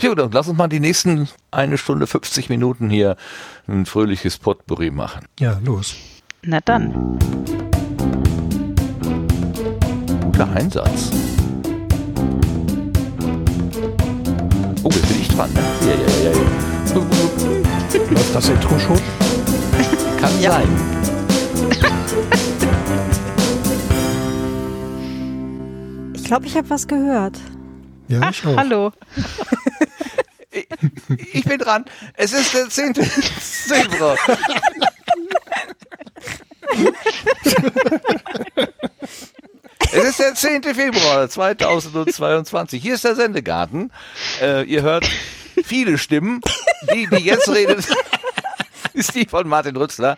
Ja, dann lass uns mal die nächsten eine Stunde 50 Minuten hier ein fröhliches Potpourri machen. Ja, los. Na dann. Guter Einsatz. Oh, jetzt bin ich dran. Ne? Ja, ja, ja, ja. Läuft das Intro schon? Kann Ja. sein. Ich glaube, ich habe was gehört. Ja, ich auch. Hallo. Ich, bin dran. Es ist der 10. Februar. Es ist der 10. Februar 2022. Hier ist der Sendegarten. Äh, ihr hört viele Stimmen. Die, die jetzt redet, ist die von Martin Rützler.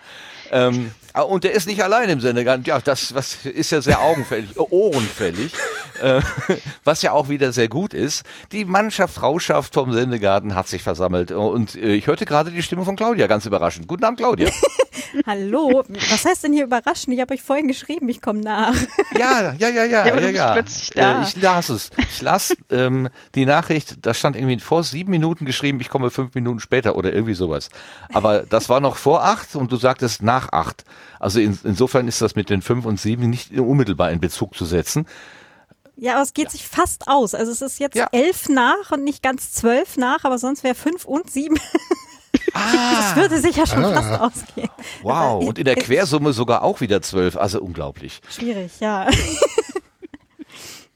Ähm, ah, und der ist nicht allein im Sendegarten. Ja, das was ist ja sehr augenfällig, ohrenfällig, äh, was ja auch wieder sehr gut ist. Die Mannschaft, Frauschaft vom Sendegarten hat sich versammelt. Und äh, ich hörte gerade die Stimme von Claudia, ganz überraschend. Guten Abend, Claudia. Hallo, was heißt denn hier überraschend? Ich habe euch vorhin geschrieben, ich komme nach. Ja, ja, ja, ja, Ja, ja, ja. plötzlich da. Äh, ich las es. Ich las ähm, die Nachricht, da stand irgendwie vor sieben Minuten geschrieben, ich komme fünf Minuten später oder irgendwie sowas. Aber das war noch vor acht und du sagtest nach acht. Also in, insofern ist das mit den fünf und sieben nicht unmittelbar in Bezug zu setzen. Ja, aber es geht sich fast aus. Also es ist jetzt Ja. elf nach und nicht ganz zwölf nach, aber sonst wäre fünf und sieben. Ah, Das würde sich ja schon Ah. fast ausgehen. wow. Und in der Quersumme sogar auch wieder zwölf. Also unglaublich. Schwierig, ja.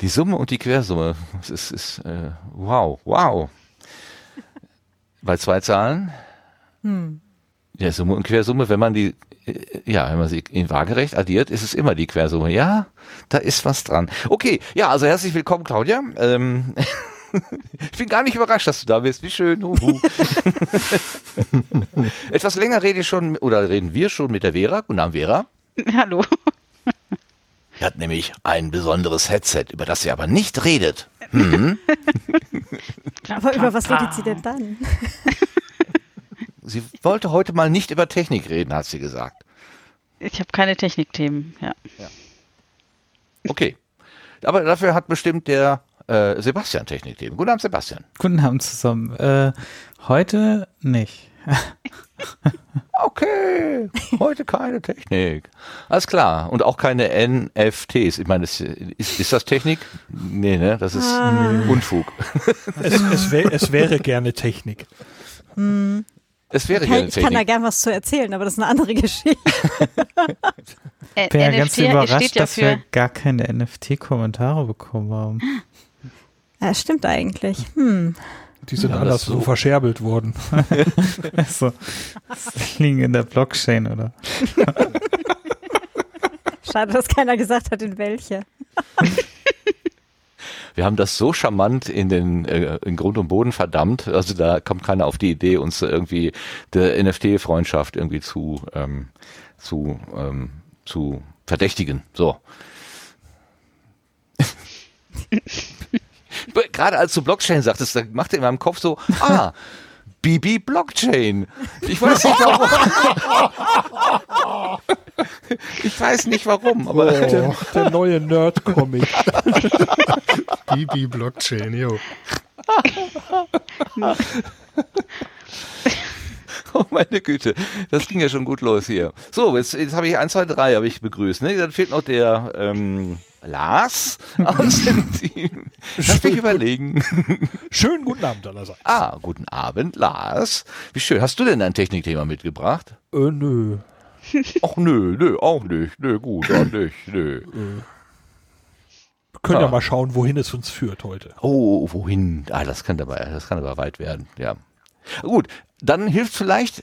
Die Summe und die Quersumme. Das ist, ist äh, wow, wow. Bei zwei Zahlen? Ja, Summe und Quersumme, wenn man die, ja, wenn man sie in waagerecht addiert, ist es immer die Quersumme. Ja, da ist was dran. Okay, ja, also herzlich willkommen, Claudia. Ähm, ich bin gar nicht überrascht, dass du da bist. Wie schön. Huhu. Etwas länger rede ich schon, oder reden wir schon mit der Vera. Guten Abend, Vera. Hallo. Sie hat nämlich ein besonderes Headset, über das sie aber nicht redet. Hm. Aber über was redet sie denn dann? Sie wollte heute mal nicht über Technik reden, hat sie gesagt. Ich habe keine Technikthemen. Ja. Okay. Aber dafür hat bestimmt der äh, Sebastian Technikthemen. Guten Abend, Sebastian. Guten Abend zusammen. Äh, heute nicht. Okay, heute keine Technik. Alles klar. Und auch keine NFTs. Ich meine, das, ist, ist das Technik? Nee, ne? Das ist Ah. Unfug. Es, es, wär, es wäre gerne Technik. Es wäre Kann, gerne ich kann da gern was zu erzählen, aber das ist eine andere Geschichte. Ä- Bin ja ganz überrascht, ja dass wir gar keine NFT-Kommentare bekommen haben. Ja, stimmt eigentlich. Hm. Die sind Ja, das anderswo so. verscherbelt worden. Also, das liegen in der Blockchain, oder? Schade, dass keiner gesagt hat, in welche. Wir haben das so charmant in den äh, in Grund und Boden verdammt. Also da kommt keiner auf die Idee, uns irgendwie der NFT-Freundschaft irgendwie zu ähm, zu ähm, zu verdächtigen. So. Gerade als du Blockchain sagtest, da machte in meinem Kopf so, ah, Bibi Blockchain. Ich weiß nicht warum. ich weiß nicht warum, aber Der, der neue Nerd-Comic. Bibi Blockchain, jo. Oh meine Güte, das ging ja schon gut los hier. So, jetzt, jetzt habe ich 1, 2, 3 habe ich begrüßt. Ne? Dann fehlt noch der ähm, Lars aus dem Team. Lass mich überlegen. Schönen guten Abend allerseits. Ah, guten Abend, Lars. Wie schön. Hast du denn ein Technikthema mitgebracht? Äh, nö. Ach nö, nö, auch nicht. Nö, gut, auch nicht. Nö. Wir können ja Ah. mal schauen, wohin es uns führt heute. Oh, wohin? Ah, das kann aber, das kann aber weit werden, ja. Gut, dann hilft vielleicht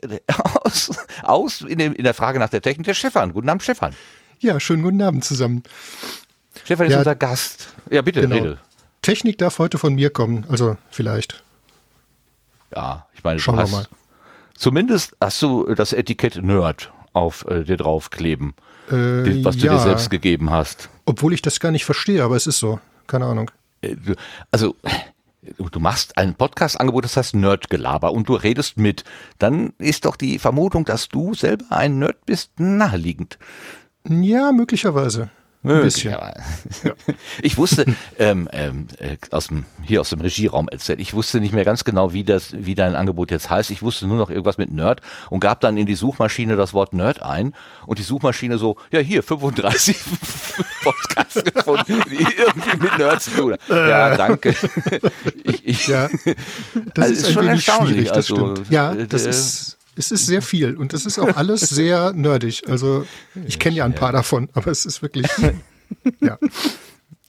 aus, aus in, dem, in der Frage nach der Technik der Stefan. Guten Abend, Stefan. Ja, schönen guten Abend zusammen. Stefan ist Ja. unser Gast. Ja, bitte, Genau. rede. Technik darf heute von mir kommen, also vielleicht. Ja, ich meine, Schauen du wir hast, mal. zumindest hast du das Etikett Nerd auf äh, dir draufkleben, Äh, die- was du ja, dir selbst gegeben hast. obwohl ich das gar nicht verstehe, aber es ist so. Keine Ahnung. Äh, Also, du du machst ein Podcast-Angebot, das heißt Nerdgelaber und du redest mit. Dann ist doch die Vermutung, dass du selber ein Nerd bist, naheliegend. Ja, möglicherweise. Bisschen. Ja. Ich wusste, ähm, ähm, äh, aus dem, hier aus dem Regieraum erzählt, ich wusste nicht mehr ganz genau, wie das, wie dein Angebot jetzt heißt. Ich wusste nur noch irgendwas mit Nerd und gab dann in die Suchmaschine das Wort Nerd ein und die Suchmaschine so, ja hier, 35 Podcasts gefunden, die irgendwie mit Nerds zu tun. Ja, danke. Ich, ich, Ja, das Also ist, ist ein schon erstaunlich, schwierig, das also, stimmt. Ja, äh, das äh, ist, es ist sehr viel und das ist auch alles sehr nerdig. Also ich kenne ja ein paar davon, aber es ist wirklich, ja.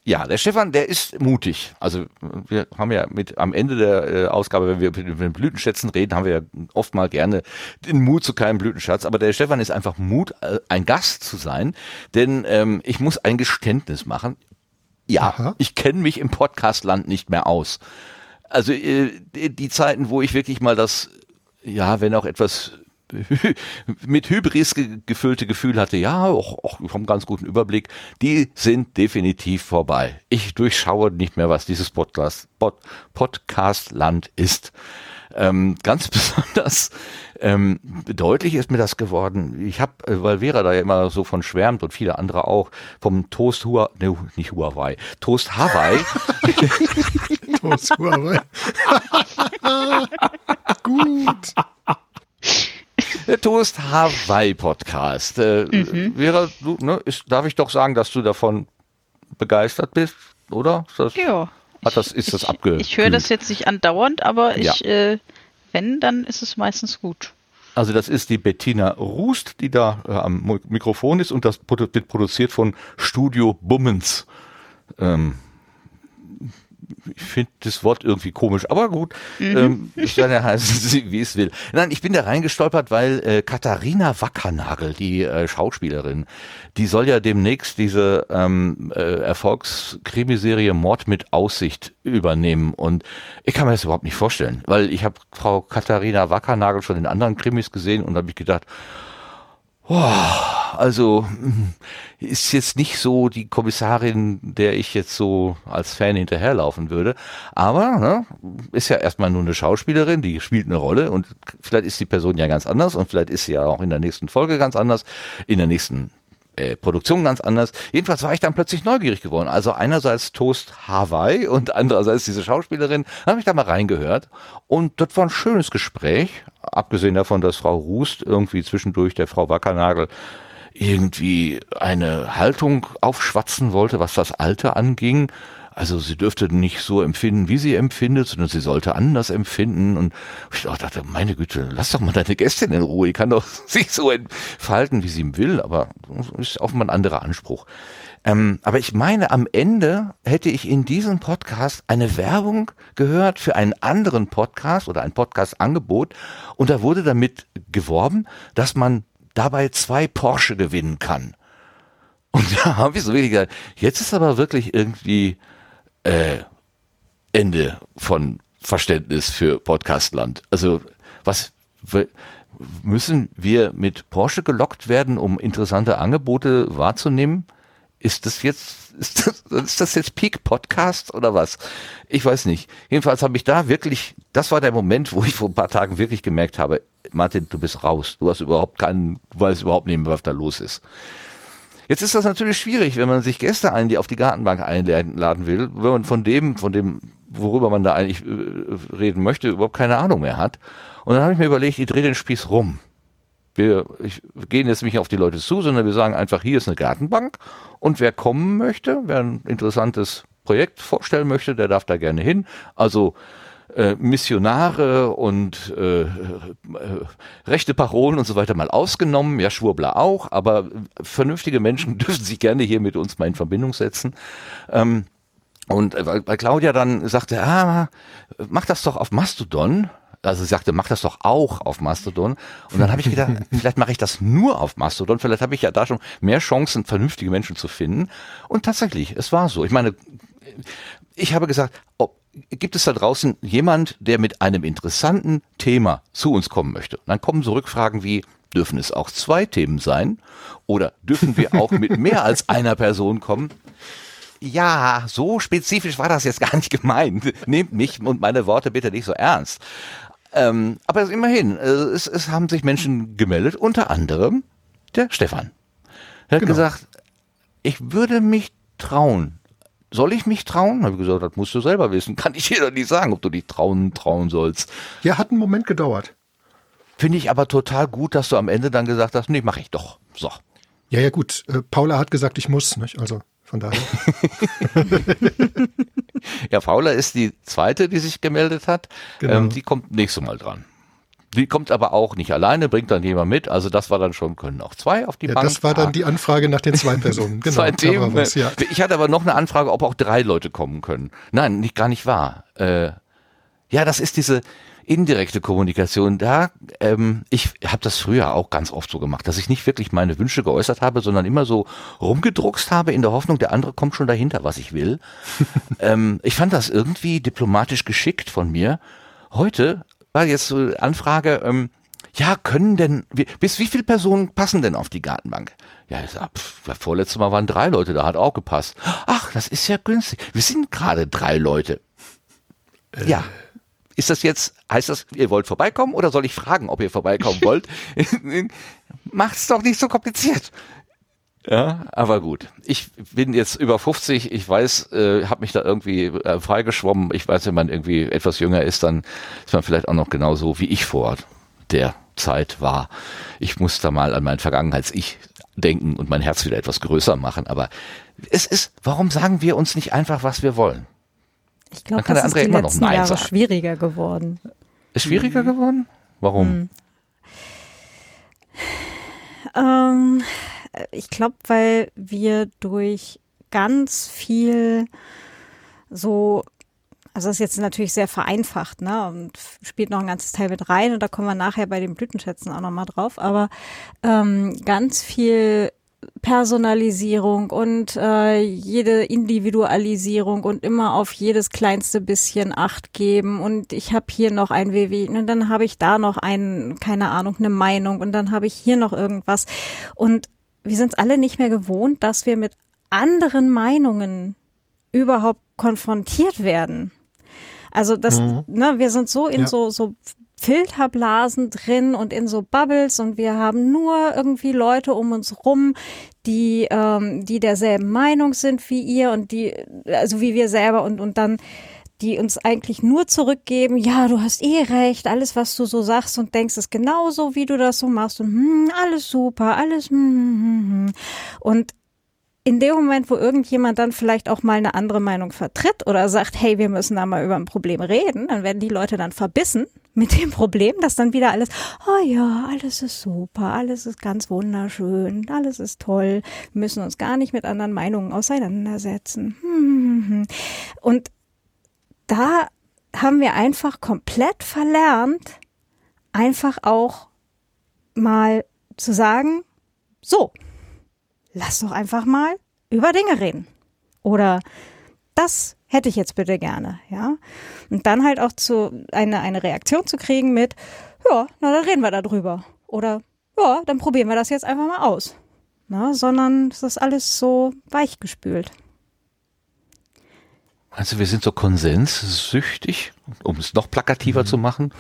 Ja, der Stefan, der ist mutig. Also wir haben ja mit am Ende der äh, Ausgabe, wenn wir mit den Blütenschätzen reden, haben wir ja oft mal gerne den Mut zu keinem Blütenschatz. Aber der Stefan ist einfach Mut, äh, ein Gast zu sein. Denn ähm, ich muss ein Geständnis machen. Ja, Aha. ich kenne mich im Podcastland nicht mehr aus. Also äh, die Zeiten, wo ich wirklich mal das, ja, wenn auch etwas mit Hybris ge gefüllte Gefühl hatte, ja, auch, auch einen ganz guten Überblick, die sind definitiv vorbei. Ich durchschaue nicht mehr, was dieses Podcast, Pod, Podcast-Land ist. Ähm, ganz besonders ähm, deutlich ist mir das geworden. Ich habe, äh, weil Vera da ja immer so von schwärmt und viele andere auch, vom Toast Hua, ne, nicht Huawei, Toast Hawaii. Huawei. Gut. Der Toast Hawaii Podcast. Äh, Vera, du, ne, ist, darf ich doch sagen, dass du davon begeistert bist, oder? Ist das, Ja. Hat das, ist das ich, abge? ich höre das jetzt nicht andauernd, aber Ja. ich, äh, wenn, dann ist es meistens gut. Also das ist die Bettina Rust, die da äh, am Mikrofon ist und das wird produziert von Studio Bummens. Ähm, ich finde das Wort irgendwie komisch, aber gut. Ähm, ich kann ja heißen, wie es will. Nein, ich bin da reingestolpert, weil äh, Katharina Wackernagel, die äh, Schauspielerin, die soll ja demnächst diese ähm, äh, Erfolgskrimiserie Mord mit Aussicht übernehmen. Und ich kann mir das überhaupt nicht vorstellen, weil ich habe Frau Katharina Wackernagel schon in anderen Krimis gesehen und habe ich gedacht, Boah, also mm, ist jetzt nicht so die Kommissarin, der ich jetzt so als Fan hinterherlaufen würde. Aber ne, ist ja erstmal nur eine Schauspielerin, die spielt eine Rolle und vielleicht ist die Person ja ganz anders und vielleicht ist sie ja auch in der nächsten Folge ganz anders, in der nächsten äh, Produktion ganz anders. Jedenfalls war ich dann plötzlich neugierig geworden. Also einerseits Toast Hawaii und andererseits diese Schauspielerin. Dann habe ich da mal reingehört und das war ein schönes Gespräch. Abgesehen davon, dass Frau Rust irgendwie zwischendurch der Frau Wackernagel irgendwie eine Haltung aufschwatzen wollte, was das Alte anging. Also sie dürfte nicht so empfinden, wie sie empfindet, sondern sie sollte anders empfinden. Und ich auch dachte, meine Güte, lass doch mal deine Gästin in Ruhe. Die kann doch sich so entfalten, wie sie will, aber ist offenbar ein anderer Anspruch. Ähm, aber ich meine, am Ende hätte ich in diesem Podcast eine Werbung gehört für einen anderen Podcast oder ein Podcast-Angebot und da wurde damit geworben, dass man dabei zwei Porsche gewinnen kann. Und da habe ich so wirklich gedacht, jetzt ist aber wirklich irgendwie äh, Ende von Verständnis für Podcastland. Also was müssen wir mit Porsche gelockt werden, um interessante Angebote wahrzunehmen? Ist das jetzt ist das, ist das jetzt Peak Podcast oder was? Ich weiß nicht. Jedenfalls habe ich da wirklich, das war der Moment, wo ich vor ein paar Tagen wirklich gemerkt habe, Martin, du bist raus. Du hast überhaupt keinen, du weißt überhaupt nicht mehr, was da los ist. Jetzt ist das natürlich schwierig, wenn man sich Gäste ein, die auf die Gartenbank einladen will, wenn man von dem, von dem, worüber man da eigentlich äh, reden möchte, überhaupt keine Ahnung mehr hat. Und dann habe ich mir überlegt, ich drehe den Spieß rum. Wir, ich, gehen jetzt nicht auf die Leute zu, sondern wir sagen einfach, hier ist eine Gartenbank und wer kommen möchte, wer ein interessantes Projekt vorstellen möchte, der darf da gerne hin. Also äh, Missionare und äh, äh, rechte Parolen und so weiter mal ausgenommen, ja Schwurbler auch, aber vernünftige Menschen dürfen sich gerne hier mit uns mal in Verbindung setzen. Ähm, und äh, weil, weil Claudia dann sagte, ah, mach das doch auf Mastodon. Also sie sagte, mach das doch auch auf Mastodon. Und dann habe ich gedacht, vielleicht mache ich das nur auf Mastodon. Vielleicht habe ich ja da schon mehr Chancen, vernünftige Menschen zu finden. Und tatsächlich, es war so. Ich meine, ich habe gesagt, ob, gibt es da draußen jemand, der mit einem interessanten Thema zu uns kommen möchte? Und dann kommen so Rückfragen wie, dürfen es auch zwei Themen sein? Oder dürfen wir auch mit mehr als einer Person kommen? Ja, so spezifisch war das jetzt gar nicht gemeint. Nehmt mich und meine Worte bitte nicht so ernst. Ähm, aber immerhin, äh, es, es haben sich Menschen gemeldet, unter anderem der Stefan. Er hat Genau. gesagt, ich würde mich trauen. Soll ich mich trauen? Habe ich gesagt, das musst du selber wissen. Kann ich dir doch nicht sagen, ob du dich trauen, trauen sollst. Ja, hat einen Moment gedauert. Finde ich aber total gut, dass du am Ende dann gesagt hast, nee, mache ich doch. So. Ja, ja, gut. Äh, Paula hat gesagt, ich muss, nicht? Also von daher. Ja, Paula ist die zweite, die sich gemeldet hat. Genau. Ähm, die kommt nächstes Mal dran. Die kommt aber auch nicht alleine, bringt dann jemand mit. Also das war dann schon, können auch zwei auf die Ja, Bank. das war dann die Anfrage nach den zwei Personen. Genau, zwei Themen. war was, ja. Ich hatte aber noch eine Anfrage, ob auch drei Leute kommen können. Nein, nicht, gar nicht wahr. Äh, ja, das ist diese indirekte Kommunikation. Da, ähm, ich habe das früher auch ganz oft so gemacht, dass ich nicht wirklich meine Wünsche geäußert habe, sondern immer so rumgedruckst habe in der Hoffnung, der andere kommt schon dahinter, was ich will. ähm, ich fand das irgendwie diplomatisch geschickt von mir. Heute war jetzt so Anfrage, ähm, ja, können denn, bis wie viele Personen passen denn auf die Gartenbank? Ja, ich sag, pff, das vorletzte Mal waren drei Leute, da hat auch gepasst. Ach, das ist ja günstig. Wir sind gerade drei Leute. Ja. Ist das jetzt, heißt das, ihr wollt vorbeikommen oder soll ich fragen, ob ihr vorbeikommen wollt? Macht's doch nicht so kompliziert. Ja, aber gut. Ich bin jetzt über 50, ich weiß, äh, habe mich da irgendwie äh, freigeschwommen. Ich weiß, wenn man irgendwie etwas jünger ist, dann ist man vielleicht auch noch genauso wie ich vor der Zeit war. Ich muss da mal an mein Vergangenheits-Ich denken und mein Herz wieder etwas größer machen. Aber es ist, warum sagen wir uns nicht einfach, was wir wollen? Ich glaube, das ist die letzten Jahre sagen. schwieriger geworden. Ist schwieriger geworden? Warum? Ähm, ich glaube, weil wir durch ganz viel so, also das ist jetzt natürlich sehr vereinfacht, ne, und spielt noch ein ganzes Teil mit rein und da kommen wir nachher bei den Blütenschätzen auch nochmal drauf, aber ähm, ganz viel Personalisierung und äh, jede Individualisierung und immer auf jedes kleinste bisschen Acht geben und ich habe hier noch ein WW und dann habe ich da noch ein, keine Ahnung, eine Meinung und dann habe ich hier noch irgendwas und wir sind es alle nicht mehr gewohnt, dass wir mit anderen Meinungen überhaupt konfrontiert werden. Also das, ne, wir sind so in Ja. so, so Filterblasen drin und in so Bubbles und wir haben nur irgendwie Leute um uns rum, die, ähm, die derselben Meinung sind wie ihr und die, also wie wir selber und, und dann die uns eigentlich nur zurückgeben, ja, du hast eh recht, alles, was du so sagst und denkst, ist genauso, wie du das so machst und hm, alles super, alles hm, hm, hm, hm. und in dem Moment, wo irgendjemand dann vielleicht auch mal eine andere Meinung vertritt oder sagt, hey, wir müssen da mal über ein Problem reden, dann werden die Leute dann verbissen mit dem Problem, dass dann wieder alles, oh ja, alles ist super, alles ist ganz wunderschön, alles ist toll, wir müssen uns gar nicht mit anderen Meinungen auseinandersetzen. Und da haben wir einfach komplett verlernt, einfach auch mal zu sagen, so, lass doch einfach mal über Dinge reden. Oder das hätte ich jetzt bitte gerne, ja. Und dann halt auch zu eine, eine Reaktion zu kriegen mit, ja, na dann reden wir darüber. Oder ja, dann probieren wir das jetzt einfach mal aus. Na, sondern es ist alles so weichgespült. Also wir sind so konsenssüchtig, um es noch plakativer zu machen.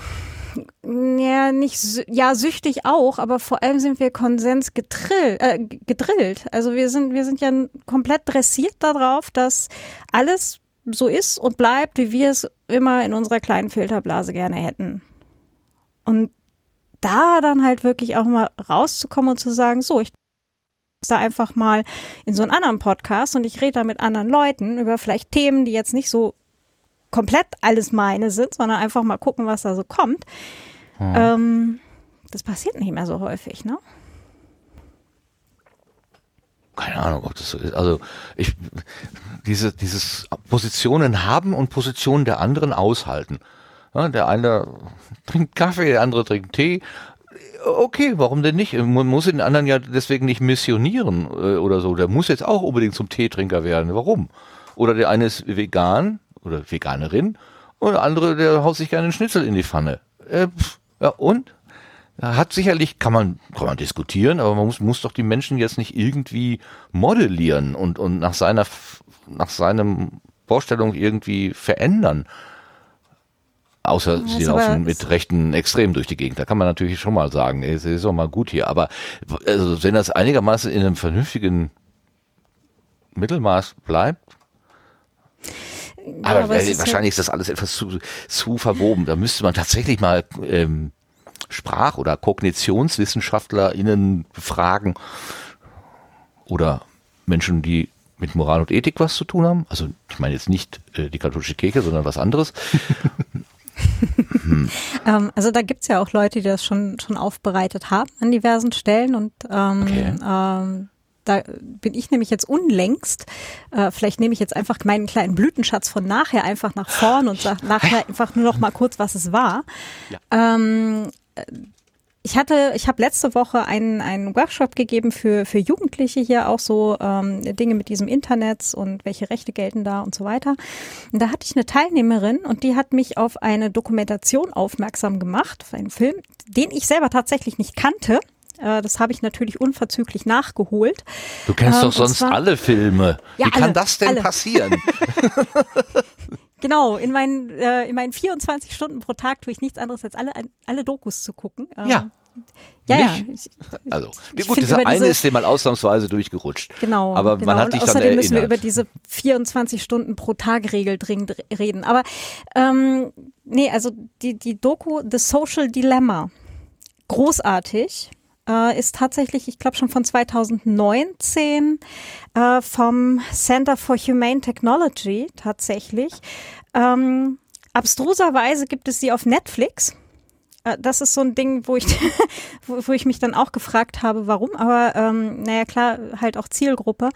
Ja, nicht, ja, süchtig auch, aber vor allem sind wir Konsens getrill, äh, gedrillt. Also wir sind, wir sind ja komplett dressiert darauf, dass alles so ist und bleibt, wie wir es immer in unserer kleinen Filterblase gerne hätten. Und da dann halt wirklich auch mal rauszukommen und zu sagen, so, ich da einfach mal in so einen anderen Podcast und ich rede da mit anderen Leuten über vielleicht Themen, die jetzt nicht so komplett alles meine sind, sondern einfach mal gucken, was da so kommt. Ähm, das passiert nicht mehr so häufig, ne? Keine Ahnung, ob das so ist. Also ich diese dieses Positionen haben und Positionen der anderen aushalten. Ja, der eine trinkt Kaffee, der andere trinkt Tee. Okay, warum denn nicht? Man muss den anderen ja deswegen nicht missionieren äh, oder so. Der muss jetzt auch unbedingt zum Teetrinker werden. Warum? Oder der eine ist vegan oder Veganerin und der andere, der haut sich gerne einen Schnitzel in die Pfanne. Äh, pf, ja und? Hat sicherlich, kann man, kann man diskutieren, aber man muss, muss doch die Menschen jetzt nicht irgendwie modellieren und, und nach seiner, nach seinem Vorstellung irgendwie verändern. Außer Ja, sie laufen mit rechten Extremen durch die Gegend. Da kann man natürlich schon mal sagen, es ist doch mal gut hier. Aber also, wenn das einigermaßen in einem vernünftigen Mittelmaß bleibt. Ja, Aber, aber äh, ist wahrscheinlich ist das alles etwas zu, zu verwoben. Da müsste man tatsächlich mal ähm, Sprach- oder KognitionswissenschaftlerInnen befragen oder Menschen, die mit Moral und Ethik was zu tun haben. Also ich meine jetzt nicht äh, die katholische Kirche, sondern was anderes. Ähm, also da gibt's ja auch Leute, die das schon, schon aufbereitet haben an diversen Stellen und ähm, Okay. ähm, da bin ich nämlich jetzt unlängst, äh, vielleicht nehme ich jetzt einfach meinen kleinen Blütenschatz von nachher einfach nach vorn und sage nachher einfach nur noch mal kurz, was es war. Ähm, äh, ich hatte, ich habe letzte Woche einen, einen Workshop gegeben für, für Jugendliche hier auch so ähm, Dinge mit diesem Internet und welche Rechte gelten da und so weiter. Und da hatte ich eine Teilnehmerin und die hat mich auf eine Dokumentation aufmerksam gemacht, auf einen Film, den ich selber tatsächlich nicht kannte. Äh, Das habe ich natürlich unverzüglich nachgeholt. Du kennst Ähm, doch und sonst zwar- alle Filme. Ja, Wie kann alle, das denn alle. passieren? Genau, in meinen, äh, in meinen 24 Stunden pro Tag tue ich nichts anderes als alle, alle Dokus zu gucken. Ähm, Ja. Ja, ja. Ich, Also, Ich gut, dieser eine diese- ist dir mal ausnahmsweise durchgerutscht. Genau. Aber genau. man hat Und dich dann außerdem müssen wir erinnert. über diese 24 Stunden pro Tag Regel dringend reden. Aber ähm, nee, also die, die Doku The Social Dilemma, großartig, äh, ist tatsächlich, ich glaube schon von 2019 äh, vom Center for Humane Technology tatsächlich. Ähm, abstruserweise gibt es sie auf Netflix. Äh, Das ist so ein Ding, wo ich, wo, ich mich dann auch gefragt habe, warum. Aber ähm, naja, klar, halt auch Zielgruppe.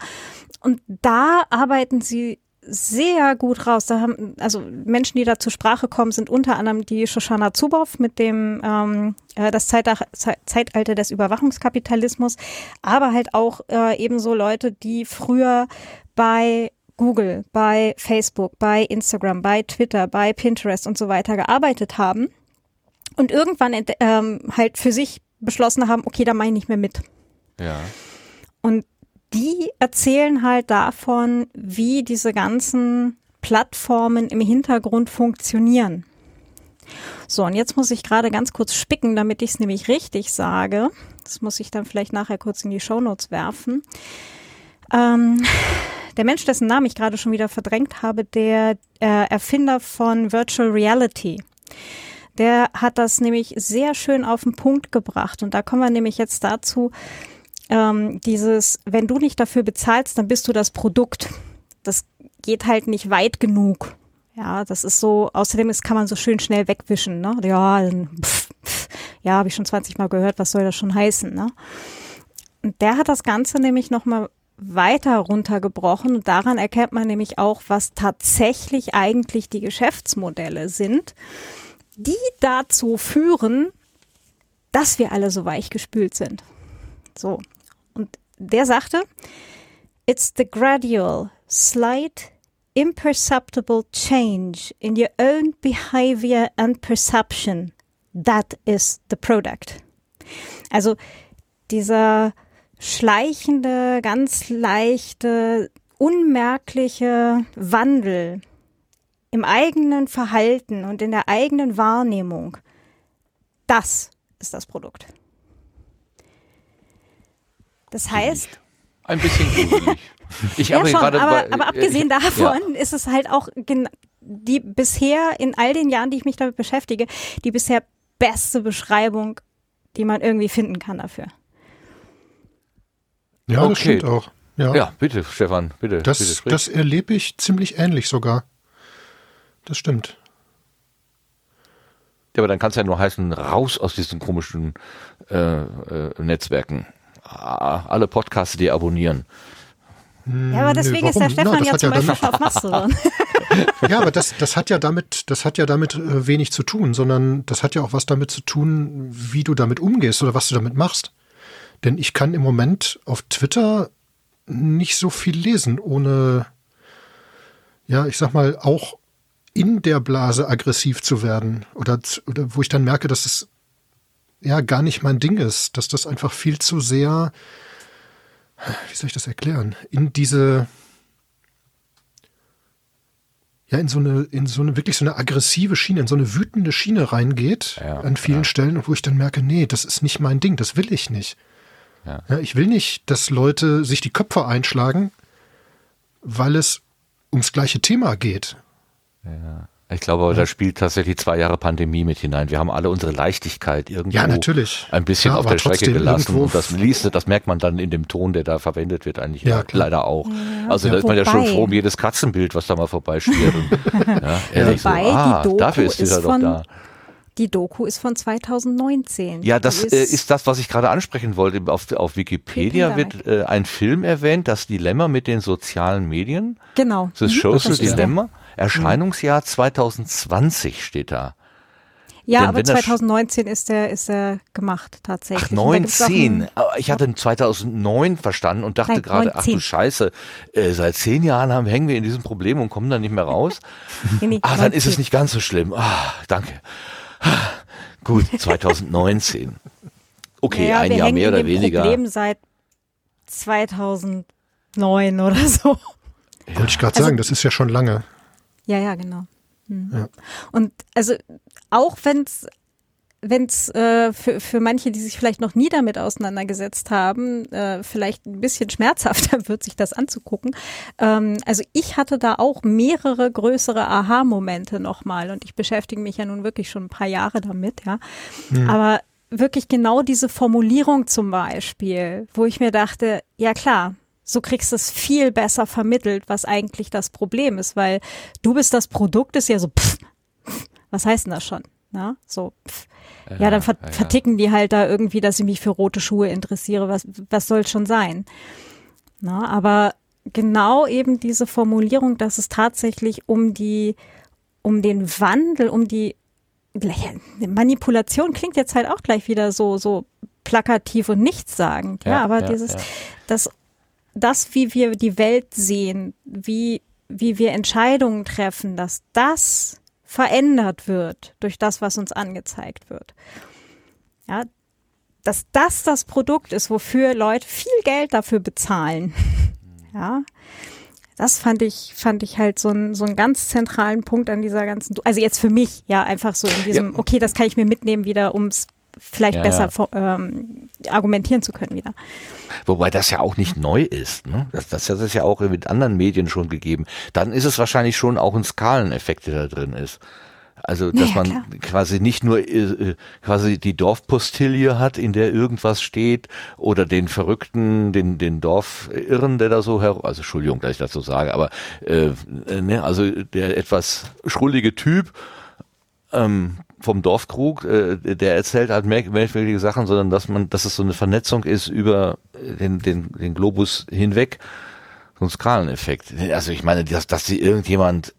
Und da arbeiten sie sehr gut raus. Da haben, also Menschen, die da zur Sprache kommen, sind unter anderem die Shoshana Zuboff mit dem ähm, äh, das Zeitalter, des Überwachungskapitalismus, aber halt auch äh, ebenso Leute, die früher bei Google, bei Facebook, bei Instagram, bei Twitter, bei Pinterest und so weiter gearbeitet haben und irgendwann ähm, halt für sich beschlossen haben, okay, da mache ich nicht mehr mit. Ja. Und die erzählen halt davon, wie diese ganzen Plattformen im Hintergrund funktionieren. So, und jetzt muss ich gerade ganz kurz spicken, damit ich es nämlich richtig sage. Das muss ich dann vielleicht nachher kurz in die Shownotes werfen. Ähm, der Mensch, dessen Namen ich gerade schon wieder verdrängt habe, der äh, Erfinder von Virtual Reality, der hat das nämlich sehr schön auf den Punkt gebracht. Und da kommen wir nämlich jetzt dazu, ähm, dieses, wenn du nicht dafür bezahlst, dann bist du das Produkt. Das geht halt nicht weit genug. Ja, das ist so, außerdem ist, kann man so schön schnell wegwischen, ne? Ja, ja, habe ich schon 20 Mal gehört, was soll das schon heißen, ne? Und der hat das Ganze nämlich nochmal weiter runtergebrochen und daran erkennt man nämlich auch, was tatsächlich eigentlich die Geschäftsmodelle sind, die dazu führen, dass wir alle so weich gespült sind. So. Und der sagte, it's the gradual, slight, imperceptible change in your own behavior and perception. That is the product. Also dieser schleichende, ganz leichte, unmerkliche Wandel im eigenen Verhalten und in der eigenen Wahrnehmung, das ist das Produkt. Das heißt, Ein bisschen gruselig. Ich ja habe schon, aber, bei- aber abgesehen äh, davon ist es halt auch die bisher in all den Jahren, die ich mich damit beschäftige, die bisher beste Beschreibung, die man irgendwie finden kann dafür. Ja, Okay. das stimmt auch. Ja, Ja. ja, bitte, Stefan, bitte. bitte das, sprich. das erlebe ich ziemlich ähnlich sogar. Das stimmt. Ja, aber dann kann es ja nur heißen, raus aus diesen komischen äh, äh, Netzwerken. Ah, Alle Podcasts deabonnieren. Ja, aber deswegen ist der Hm, warum? Stefan das ja zum ja Beispiel auf Mastodon. Ja, aber das, das hat ja damit, das hat ja damit äh, wenig zu tun, sondern das hat ja auch was damit zu tun, wie du damit umgehst oder was du damit machst. Denn ich kann im Moment auf Twitter nicht so viel lesen, ohne, ja, ich sag mal, auch in der Blase aggressiv zu werden oder, oder wo ich dann merke, dass es ja gar nicht mein Ding ist, dass das einfach viel zu sehr, wie soll ich das erklären, in diese, ja in so eine in so eine wirklich so eine aggressive Schiene, in so eine wütende Schiene reingeht Ja, an vielen ja. Stellen wo ich dann merke, nee, das ist nicht mein Ding, das will ich nicht. Ja. Ja, ich will nicht, dass Leute sich die Köpfe einschlagen, weil es ums gleiche Thema geht. Ich glaube, aber da spielt tatsächlich zwei Jahre Pandemie mit hinein. Wir haben alle unsere Leichtigkeit irgendwo Ja, natürlich. ein bisschen Ja, auf der Strecke gelassen. Und das liest, das merkt man dann in dem Ton, der da verwendet wird, eigentlich Ja, leider auch. Also da ist man ja schon froh um jedes Katzenbild, was da mal vorbeischwirrt. Ja, ehrlich Wobei so, ah, die Doku dafür ist dieser ist doch von- da. Die Doku ist von 2019. Ja, das äh, ist das, was ich gerade ansprechen wollte. Auf, auf Wikipedia Wikipedia. wird äh, ein Film erwähnt, das Dilemma mit den sozialen Medien. Genau. Das Mhm, Social das ist. Dilemma. Erscheinungsjahr 2020 steht da. Ja, Denn aber wenn das- 2019 ist der, ist der gemacht tatsächlich. Ach, Und da gibt's auch 19. ein- Aber Ich hatte 2009 verstanden und dachte Nein, gerade, ach du 19. Scheiße, äh, seit zehn Jahren haben, hängen wir in diesem Problem und kommen da nicht mehr raus. Nee, Ah, dann ist es 19. nicht ganz so schlimm. Ah, danke. Ah, Gut, 2019. Okay, Naja, ein wir Jahr mehr oder weniger. Problem seit 2009 oder so. Wollte ich gerade Also- sagen, das ist ja schon lange. Ja, ja, genau. Hm. Ja. Und also auch wenn es wenn's, äh, für, für manche, die sich vielleicht noch nie damit auseinandergesetzt haben, äh, vielleicht ein bisschen schmerzhafter wird, sich das anzugucken. Ähm, also ich hatte da auch mehrere größere Aha-Momente nochmal und ich beschäftige mich ja nun wirklich schon ein paar Jahre damit, ja. Aber wirklich genau diese Formulierung zum Beispiel, wo ich mir dachte, ja klar, so kriegst du es viel besser vermittelt, was eigentlich das Problem ist, weil du bist das Produkt, ist ja so, pff, was heißt denn das schon? Na, so, pff. Ja, dann ver ja, ja. verticken die halt da irgendwie, dass ich mich für rote Schuhe interessiere. Was, was soll schon sein? Na, aber genau eben diese Formulierung, dass es tatsächlich um die, um den Wandel, um die Manipulation klingt jetzt halt auch gleich wieder so, so plakativ und nichtssagend. Ja, Ja, aber ja, dieses, ja. das, das, wie wir die Welt sehen, wie, wie wir Entscheidungen treffen, dass das verändert wird durch das, was uns angezeigt wird. Ja, dass das das Produkt ist, wofür Leute viel Geld dafür bezahlen. Ja, das fand ich, fand ich halt so, ein, so einen ganz zentralen Punkt an dieser ganzen, also jetzt für mich, ja, einfach so in diesem, okay, das kann ich mir mitnehmen wieder, um es vielleicht Ja, besser ja. Ähm, argumentieren zu können wieder. Wobei das ja auch nicht neu ist. Ne? Das, das, das ist ja auch mit anderen Medien schon gegeben. Dann ist es wahrscheinlich schon auch ein Skaleneffekt, der da drin ist. Also, dass Ja, man klar. quasi nicht nur äh, quasi die Dorfpostille hat, in der irgendwas steht, oder den Verrückten, den, den Dorfirren, der da so her, also Entschuldigung, dass ich das so sage, aber äh, äh, ne, also der etwas schrullige Typ, ähm, vom Dorfkrug, äh, der erzählt halt merk- merkwürdige Sachen, sondern dass man, dass es so eine Vernetzung ist über den, den, den Globus hinweg. So ein Skaleneffekt. Also ich meine, dass, dass sie irgendjemand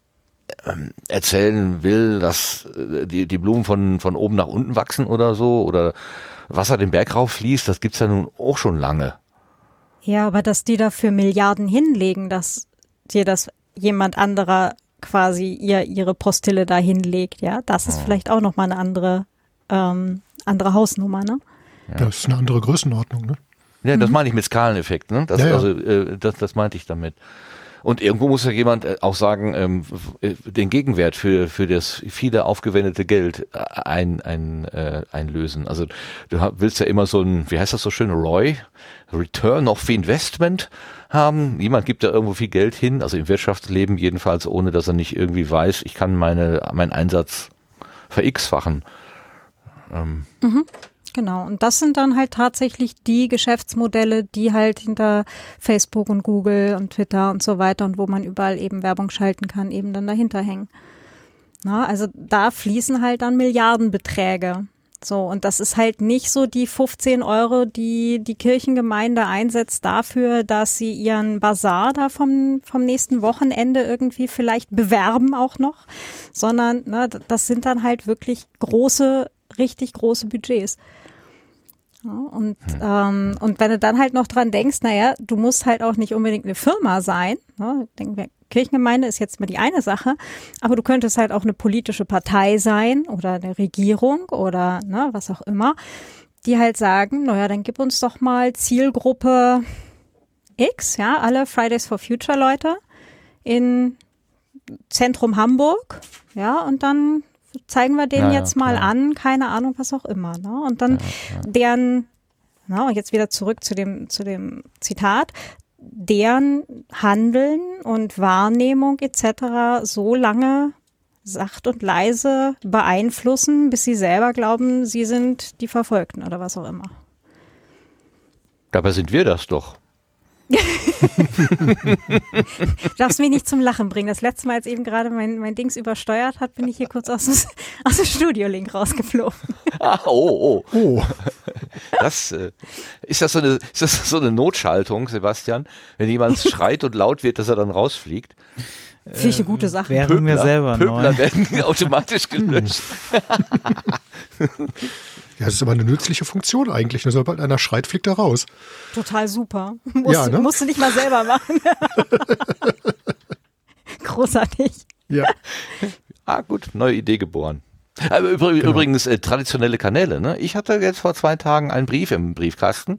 ähm, erzählen will, dass äh, die, die Blumen von, von oben nach unten wachsen oder so, oder Wasser den Berg rauf fließt, das gibt's ja nun auch schon lange. Ja, aber dass die dafür Milliarden hinlegen, dass dir das jemand anderer quasi ihr ihre Postille da hinlegt, ja, das ist vielleicht auch noch mal eine andere ähm, andere Hausnummer, ne? Das ist eine andere Größenordnung. Ne? Ja, das meine ich mit Skaleneffekt, ne? Das, Ja, ja. Also, äh, das, das meinte ich damit. Und irgendwo muss ja jemand äh, auch sagen, ähm, äh, den Gegenwert für, für das viele aufgewendete Geld äh, ein, ein, äh, einlösen. Also du willst ja immer so ein, wie heißt das so schön, ROI, Return of Investment haben. Jemand gibt da irgendwo viel Geld hin, also im Wirtschaftsleben jedenfalls, ohne dass er nicht irgendwie weiß, ich kann meine, meinen Einsatz ver-x-fachen. Ähm, Genau. Und das sind dann halt tatsächlich die Geschäftsmodelle, die halt hinter Facebook und Google und Twitter und so weiter und wo man überall eben Werbung schalten kann, eben dann dahinter hängen. Na, also da fließen halt dann Milliardenbeträge. So, und das ist halt nicht so die 15 Euro, die die Kirchengemeinde einsetzt dafür, dass sie ihren Bazar da vom, vom nächsten Wochenende irgendwie vielleicht bewerben auch noch, sondern ne, das sind dann halt wirklich große, richtig große Budgets. Ja, und, ähm, und wenn du dann halt noch dran denkst, naja, du musst halt auch nicht unbedingt eine Firma sein. Ne? Denken wir, Kirchengemeinde ist jetzt mal die eine Sache, aber du könntest halt auch eine politische Partei sein oder eine Regierung oder ne, was auch immer, die halt sagen, naja, dann gib uns doch mal Zielgruppe X, ja, alle Fridays for Future Leute in Zentrum Hamburg, ja, und dann zeigen wir denen Ja, ja, jetzt mal klar. an, keine Ahnung, was auch immer, ne? Und dann deren, na, und jetzt wieder zurück zu dem, zu dem Zitat, deren Handeln und Wahrnehmung etc. so lange sacht und leise beeinflussen, bis sie selber glauben, sie sind die Verfolgten oder was auch immer. Dabei sind wir das doch. Du darfst mich nicht zum Lachen bringen. Das letzte Mal, als eben gerade mein, mein Dings übersteuert hat, bin ich hier kurz aus dem, aus dem Studio-Link rausgeflogen. Ah, oh, oh. Oh, Das, äh, ist, das so eine, ist das so eine Notschaltung, Sebastian? Wenn jemand schreit und laut wird, dass er dann rausfliegt? Finde ich eine gute Sache. Wären wir selber Pöbler neu. werden automatisch gelöscht. Ja, das ist aber eine nützliche Funktion eigentlich. Nur sobald einer schreit, fliegt er raus. Total super. Musst, Ja, ne? musst du nicht mal selber machen. Großartig. Ja. Ah, gut, neue Idee geboren. Aber übr übrigens äh, traditionelle Kanäle. Ne? Ich hatte jetzt vor zwei Tagen einen Brief im Briefkasten,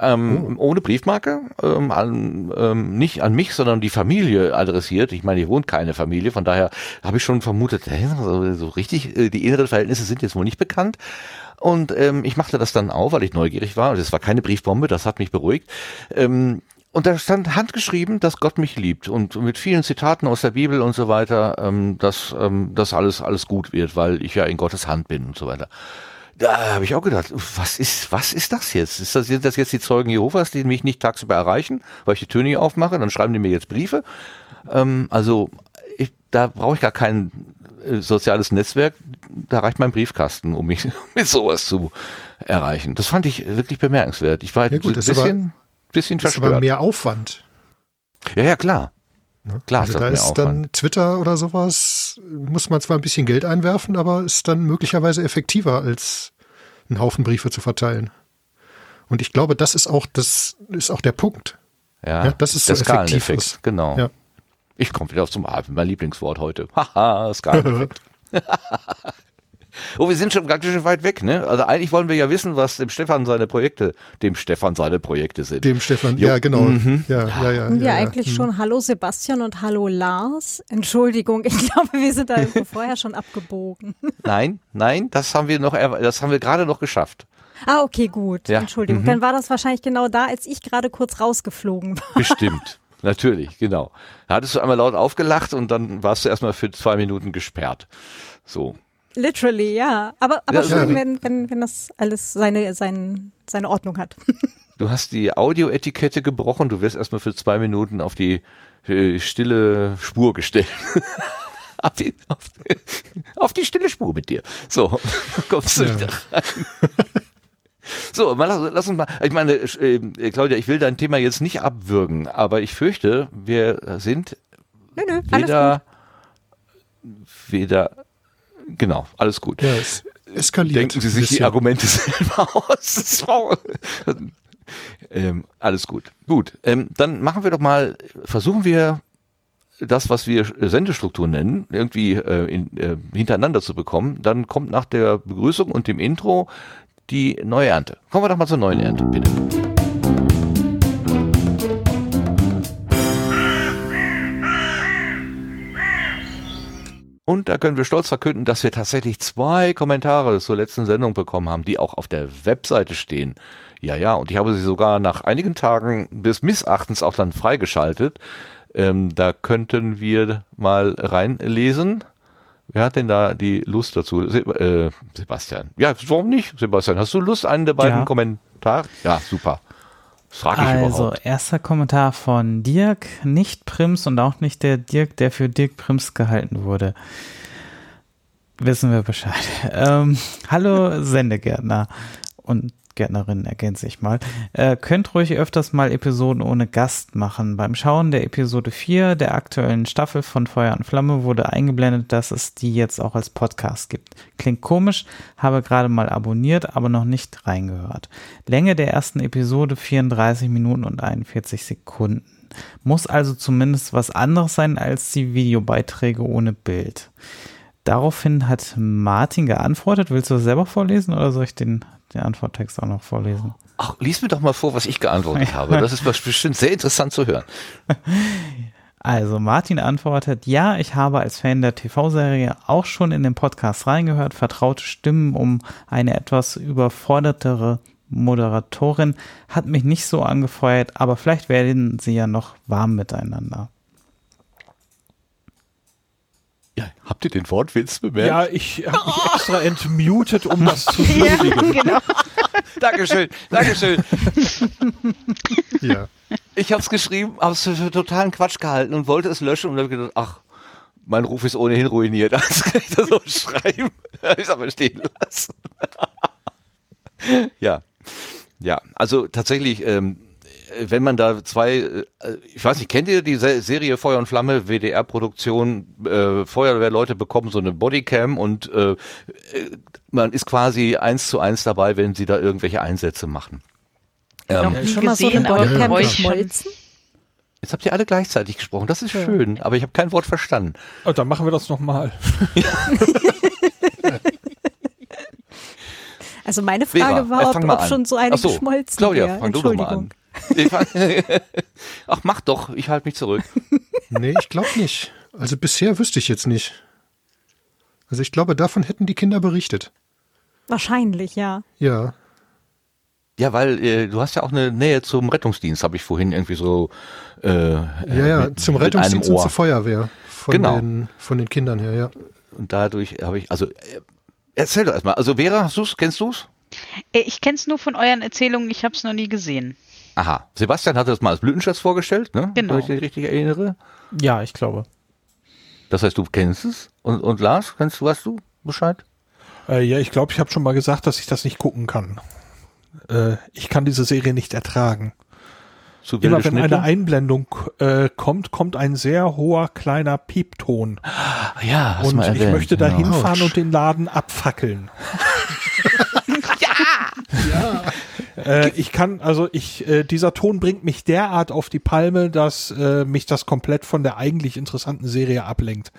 ähm, ohne Briefmarke, ähm, an, ähm, nicht an mich, sondern die Familie adressiert. Ich meine, hier wohnt keine Familie, von daher habe ich schon vermutet, hä, so, so richtig, äh, die inneren Verhältnisse sind jetzt wohl nicht bekannt. Und ähm, ich machte das dann auf, weil ich neugierig war. Und es war keine Briefbombe, das hat mich beruhigt. Ähm, und da stand handgeschrieben, dass Gott mich liebt und mit vielen Zitaten aus der Bibel und so weiter, ähm, dass ähm, das alles alles gut wird, weil ich ja in Gottes Hand bin und so weiter. Da habe ich auch gedacht, was ist was ist das jetzt? Ist das, sind das jetzt die Zeugen Jehovas, die mich nicht tagsüber erreichen, weil ich die Tür nicht aufmache? Dann schreiben die mir jetzt Briefe. Ähm, also ich, da brauche ich gar kein äh, soziales Netzwerk. Da reicht mein Briefkasten, um mich mit sowas zu erreichen. Das fand ich wirklich bemerkenswert. Ich war Ja, gut, ein das ist bisschen, bisschen Das ist aber verstört. mehr Aufwand. Ja, ja, klar. Ne? Klar, also da ist dann Twitter oder sowas, muss man zwar ein bisschen Geld einwerfen, aber ist dann möglicherweise effektiver, als einen Haufen Briefe zu verteilen. Und ich glaube, das ist auch, das ist auch der Punkt. Ja, Ja, das ist so der effektiv Skaleneffekt, ist. genau. Ja. Ich komme wieder zum Abend, mein Lieblingswort heute. Haha, Skaleneffekt. oh, wir sind schon ganz schön weit weg, ne? Also eigentlich wollen wir ja wissen, was dem Stefan seine Projekte, dem Stefan seine Projekte sind. Dem Stefan, Jo. ja, genau. Mhm. Ja, ja, ja. Ja, ja, eigentlich ja. schon Hallo Sebastian und Hallo Lars. Entschuldigung, ich glaube, wir sind da irgendwo vorher schon abgebogen. Nein, nein, das haben wir noch, das haben wir gerade noch geschafft. Ah, okay, gut. Ja. Entschuldigung. Mhm. Dann war das wahrscheinlich genau da, als ich gerade kurz rausgeflogen war. Bestimmt. Natürlich, genau. Da hattest du einmal laut aufgelacht und dann warst du erstmal für zwei Minuten gesperrt. So. Literally, ja. Aber, aber Ja, schön, ja. wenn, wenn, wenn das alles seine, sein, seine Ordnung hat. Du hast die Audioetikette gebrochen, du wirst erstmal für zwei Minuten auf die äh, stille Spur gestellt. auf, die, auf, auf die stille Spur mit dir. So, kommst du Ja. wieder rein. So, mal lass, lass uns mal, ich meine, äh, Claudia, ich will dein Thema jetzt nicht abwürgen, aber ich fürchte, wir sind Nö, nö, alles gut. weder, weder, genau, alles gut. Ja, es eskaliert. Denken Sie sich die Argumente selber aus. Ähm, alles gut. Gut, ähm, dann machen wir doch mal, versuchen wir das, was wir Sendestruktur nennen, irgendwie äh, in, äh, hintereinander zu bekommen. Dann kommt nach der Begrüßung und dem Intro die neue Ernte. Kommen wir doch mal zur neuen Ernte, bitte. Und da können wir stolz verkünden, dass wir tatsächlich zwei Kommentare zur letzten Sendung bekommen haben, die auch auf der Webseite stehen. Ja, ja, und ich habe sie sogar nach einigen Tagen des Missachtens auch dann freigeschaltet. Ähm, da könnten wir mal reinlesen. Wer hat denn da die Lust dazu? Se äh, Sebastian. Ja, warum nicht? Sebastian, hast du Lust, einen der beiden Ja. Kommentare? Ja, super. Das frage ich Also, überhaupt. erster Kommentar von Dirk, nicht Prims und auch nicht der Dirk, der für Dirk Prims gehalten wurde. Wissen wir Bescheid. Ähm, hallo Sendegärtner und Gärtnerin, ergänze ich mal. Äh, könnt ruhig öfters mal Episoden ohne Gast machen. Beim Schauen der Episode 4 der aktuellen Staffel von Feuer und Flamme wurde eingeblendet, dass es die jetzt auch als Podcast gibt. Klingt komisch, habe gerade mal abonniert, aber noch nicht reingehört. Länge der ersten Episode 34 Minuten und 41 Sekunden. Muss also zumindest was anderes sein als die Videobeiträge ohne Bild. Daraufhin hat Martin geantwortet. Willst du das selber vorlesen oder soll ich den, den Antworttext auch noch vorlesen? Ach, lies mir doch mal vor, was ich geantwortet habe. Das ist bestimmt sehr interessant zu hören. Also Martin antwortet, ja, ich habe als Fan der TV-Serie auch schon in den Podcast reingehört, vertraute Stimmen, um eine etwas überfordertere Moderatorin hat mich nicht so angefeuert, aber vielleicht werden sie ja noch warm miteinander. Ja, habt ihr den Wortwitz bemerkt? Ja, ich habe mich extra entmutet, um das zu Ja, würdigen. genau. Dankeschön, Dankeschön. Ja. Ich habe es geschrieben, habe es für, für totalen Quatsch gehalten und wollte es löschen und habe gedacht, ach, mein Ruf ist ohnehin ruiniert. Also kann ich das so schreiben. Habe ich es aber stehen lassen. ja. Ja, also tatsächlich, ähm, wenn man da zwei, äh, ich weiß nicht, kennt ihr die Se- Serie Feuer und Flamme, WDR-Produktion, äh, Feuerwehrleute bekommen so eine Bodycam und äh, äh, man ist quasi eins zu eins dabei, wenn sie da irgendwelche Einsätze machen. Ähm, Schon mal so eine Bodycam geschmolzen? Jetzt habt ihr alle gleichzeitig gesprochen. Das ist schön, aber ich habe kein Wort verstanden. Oh, dann machen wir das nochmal. Also meine Vera, Frage äh, war, ob, ob schon so eine Ach so, geschmolzen Claudia, wäre. fang du doch mal an. Ach, mach doch, ich halte mich zurück. Nee, ich glaube nicht. Also bisher wüsste ich jetzt nicht. Also ich glaube, davon hätten die Kinder berichtet. Wahrscheinlich, ja. Ja. Ja, weil äh, du hast ja auch eine Nähe zum Rettungsdienst, habe ich vorhin irgendwie so. Äh, Ja, ja, mit- zum mit Rettungsdienst und zur Feuerwehr. Von, Genau. den, von den Kindern her, ja. Und dadurch habe ich, also äh, erzähl doch erstmal. Also Vera, hast du's? Kennst du's? Äh, Ich kenne es nur von euren Erzählungen, ich habe es noch nie gesehen. Aha. Sebastian hatte das mal als Blütenschatz vorgestellt, ne? Genau. Wenn ich mich richtig erinnere. Ja, ich glaube. Das heißt, du kennst es. Und, und Lars, kennst du, weißt du Bescheid? Äh, ja, ich glaube, ich habe schon mal gesagt, dass ich das nicht gucken kann. Äh, ich kann diese Serie nicht ertragen. Zu wilde Immer wenn Schnitte? eine Einblendung äh, kommt, kommt ein sehr hoher kleiner Piepton. Ah, ja, hast und mal ich erwähnt, möchte da genau. hinfahren und den Laden abfackeln. ja! Äh, ich kann, also ich, äh, dieser Ton bringt mich derart auf die Palme, dass äh, mich das komplett von der eigentlich interessanten Serie ablenkt.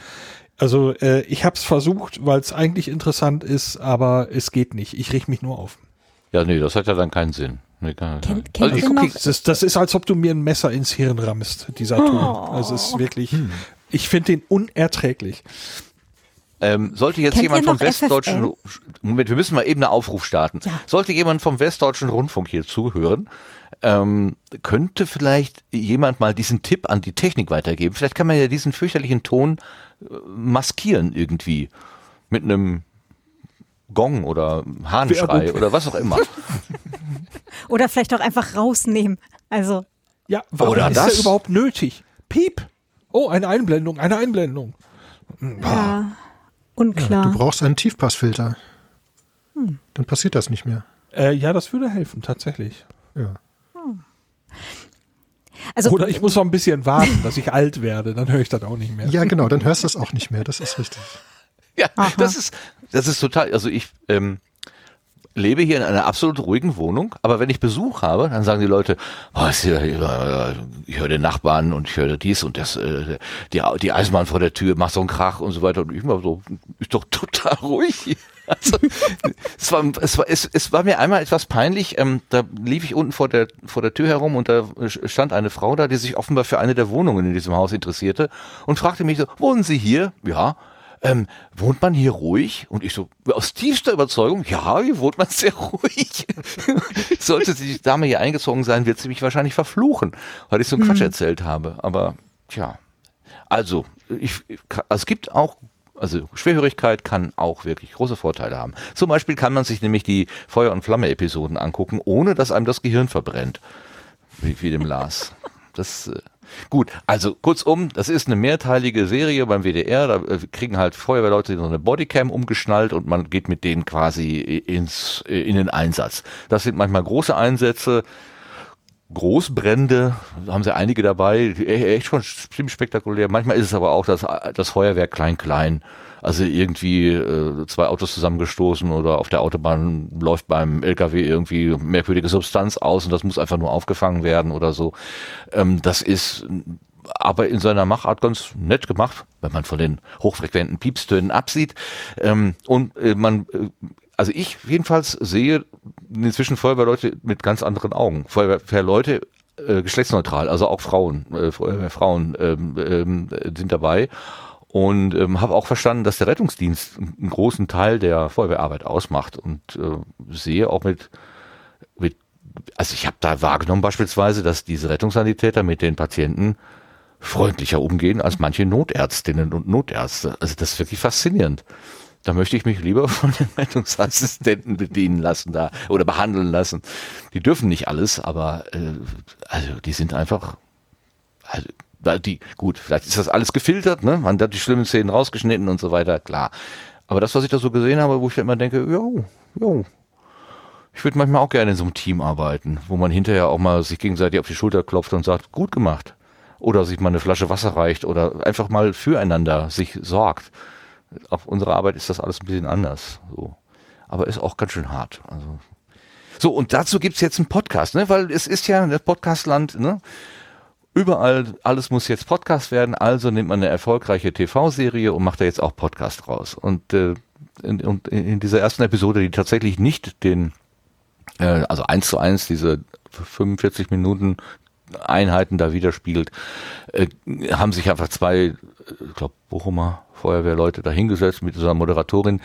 Also äh, ich habe es versucht, weil es eigentlich interessant ist, aber es geht nicht. Ich riech mich nur auf. Ja, nee, das hat ja dann keinen Sinn. Nee, kann, Kennt- also ich guck Das ist, das ist, als ob du mir ein Messer ins Hirn rammst, dieser Ton. Also es ist wirklich, ich finde den unerträglich. Ähm, sollte jetzt Kennt jemand vom Westdeutschen Moment, wir müssen mal eben einen Aufruf starten. Ja. Sollte jemand vom Westdeutschen Rundfunk hier zuhören, ähm, könnte vielleicht jemand mal diesen Tipp an die Technik weitergeben. Vielleicht kann man ja diesen fürchterlichen Ton äh, maskieren irgendwie mit einem Gong oder Hahnschrei oder was auch immer. Oder vielleicht auch einfach rausnehmen. Also, Ja, warum Oder ist das? der überhaupt nötig? Piep. Oh, eine Einblendung, eine Einblendung. ja, unklar. Du brauchst einen Tiefpassfilter. Dann passiert das nicht mehr. Äh, ja, das würde helfen, tatsächlich. Ja. also, Oder ich muss noch ein bisschen warten, dass ich alt werde, dann höre ich das auch nicht mehr. Ja, genau, dann hörst du es auch nicht mehr. Das ist richtig. Ja, das ist, das ist total, also ich ähm, lebe hier in einer absolut ruhigen Wohnung, aber wenn ich Besuch habe, dann sagen die Leute, oh, hier, äh, ich höre den Nachbarn und ich höre dies und das, äh, die, die Eisenbahn vor der Tür macht so einen Krach und so weiter und ich immer so, ist doch total ruhig. Also, es, war, es, war, es, es war mir einmal etwas peinlich, ähm, da lief ich unten vor der, vor der Tür herum und da stand eine Frau da, die sich offenbar für eine der Wohnungen in diesem Haus interessierte und fragte mich so, wohnen Sie hier? Ja. Ähm, wohnt man hier ruhig? Und ich so, aus tiefster Überzeugung, ja, hier wohnt man sehr ruhig. Sollte die Dame hier eingezogen sein, wird sie mich wahrscheinlich verfluchen, weil ich so einen Quatsch erzählt habe. Aber, tja. Also, ich, also es gibt auch, also Schwerhörigkeit kann auch wirklich große Vorteile haben. Zum Beispiel kann man sich nämlich die Feuer- und Flamme-Episoden angucken, ohne dass einem das Gehirn verbrennt. Wie, wie dem Lars. Das, äh, gut, also kurzum, das ist eine mehrteilige Serie beim WDR. Da äh, kriegen halt Feuerwehrleute so eine Bodycam umgeschnallt und man geht mit denen quasi ins, äh, in den Einsatz. Das sind manchmal große Einsätze, Großbrände, haben sie einige dabei, e- echt schon ziemlich spektakulär. Manchmal ist es aber auch das, das Feuerwerk klein-klein. Also irgendwie äh, zwei Autos zusammengestoßen oder auf der Autobahn läuft beim LKW irgendwie merkwürdige Substanz aus und das muss einfach nur aufgefangen werden oder so. Ähm, das ist aber in seiner Machart ganz nett gemacht, wenn man von den hochfrequenten Piepstönen absieht. Ähm, und äh, man, äh, also ich jedenfalls sehe inzwischen Feuerwehrleute mit ganz anderen Augen. Feuerwehrleute äh, geschlechtsneutral, also auch Frauen, äh, Feuerwehrfrauen ähm, ähm, sind dabei. Und ähm, habe auch verstanden, dass der Rettungsdienst einen großen Teil der Feuerwehrarbeit ausmacht und äh, sehe auch mit also ich habe da wahrgenommen beispielsweise, dass diese Rettungssanitäter mit den Patienten freundlicher umgehen als manche Notärztinnen und Notärzte. Also das ist wirklich faszinierend. Da möchte ich mich lieber von den Rettungsassistenten bedienen lassen da oder behandeln lassen. Die dürfen nicht alles, aber äh, also die sind einfach also, die gut, vielleicht ist das alles gefiltert, ne? Man hat die schlimmen Szenen rausgeschnitten und so weiter, klar. Aber das, was ich da so gesehen habe, wo ich immer denke, jo, jo, ich würde manchmal auch gerne in so einem Team arbeiten, wo man hinterher auch mal sich gegenseitig auf die Schulter klopft und sagt, gut gemacht. Oder sich mal eine Flasche Wasser reicht oder einfach mal füreinander sich sorgt. Auf unserer Arbeit ist das alles ein bisschen anders. So. Aber ist auch ganz schön hart. Also. So, und dazu gibt's jetzt einen Podcast, ne? Weil es ist ja das Podcastland, ne? Überall, alles muss jetzt Podcast werden, also nimmt man eine erfolgreiche TV-Serie und macht da jetzt auch Podcast raus. Und, äh, in, und in dieser ersten Episode, die tatsächlich nicht den, äh, also eins zu eins diese 45 Minuten Einheiten da widerspiegelt, äh, haben sich einfach zwei, ich glaube, Bochumer Feuerwehrleute da hingesetzt mit dieser Moderatorin,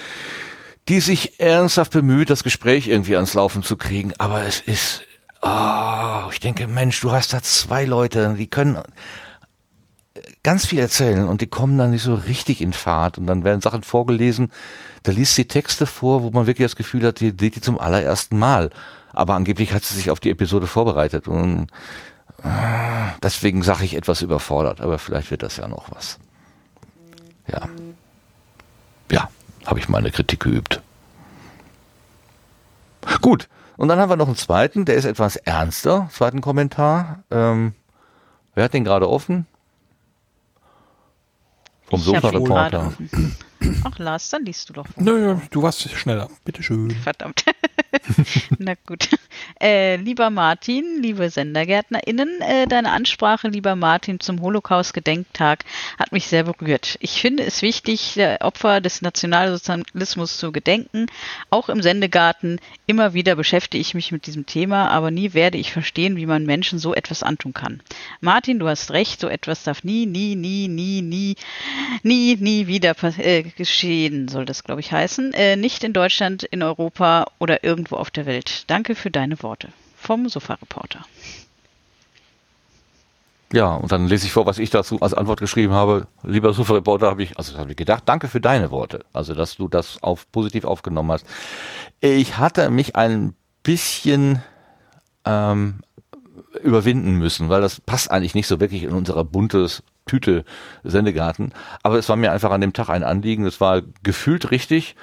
die sich ernsthaft bemüht, das Gespräch irgendwie ans Laufen zu kriegen. Aber es ist, oh, ich denke, Mensch, du hast da zwei Leute, die können ganz viel erzählen und die kommen dann nicht so richtig in Fahrt und dann werden Sachen vorgelesen. Da liest sie Texte vor, wo man wirklich das Gefühl hat, die sieht die zum allerersten Mal. Aber angeblich hat sie sich auf die Episode vorbereitet und Deswegen sage ich etwas überfordert, aber vielleicht wird das ja noch was. Ja. Ja, habe ich meine Kritik geübt. Gut, und dann haben wir noch einen zweiten, der ist etwas ernster, zweiten Kommentar. Ähm, wer hat den gerade offen? Vom Sofa-Reporter. Ach Lars, dann liest du doch. Nö, du warst schneller. Bitteschön. Verdammt. Na gut. Äh, lieber Martin, liebe SendergärtnerInnen, äh, deine Ansprache, lieber Martin, zum Holocaust-Gedenktag hat mich sehr berührt. Ich finde es wichtig, Opfer des Nationalsozialismus zu gedenken. Auch im Sendegarten immer wieder beschäftige ich mich mit diesem Thema, aber nie werde ich verstehen, wie man Menschen so etwas antun kann. Martin, du hast recht, so etwas darf nie, nie, nie, nie, nie, nie, nie wieder äh, geschehen, soll das, glaube ich, heißen. Äh, nicht in Deutschland, in Europa oder irgendwo auf der Welt. Danke für deine Worte. Vom Sofa-Reporter. Ja, und dann lese ich vor, was ich dazu als Antwort geschrieben habe. Lieber Sofa-Reporter, habe ich, also habe ich gedacht, danke für deine Worte. Also, dass du das auf, positiv aufgenommen hast. Ich hatte mich ein bisschen ähm, überwinden müssen, weil das passt eigentlich nicht so wirklich in unserer buntes Tüte Sendegarten. Aber es war mir einfach an dem Tag ein Anliegen. Es war gefühlt richtig.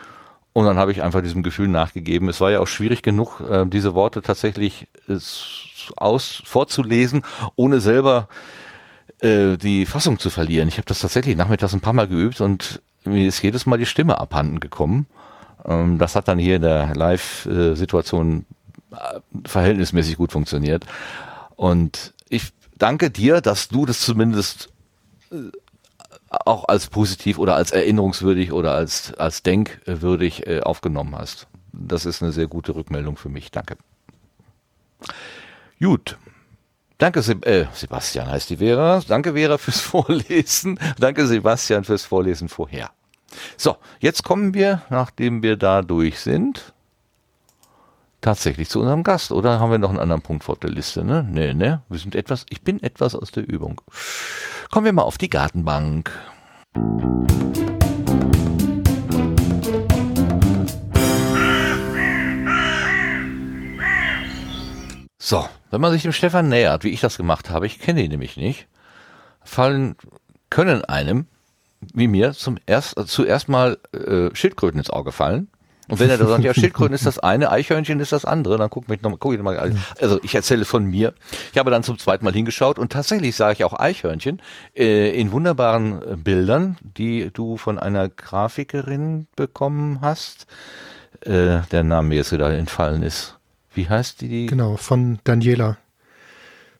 Und dann habe ich einfach diesem Gefühl nachgegeben. Es war ja auch schwierig genug, äh, diese Worte tatsächlich äh, aus vorzulesen, ohne selber äh, die Fassung zu verlieren. Ich habe das tatsächlich nachmittags ein paar Mal geübt und mir ist jedes Mal die Stimme abhanden gekommen. Ähm, das hat dann hier in der Live-Situation äh, verhältnismäßig gut funktioniert. Und ich danke dir, dass du das zumindest auch als positiv oder als erinnerungswürdig oder als, als denkwürdig äh, aufgenommen hast. Das ist eine sehr gute Rückmeldung für mich. Danke. Gut. Danke, Seb äh, Sebastian heißt die Vera. Danke, Vera, fürs Vorlesen. Danke, Sebastian, fürs Vorlesen vorher. So, jetzt kommen wir, nachdem wir da durch sind, tatsächlich zu unserem Gast, oder haben wir noch einen anderen Punkt vor der Liste, ne? Nee, ne? Wir sind etwas, ich bin etwas aus der Übung. Kommen wir mal auf die Gartenbank. So, wenn man sich dem Stefan nähert, wie ich das gemacht habe, ich kenne ihn nämlich nicht, fallen, können einem, wie mir, zum erst, zuerst mal äh, Schildkröten ins Auge fallen. Und wenn er da sagt, ja, Schildkröten ist das eine, Eichhörnchen ist das andere, dann guck mich noch, guck ich noch mal, also ich erzähle von mir. Ich habe dann zum zweiten Mal hingeschaut und tatsächlich sah ich auch Eichhörnchen äh, in wunderbaren äh, Bildern, die du von einer Grafikerin bekommen hast, äh, der Name mir jetzt wieder entfallen ist. Wie heißt die? Genau, von Daniela.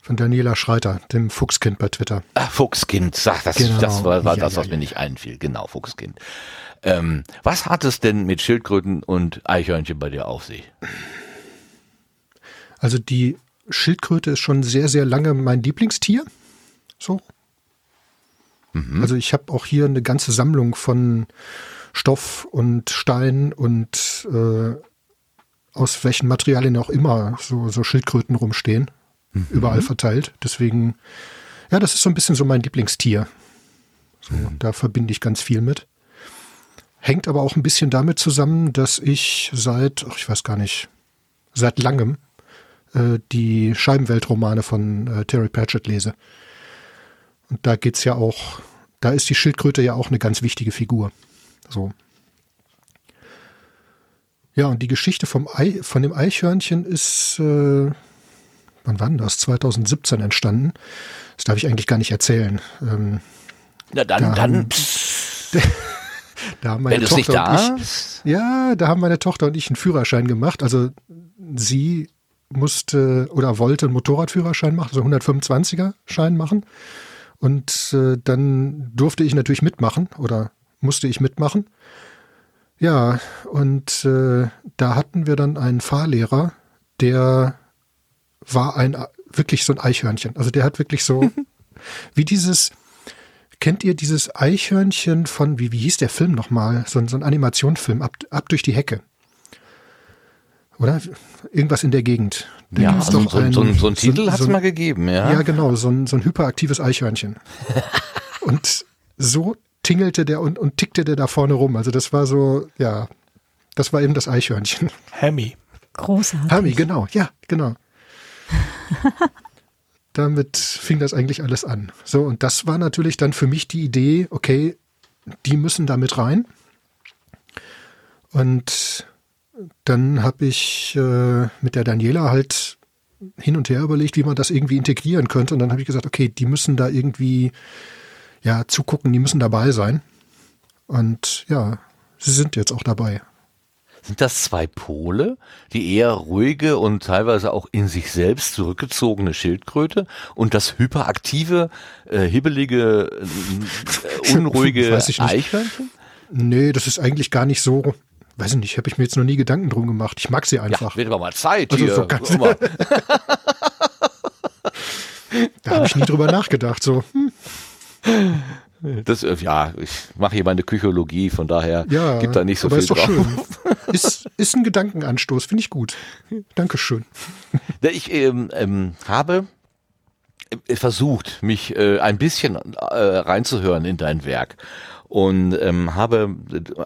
Von Daniela Schreiter, dem Fuchskind bei Twitter. Ach, Fuchskind, sag, das, genau. das war, war ja, das, was ja, mir ja. nicht einfiel. Genau, Fuchskind. Ähm, was hat es denn mit Schildkröten und Eichhörnchen bei dir auf sich? Also die Schildkröte ist schon sehr, sehr lange mein Lieblingstier. So. Mhm. Also ich habe auch hier eine ganze Sammlung von Stoff und Stein und äh, aus welchen Materialien auch immer so, so Schildkröten rumstehen, mhm. überall verteilt. Deswegen, ja, das ist so ein bisschen so mein Lieblingstier. So, mhm. Da verbinde ich ganz viel mit. Hängt aber auch ein bisschen damit zusammen, dass ich seit, ach, ich weiß gar nicht, seit langem äh, die Scheibenweltromane von äh, Terry Pratchett lese. Und da geht's ja auch, da ist die Schildkröte ja auch eine ganz wichtige Figur. So. Ja, und die Geschichte vom Ei, von dem Eichhörnchen ist, äh, wann war denn das? 2017 entstanden. Das darf ich eigentlich gar nicht erzählen. Ähm, Na dann, da dann. Haben, da haben meine Wenn Tochter nicht und ich, ja, da haben meine Tochter und ich einen Führerschein gemacht. Also sie musste oder wollte einen Motorradführerschein machen, so 125er Schein machen. Und äh, dann durfte ich natürlich mitmachen oder musste ich mitmachen. Ja, und äh, da hatten wir dann einen Fahrlehrer, der war ein wirklich so ein Eichhörnchen. Also der hat wirklich so wie dieses kennt ihr dieses Eichhörnchen von wie wie hieß der Film nochmal? So, so ein Animationsfilm ab, ab durch die Hecke. Oder irgendwas in der Gegend. Da ja, also so, ein, so, so, ein Titel so, hat es mal gegeben, ja. Ja, genau, so ein, so ein hyperaktives Eichhörnchen. und so tingelte der und, und tickte der da vorne rum. Also das war so, ja, das war eben das Eichhörnchen. Hammy. Großartig. Hammy, genau, ja, genau. Damit fing das eigentlich alles an. So, und das war natürlich dann für mich die Idee, okay, die müssen da mit rein. Und dann habe ich äh, mit der Daniela halt hin und her überlegt, wie man das irgendwie integrieren könnte. Und dann habe ich gesagt, okay, die müssen da irgendwie ja, zugucken, die müssen dabei sein. Und ja, sie sind jetzt auch dabei. Sind das zwei Pole, die eher ruhige und teilweise auch in sich selbst zurückgezogene Schildkröte und das hyperaktive, äh, hibbelige, äh, unruhige Eichhörnchen? Nee, das ist eigentlich gar nicht so. Weiß ich nicht, habe ich mir jetzt noch nie Gedanken drum gemacht. Ich mag sie einfach. Ja, wird aber mal Zeit also hier. So ganz da habe ich nie drüber nachgedacht. So, hm. Das, äh, ja, ich mache hier meine Psychologie, von daher ja, gibt da nicht so aber viel ist doch drauf. Schön. Ist, ist ein Gedankenanstoß, finde ich gut. Dankeschön. Ich ähm, ähm, habe äh, versucht, mich äh, ein bisschen äh, reinzuhören in dein Werk und ähm, habe,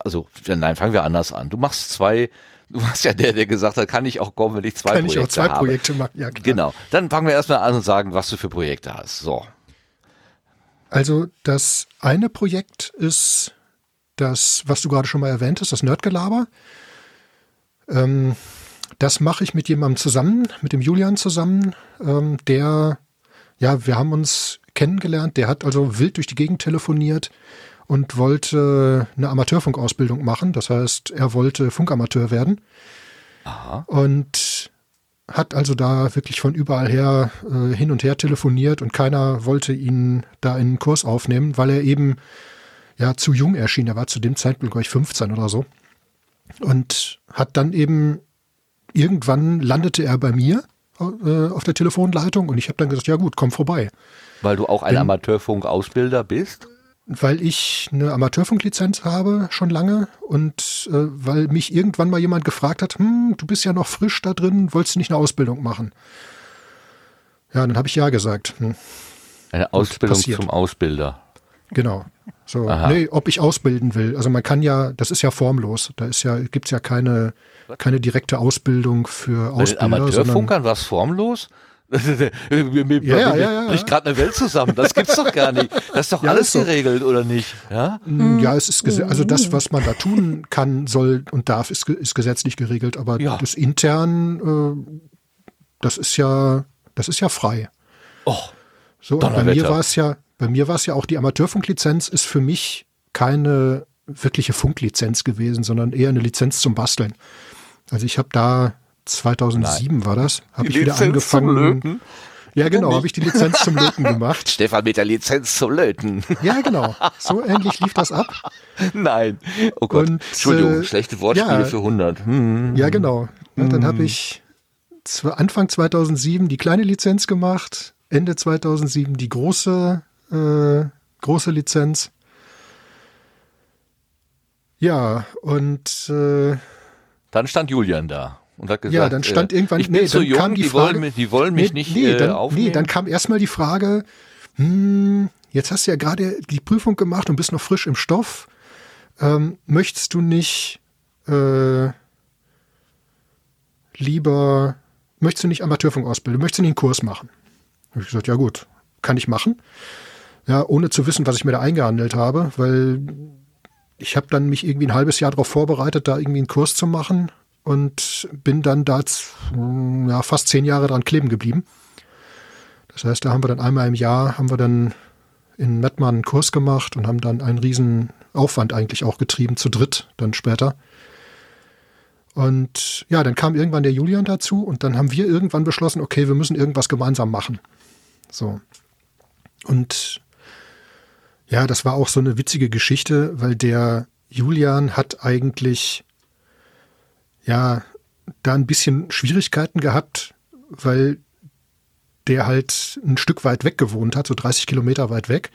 also nein, fangen wir anders an. Du machst zwei Du warst ja der, der gesagt hat, kann ich auch kommen, wenn ich zwei kann Projekte habe. Kann ich auch zwei habe. Projekte machen, ja klar. Genau. Dann fangen wir erstmal an und sagen, was du für Projekte hast. So. Also das eine Projekt ist das, was du gerade schon mal erwähnt hast, das Nerdgelaber. Ähm, das mache ich mit jemandem zusammen, mit dem Julian zusammen, ähm, der, ja, wir haben uns kennengelernt, der hat also wild durch die Gegend telefoniert und wollte eine Amateurfunkausbildung machen. Das heißt, er wollte Funkamateur werden. Aha. Und hat also da wirklich von überall her äh, hin und her telefoniert und keiner wollte ihn da in einen Kurs aufnehmen, weil er eben ja zu jung erschien. Er war zu dem Zeitpunkt, glaube ich, 15 oder so. Und hat dann eben irgendwann landete er bei mir äh, auf der Telefonleitung und ich habe dann gesagt, ja gut, komm vorbei. Weil du auch ein Amateurfunkausbilder bist? Weil ich eine Amateurfunklizenz habe, schon lange, und äh, weil mich irgendwann mal jemand gefragt hat, hm, du bist ja noch frisch da drin, wolltest du nicht eine Ausbildung machen? Ja, dann habe ich ja gesagt. Hm. Eine Ausbildung zum Ausbilder. Genau. So, nee, ob ich ausbilden will. Also man kann ja, das ist ja formlos. Da ist ja, gibt's ja keine, keine direkte Ausbildung für Ausbilder. Bei den Amateurfunkern war es formlos? Mir, mir, ja, ja, ja, bricht gerade eine Welt zusammen. Das gibt's doch gar nicht. Das ist doch ja, alles ist geregelt, oder nicht? Ja? Mm, ja, es ist also das, was man da tun kann, soll und darf, ist, ist gesetzlich geregelt. Aber ja. das intern, äh, das ist ja, das ist ja frei. Oh, so, und bei mir war es ja, bei mir war es ja auch die Amateurfunklizenz ist für mich keine wirkliche Funklizenz gewesen, sondern eher eine Lizenz zum Basteln. Also ich habe da 2007 Nein. war das. Habe ich wieder angefangen. Ja, genau, habe ich die Lizenz zum Löten gemacht. Stefan mit der Lizenz zum Löten. Ja, genau. So ähnlich lief das ab. Nein. Oh Gott. Und, Entschuldigung, äh, schlechte Wortspiele ja, für 100. Hm. Ja, genau. Und dann habe hm. ich Anfang 2007 die kleine Lizenz gemacht, Ende 2007 die große, äh, große Lizenz. Ja, und äh, dann stand Julian da. Und hat gesagt, ja, dann stand äh, irgendwann, ich bin nee, zu dann jung, kam die die, Frage- wollen, mich- die wollen mich nee, nicht nee, äh, dann, aufnehmen. nee, dann kam erstmal die Frage, hm, jetzt hast du ja gerade die Prüfung gemacht und bist noch frisch im Stoff. Ähm, möchtest du nicht äh, lieber, möchtest du nicht Amateurfunk ausbilden, möchtest du nicht einen Kurs machen? Habe ich gesagt, ja gut, kann ich machen. Ja, ohne zu wissen, was ich mir da eingehandelt habe, weil ich habe dann mich irgendwie ein halbes Jahr darauf vorbereitet, da irgendwie einen Kurs zu machen und bin dann da hm, ja, fast zehn Jahre dran kleben geblieben. Das heißt, da haben wir dann einmal im Jahr, haben wir dann in Mettmann einen Kurs gemacht und haben dann einen riesen Aufwand eigentlich auch getrieben, zu dritt dann später. Und ja, dann kam irgendwann der Julian dazu und dann haben wir irgendwann beschlossen, okay, wir müssen irgendwas gemeinsam machen. So. Und ja, das war auch so eine witzige Geschichte, weil der Julian hat eigentlich ja da ein bisschen Schwierigkeiten gehabt, weil der halt ein Stück weit weg gewohnt hat, so 30 Kilometer weit weg.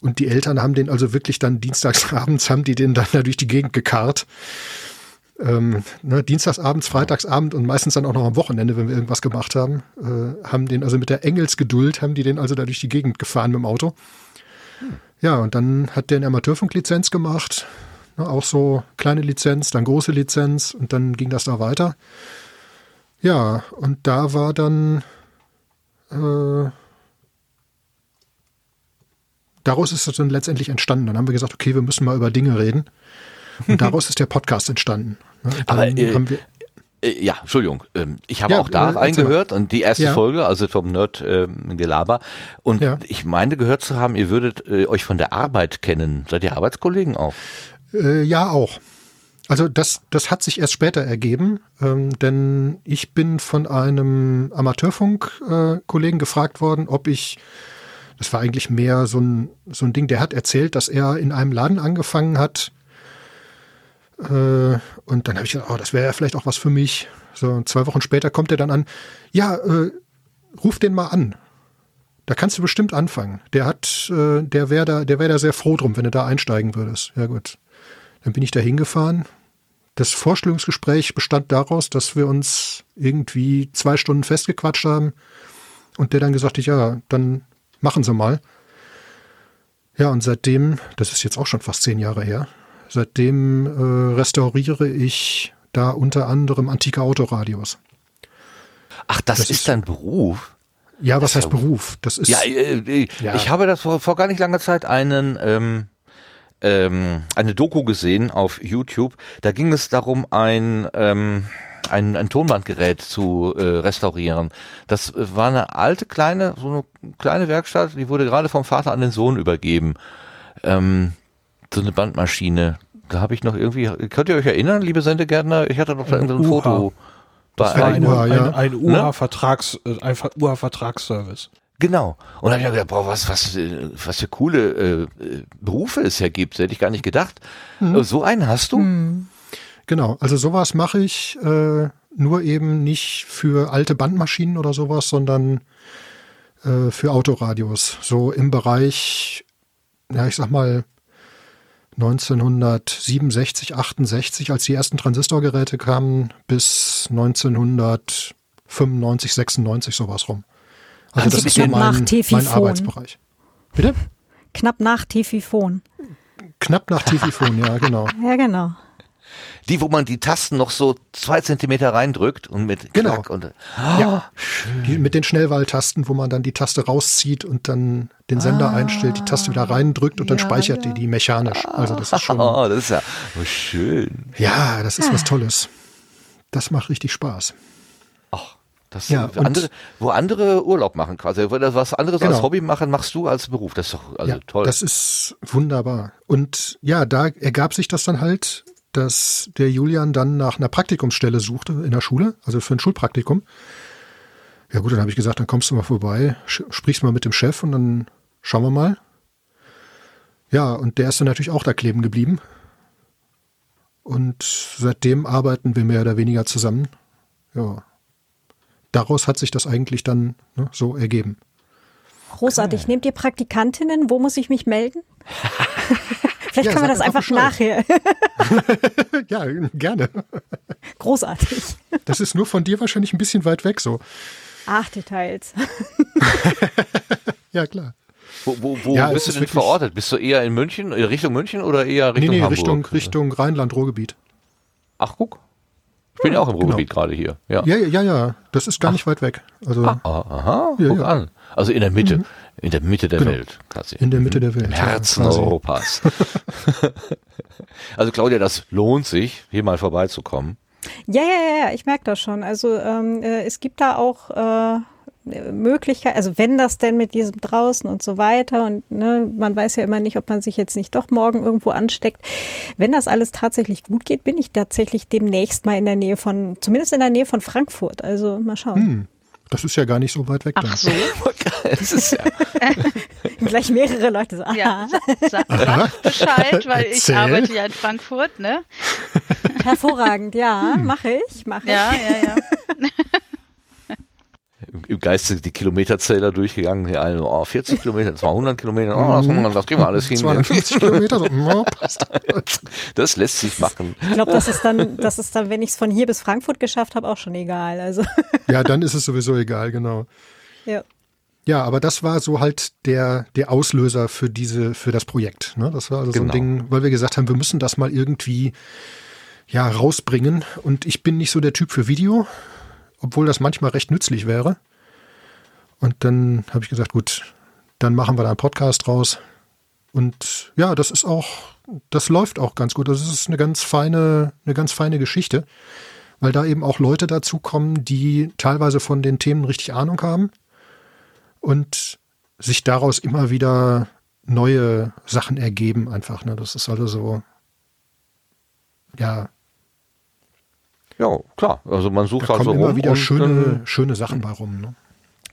Und die Eltern haben den also wirklich dann dienstagsabends, haben die den dann da durch die Gegend gekarrt. Ähm, ne, dienstagsabends, freitagsabend und meistens dann auch noch am Wochenende, wenn wir irgendwas gemacht haben, äh, haben den also mit der Engelsgeduld, haben die den also da durch die Gegend gefahren mit dem Auto. Ja, und dann hat der eine Amateurfunklizenz gemacht, ne, auch so kleine Lizenz, dann große Lizenz und dann ging das da weiter. Ja, und da war dann äh, daraus ist es dann letztendlich entstanden. Dann haben wir gesagt, okay, wir müssen mal über Dinge reden. Und daraus ist der Podcast entstanden. Ne, Aber, äh, Äh, Ja, Entschuldigung. Ähm, Ich habe Ja, auch da äh, reingehört und die erste Ja. Folge, also vom Nerd ähm, Gelaber. Und Ja. ich meine gehört zu haben, ihr würdet äh, euch von der Arbeit kennen. Seid ihr Arbeitskollegen auch? Äh, ja, auch. Also das, das hat sich erst später ergeben, ähm, denn ich bin von einem Amateurfunk-Kollegen gefragt worden, ob ich, das war eigentlich mehr so ein, so ein Ding, der hat erzählt, dass er in einem Laden angefangen hat. Äh, und dann habe ich gedacht, oh, das wäre ja vielleicht auch was für mich. So zwei Wochen später kommt er dann an, ja, äh, ruf den mal an. Da kannst du bestimmt anfangen. Der hat, äh, der wäre da, der wäre da sehr froh drum, wenn du da einsteigen würdest. Ja gut. Dann bin ich da hingefahren. Das Vorstellungsgespräch bestand daraus, dass wir uns irgendwie zwei Stunden festgequatscht haben und der dann gesagt hat, ja, dann machen Sie mal. Ja, und seitdem, das ist jetzt auch schon fast zehn Jahre her, seitdem äh, restauriere ich da unter anderem antike Autoradios. Ach, das, Das ist ist- dein Beruf? Ja, was Das heißt ja- Beruf? Das ist Ja, äh, äh, Ja. ich habe das vor, vor gar nicht langer Zeit einen ähm, ähm, eine Doku gesehen auf YouTube. Da ging es darum, ein ähm, ein, ein Tonbandgerät zu äh, restaurieren. Das war eine alte kleine so eine kleine Werkstatt. Die wurde gerade vom Vater an den Sohn übergeben. Ähm, so eine Bandmaschine. Da habe ich noch irgendwie. Könnt ihr euch erinnern, liebe Sendegärtner? Ich hatte doch da Ein irgendein. Foto. Bei Das war Ein, ein UHA, ja. ein, ein UHA-Vertrags, äh, ein Ver- UHA-Vertragsservice. Genau. Und da habe ich mir gedacht, boah, was, was, äh, was für coole äh, äh, Berufe es ja gibt. Das hätte ich gar nicht gedacht. Mhm. So einen hast du? Genau, also sowas mache ich äh, nur eben nicht für alte Bandmaschinen oder sowas, sondern äh, für Autoradios. So im Bereich, ja, ich sag mal 1967, 68, als die ersten Transistorgeräte kamen, bis 1995, 96 sowas rum. Also Also das ist knapp so nach mein, mein Tefifon. Arbeitsbereich. Bitte? Knapp nach Tefifon. Knapp nach Tififon, ja, genau. Ja, genau. Die, wo man die Tasten noch so zwei Zentimeter reindrückt und mit Genau. Klack und Ja, die, mit den Schnellwahltasten, wo man dann die Taste rauszieht und dann den Sender einstellt, die Taste wieder reindrückt und dann ja, speichert ja. die die mechanisch. Also das ist schon, Oh, das ist ja oh, schön. ja, das ist was Tolles. Das macht richtig Spaß. Das Ja, andere, wo andere Urlaub machen quasi. Das was anderes als Genau. Hobby machen, machst du als Beruf. Das ist doch also ja, toll. Das ist wunderbar. Und ja, da ergab sich das dann halt, dass der Julian dann nach einer Praktikumsstelle suchte in der Schule, also für ein Schulpraktikum. Ja gut, dann habe ich gesagt, dann kommst du mal vorbei, sprichst mal mit dem Chef und dann schauen wir mal. Ja, und der ist dann natürlich auch da kleben geblieben. Und seitdem arbeiten wir mehr oder weniger zusammen. Ja. Daraus hat sich das eigentlich dann ne, so ergeben. Großartig. Nehmt ihr Praktikantinnen? Wo muss ich mich melden? Vielleicht Ja, können wir das einfach Bescheid. nachher. Ja, gerne. Großartig. Das ist nur von dir wahrscheinlich ein bisschen weit weg so. Ach, Details. Ja, klar. Wo, wo, wo Ja, bist du denn verortet? Bist du eher in München, Richtung München oder eher Nee, Richtung nee, Hamburg? Richtung, Richtung Rheinland-Ruhrgebiet. Ach, guck. Ich bin ja auch im Ruhrgebiet gerade hier. Ja. Ja, ja, ja, ja. Das ist gar nicht weit weg. Also Ah, aha, Ja, guck ja. an. Also in der Mitte. In der Mitte der Genau. Welt, quasi. in der Mitte der Welt. Im Herzen. Europas. also Claudia, das lohnt sich, hier mal vorbeizukommen. Ja, ja, ja, ja, ich merke das schon. Also ähm, äh, es gibt da auch äh, Möglichkeiten, also wenn das denn mit diesem draußen und so weiter und ne, man weiß ja immer nicht, ob man sich jetzt nicht doch morgen irgendwo ansteckt. Wenn das alles tatsächlich gut geht, bin ich tatsächlich demnächst mal in der Nähe von, zumindest in der Nähe von Frankfurt. Also mal schauen. Hm, das ist ja gar nicht so weit weg. Ach dann. so, Es ist ja, Gleich mehrere Leute so, aha. ja. Sag sag Bescheid, weil ich Erzähl. arbeite ja in Frankfurt, ne? hervorragend, ja, mache ich, mache ich. Ja, ja, ja. Im- Geiste die Kilometerzähler durchgegangen. Die einen, oh, 40 Kilometer, 200 Kilometer, oh, das, das kriegen wir alles hin. 250 Kilometer, so, ja, passt. Das lässt sich machen. Ich glaube, das ist dann, das ist dann, wenn ich es von hier bis Frankfurt geschafft habe, auch schon egal. Also Ja, dann ist es sowieso egal, genau. ja. Ja, aber das war so halt der, der Auslöser für diese, für das Projekt. Ne? Das war also so Genau. ein Ding, weil wir gesagt haben, wir müssen das mal irgendwie ja rausbringen. Und ich bin nicht so der Typ für Video, obwohl das manchmal recht nützlich wäre. Und dann habe ich gesagt, gut, dann machen wir da einen Podcast raus. Und ja, das ist auch, das läuft auch ganz gut. Das ist eine ganz feine, eine ganz feine Geschichte, weil da eben auch Leute dazukommen, die teilweise von den Themen richtig Ahnung haben und sich daraus immer wieder neue Sachen ergeben einfach. Ne? Das ist also so, ja, Ja, klar. Also man da sucht halt kommen so immer wieder schöne, schöne Sachen bei rum. Ne?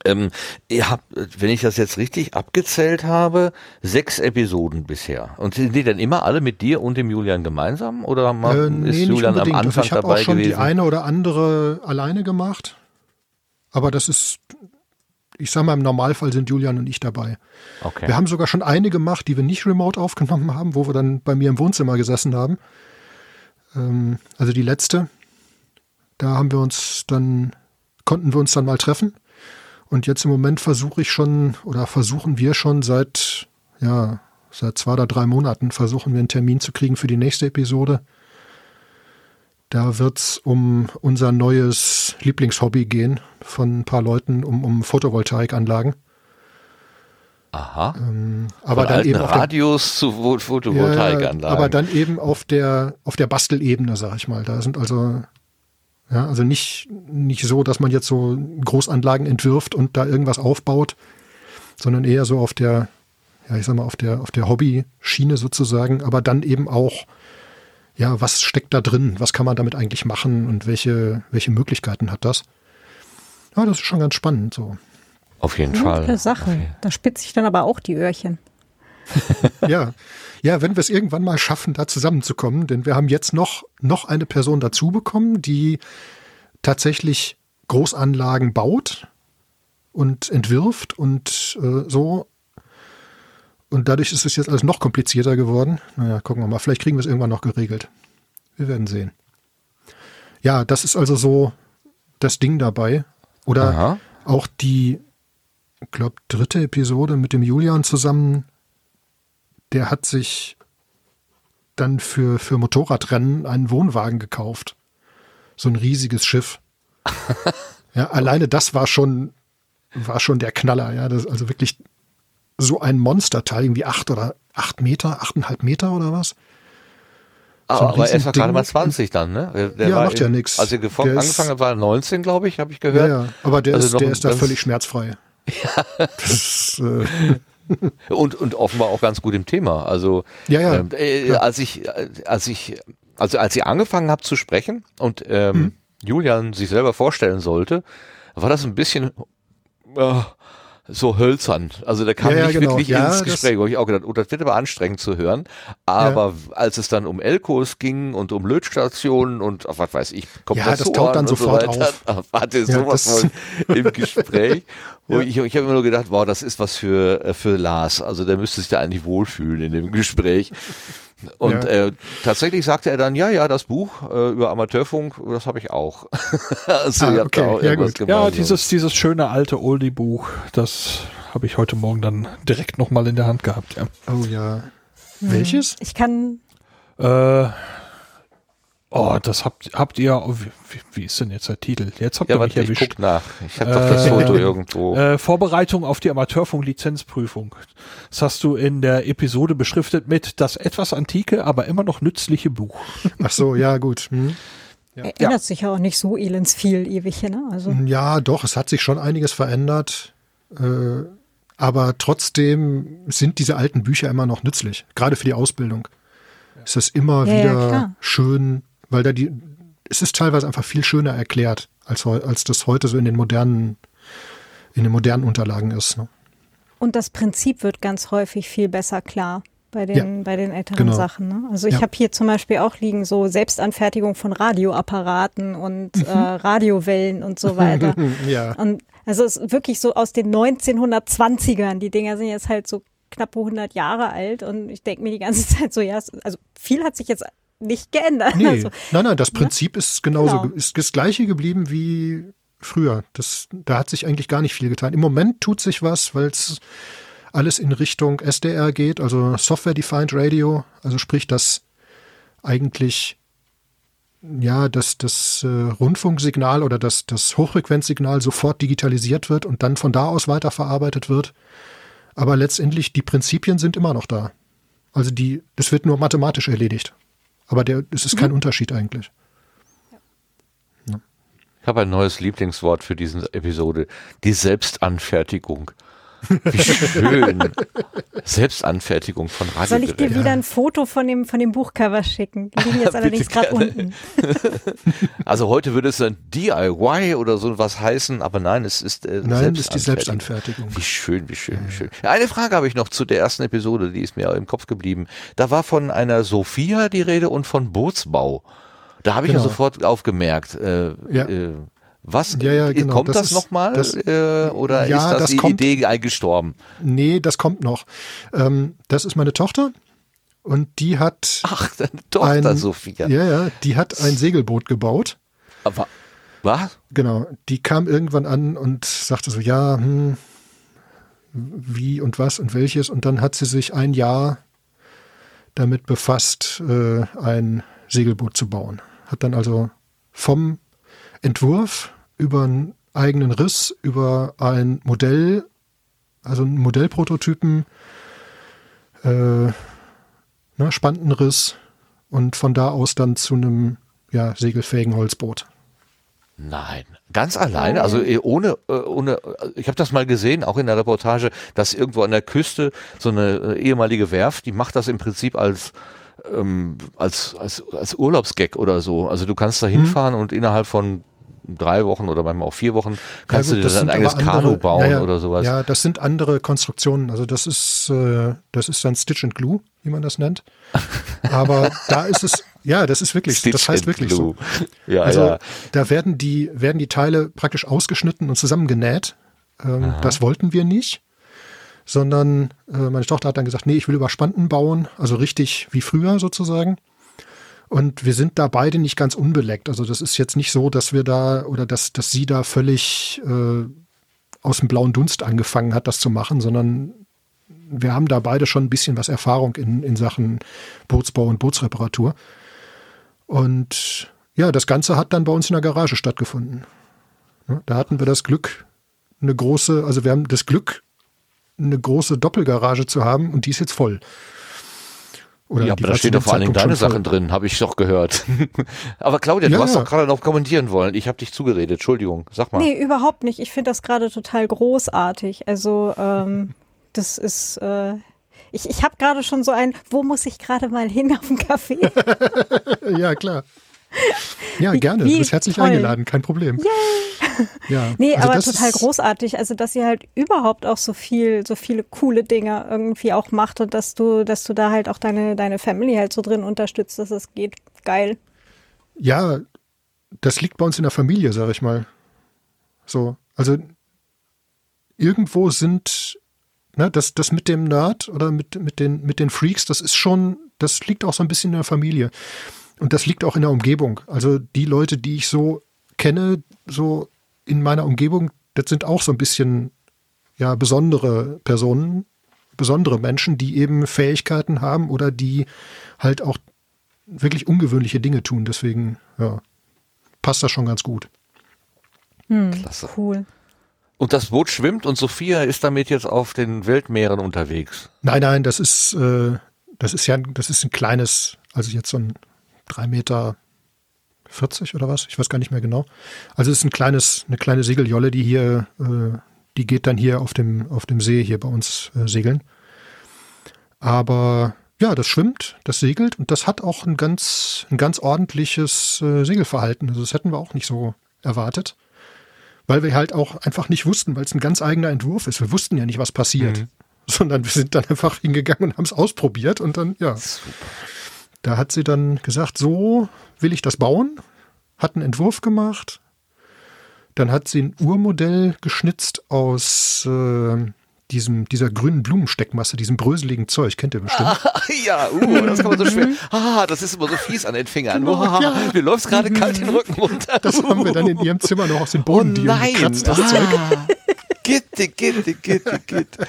Ähm, ihr habt, wenn ich das jetzt richtig abgezählt habe, sechs Episoden bisher. Und sind die dann immer alle mit dir und dem Julian gemeinsam? Oder Äh, ist nee, nicht Julian am unbedingt. Also Anfang ich habe auch dabei schon gewesen? die eine oder andere alleine gemacht. Aber das ist, ich sag mal, im Normalfall sind Julian und ich dabei. okay. Wir haben sogar schon eine gemacht, die wir nicht remote aufgenommen haben, wo wir dann bei mir im Wohnzimmer gesessen haben. Ähm, also die letzte. Da haben wir uns dann, konnten wir uns dann mal treffen. Und jetzt im Moment versuche ich schon, oder versuchen wir schon seit, ja, seit zwei oder drei Monaten versuchen wir einen Termin zu kriegen für die nächste Episode. Da wird es um unser neues Lieblingshobby gehen von ein paar Leuten, um, um Photovoltaikanlagen. Aha. Aber Von dann eben auf der Radios zu Pho- Photovoltaikanlagen. ja, aber dann eben auf der auf der Bastelebene, sag ich mal. Da sind also ja, also nicht nicht so, dass man jetzt so Großanlagen entwirft und da irgendwas aufbaut, sondern eher so auf der ja, ich sag mal auf der auf der Hobby-Schiene sozusagen, aber dann eben auch ja, was steckt da drin? Was kann man damit eigentlich machen und welche welche Möglichkeiten hat das? Ja, das ist schon ganz spannend so. Auf jeden Fall. Sache. Da spitze ich dann aber auch die Öhrchen. ja, ja, wenn wir es irgendwann mal schaffen, da zusammenzukommen, denn wir haben jetzt noch, noch eine Person dazu bekommen, die tatsächlich Großanlagen baut und entwirft und äh, so. Und dadurch ist es jetzt alles noch komplizierter geworden. Naja, gucken wir mal. Vielleicht kriegen wir es irgendwann noch geregelt. Wir werden sehen. Ja, das ist also so das Ding dabei. Oder Aha. auch die, ich glaube, dritte Episode mit dem Julian zusammen, der hat sich dann für, für Motorradrennen einen Wohnwagen gekauft. So ein riesiges Schiff. ja, alleine das war schon, war schon der Knaller, ja. Das, also wirklich so ein Monsterteil, irgendwie acht oder acht Meter, achteinhalb Meter oder was. Ah, so aber er ist ja gerade mal 20 dann, ne? Der- Ja, war macht ja nix. Als er ist- angefangen hat, war er 19, glaube ich, habe ich Ja, gehört. ja. Aber der Also ist, der ist da völlig schmerzfrei. Das ist, äh, Und, und offenbar auch ganz gut im Thema. Also Ja, ja, ähm, äh, als ich, als ich, also als ich angefangen habe zu sprechen und ähm, Hm. Julian sich selber vorstellen sollte, war das ein bisschen äh, so hölzern. Also der kam Ja, ja, nicht genau. wirklich Ja, ins das- Gespräch, wo ich auch gedacht, oh, das wird aber anstrengend zu hören. Aber als es dann um Elkos ging und um Lötstationen und ach, was weiß ich, Kompressoren das taucht dann und sofort so weiter, der Ja, sowas das- von im Gespräch. Wo Ja. ich ich habe immer nur gedacht, wow, das ist was für, äh, für Lars. Also der müsste sich da eigentlich wohlfühlen in dem Gespräch. Und Ja. äh, tatsächlich sagte er dann, ja, ja, das Buch äh, über Amateurfunk, das habe ich auch. also, Ah, okay, auch ja, irgendwas gut. Ja, dieses, dieses schöne alte Oldie-Buch, das habe ich heute Morgen dann direkt nochmal in der Hand gehabt. Ja. Oh ja. Welches? Ich kann, Äh, oh, das habt, habt ihr, oh, wie, wie- ist denn jetzt der Titel? Jetzt habt Ja, ihr mich ich erwischt. guck nach. Ich habe doch das Äh, Foto irgendwo. Äh, Vorbereitung auf die Amateurfunk-Lizenzprüfung. Das hast du in der Episode beschriftet mit das etwas antike, aber immer noch nützliche Buch. Ach so, ja, gut. Hm. erinnert sich ja auch nicht so elends viel ewig, ne? Also, Ja, doch, es hat sich schon einiges verändert. Äh, aber trotzdem sind diese alten Bücher immer noch nützlich. Gerade für die Ausbildung. Es ist immer Ja, ja, wieder schön, weil da die, es ist teilweise einfach viel schöner erklärt, als, als das heute so in den modernen, in den modernen Unterlagen ist. Ne? und das Prinzip wird ganz häufig viel besser klar bei den, bei den älteren genau. Sachen. Ne? Also ich Ja. habe hier zum Beispiel auch liegen so Selbstanfertigung von Radioapparaten und Mhm. äh, Radiowellen und so weiter. ja. Und also es ist wirklich so aus den 1920ern. Die Dinger sind jetzt halt so knappe 100 Jahre alt und ich denke mir die ganze Zeit so, ja, also viel hat sich jetzt nicht geändert. Nee, Also, nein, nein, das Prinzip ist genauso, Genau. ist das gleiche geblieben wie früher. Das, da hat sich eigentlich gar nicht viel getan. Im Moment tut sich was, weil es alles in Richtung SDR geht, also Software Defined Radio, also sprich, dass eigentlich ja, dass das äh, Rundfunksignal oder das, das Hochfrequenzsignal sofort digitalisiert wird und dann von da aus weiterverarbeitet wird. Aber letztendlich, die Prinzipien sind immer noch da. Also die, das wird nur mathematisch erledigt. Aber der, es ist kein Unterschied eigentlich. Ich habe ein neues Lieblingswort für diese Episode. Die Selbstanfertigung. Wie schön. Selbstanfertigung von soll ich dir wieder ein Foto von dem, von dem Buchcover schicken? Die liegen jetzt allerdings gerade unten. Also heute würde es dann DIY oder so was heißen, aber nein, es ist äh, Nein, ist die Selbstanfertigung. Wie schön, wie schön, wie schön. Eine Frage habe ich noch zu der ersten Episode, die ist mir im Kopf geblieben. Da war von einer Sophia die Rede und von Bootsbau. Da habe ich Genau. ja sofort aufgemerkt. Äh, Ja. äh, was Ja, ja, genau. kommt Das das, nochmal? Äh, oder Ja, ist das, das die kommt- Idee eingestorben? Nee, das kommt noch. Ähm, das ist meine Tochter und die hat Ach, deine Tochter ein, Sophia. Ja, ja, die hat ein Segelboot gebaut. Aber, was? Genau, die kam irgendwann an und sagte so, ja, hm, wie und was und welches. Und dann hat sie sich ein Jahr damit befasst, äh, ein Segelboot zu bauen. Hat dann also vom Entwurf über einen eigenen Riss, über ein Modell, also einen Modellprototypen, äh, ne, Spantenriss und von da aus dann zu einem ja, segelfähigen Holzboot. Nein, ganz alleine, also eh, ohne, äh, ohne, äh, ich habe das mal gesehen, auch in der Reportage, dass irgendwo an der Küste so eine äh, ehemalige Werft, die macht das im Prinzip als ähm, als, als, als Urlaubsgag oder so. Also du kannst da Mhm. hinfahren und innerhalb von drei Wochen oder manchmal auch vier Wochen kannst Ja, du gut, dir das dein sind eigenes aber Kanu andere- bauen ja, ja, oder sowas. Ja, das sind andere Konstruktionen. Also das ist, äh, das ist dann Stitch and Glue, wie man das nennt. Aber da ist es, ja, das ist wirklich, Stitch das heißt wirklich Glue. so. Ja, Also da werden die, werden die Teile praktisch ausgeschnitten und zusammengenäht. Ähm, das wollten wir nicht. Sondern äh, meine Tochter hat dann gesagt, nee, ich will über Spanten bauen, also richtig wie früher sozusagen. Und wir sind da beide nicht ganz unbeleckt. Also das ist jetzt nicht so, dass wir da oder dass, dass sie da völlig äh, aus dem blauen Dunst angefangen hat, das zu machen, sondern wir haben da beide schon ein bisschen was Erfahrung in, in Sachen Bootsbau und Bootsreparatur. Und ja, das Ganze hat dann bei uns in der Garage stattgefunden. Da hatten wir das Glück, eine große, also wir haben das Glück, eine große Doppelgarage zu haben und die ist jetzt voll. Oder ja, aber da stehen dem doch vor allen Dingen deine. Sachen drin, habe ich doch gehört. aber Claudia, du Ja, hast ja. doch gerade noch kommentieren wollen. Ich habe dich zugeredet. Entschuldigung, sag mal. Nee, überhaupt nicht. Ich finde das gerade total großartig. Also ähm, das ist, äh, ich, ich habe gerade schon so ein, wo muss ich gerade mal hin auf den Kaffee? Ja, klar. Ja, gerne. wie du bist herzlich toll. eingeladen, kein Problem. Ja, Nee, also aber total großartig. Also, dass ihr halt überhaupt auch so viel, so viele coole Dinge irgendwie auch macht und dass du, dass du da halt auch deine, deine Family halt so drin unterstützt, dass es geht. Geil. Ja, das liegt bei uns in der Familie, sag ich mal. So, also irgendwo sind, ne, das, das mit dem Nerd oder mit, mit, den, mit den Freaks, das ist schon, das liegt auch so ein bisschen in der Familie. Und das liegt auch in der Umgebung. Also die Leute, die ich so kenne, so in meiner Umgebung, das sind auch so ein bisschen ja besondere Personen, besondere Menschen, die eben Fähigkeiten haben oder die halt auch wirklich ungewöhnliche Dinge tun. Deswegen ja, passt das schon ganz gut. Klasse. Cool. Und das Boot schwimmt und Sophia ist damit jetzt auf den Weltmeeren unterwegs. Nein, nein, das ist, äh, das ist ja, das ist ein kleines, also jetzt so ein drei Meter 40 oder was? Ich weiß gar nicht mehr genau. Also es ist ein kleines, eine kleine Segeljolle, die hier, äh, die geht dann hier auf dem, auf dem See hier bei uns äh, segeln. Aber ja, das schwimmt, das segelt und das hat auch ein ganz, ein ganz ordentliches äh, Segelverhalten. Also das hätten wir auch nicht so erwartet. Weil wir halt auch einfach nicht wussten, weil es ein ganz eigener Entwurf ist. Wir wussten ja nicht, was passiert. Sondern wir sind dann einfach hingegangen und haben es ausprobiert und dann, ja. Da hat sie dann gesagt, so will ich das bauen, hat einen Entwurf gemacht. Dann hat sie ein Urmodell geschnitzt aus äh, diesem, dieser grünen Blumensteckmasse, diesem bröseligen Zeug, kennt ihr bestimmt. ja, uh, das kann man so schwer. Ah, das ist immer so fies an den Fingern. Wow, Mir läuft gerade kalt den Rücken runter. Das haben wir dann in ihrem Zimmer noch aus den Oh Boden nein. gekratzt, das Zeug. Ah. Gitte, gitte, gitte, gitte.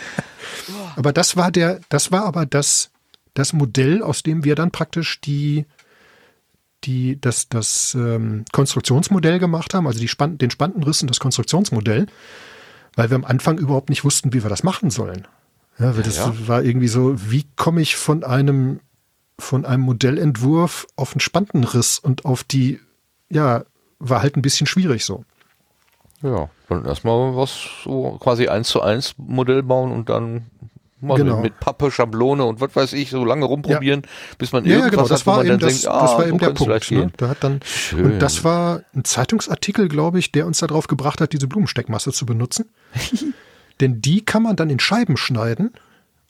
Aber das war der, das war aber das, das Modell, aus dem wir dann praktisch die, die, das, das ähm, Konstruktionsmodell gemacht haben, also die Span den Spantenrissen, das Konstruktionsmodell, weil wir am Anfang überhaupt nicht wussten, wie wir das machen sollen. Ja, weil das Ja. war irgendwie so, wie komme ich von einem, von einem Modellentwurf auf einen Spantenriss und auf die, ja, war halt ein bisschen schwierig so. Ja, dann erstmal was so quasi eins zu eins Modell bauen und dann mal Genau. mit Pappe, Schablone und was weiß ich, so lange rumprobieren, bis man Ja, ja, irgendwas genau, das hat, war man eben dann das, denkt, ah, das war eben der Punkt. Ne? Da hat dann, Schön. und das war ein Zeitungsartikel, glaube ich, der uns darauf gebracht hat, diese Blumensteckmasse zu benutzen. Denn die kann man dann in Scheiben schneiden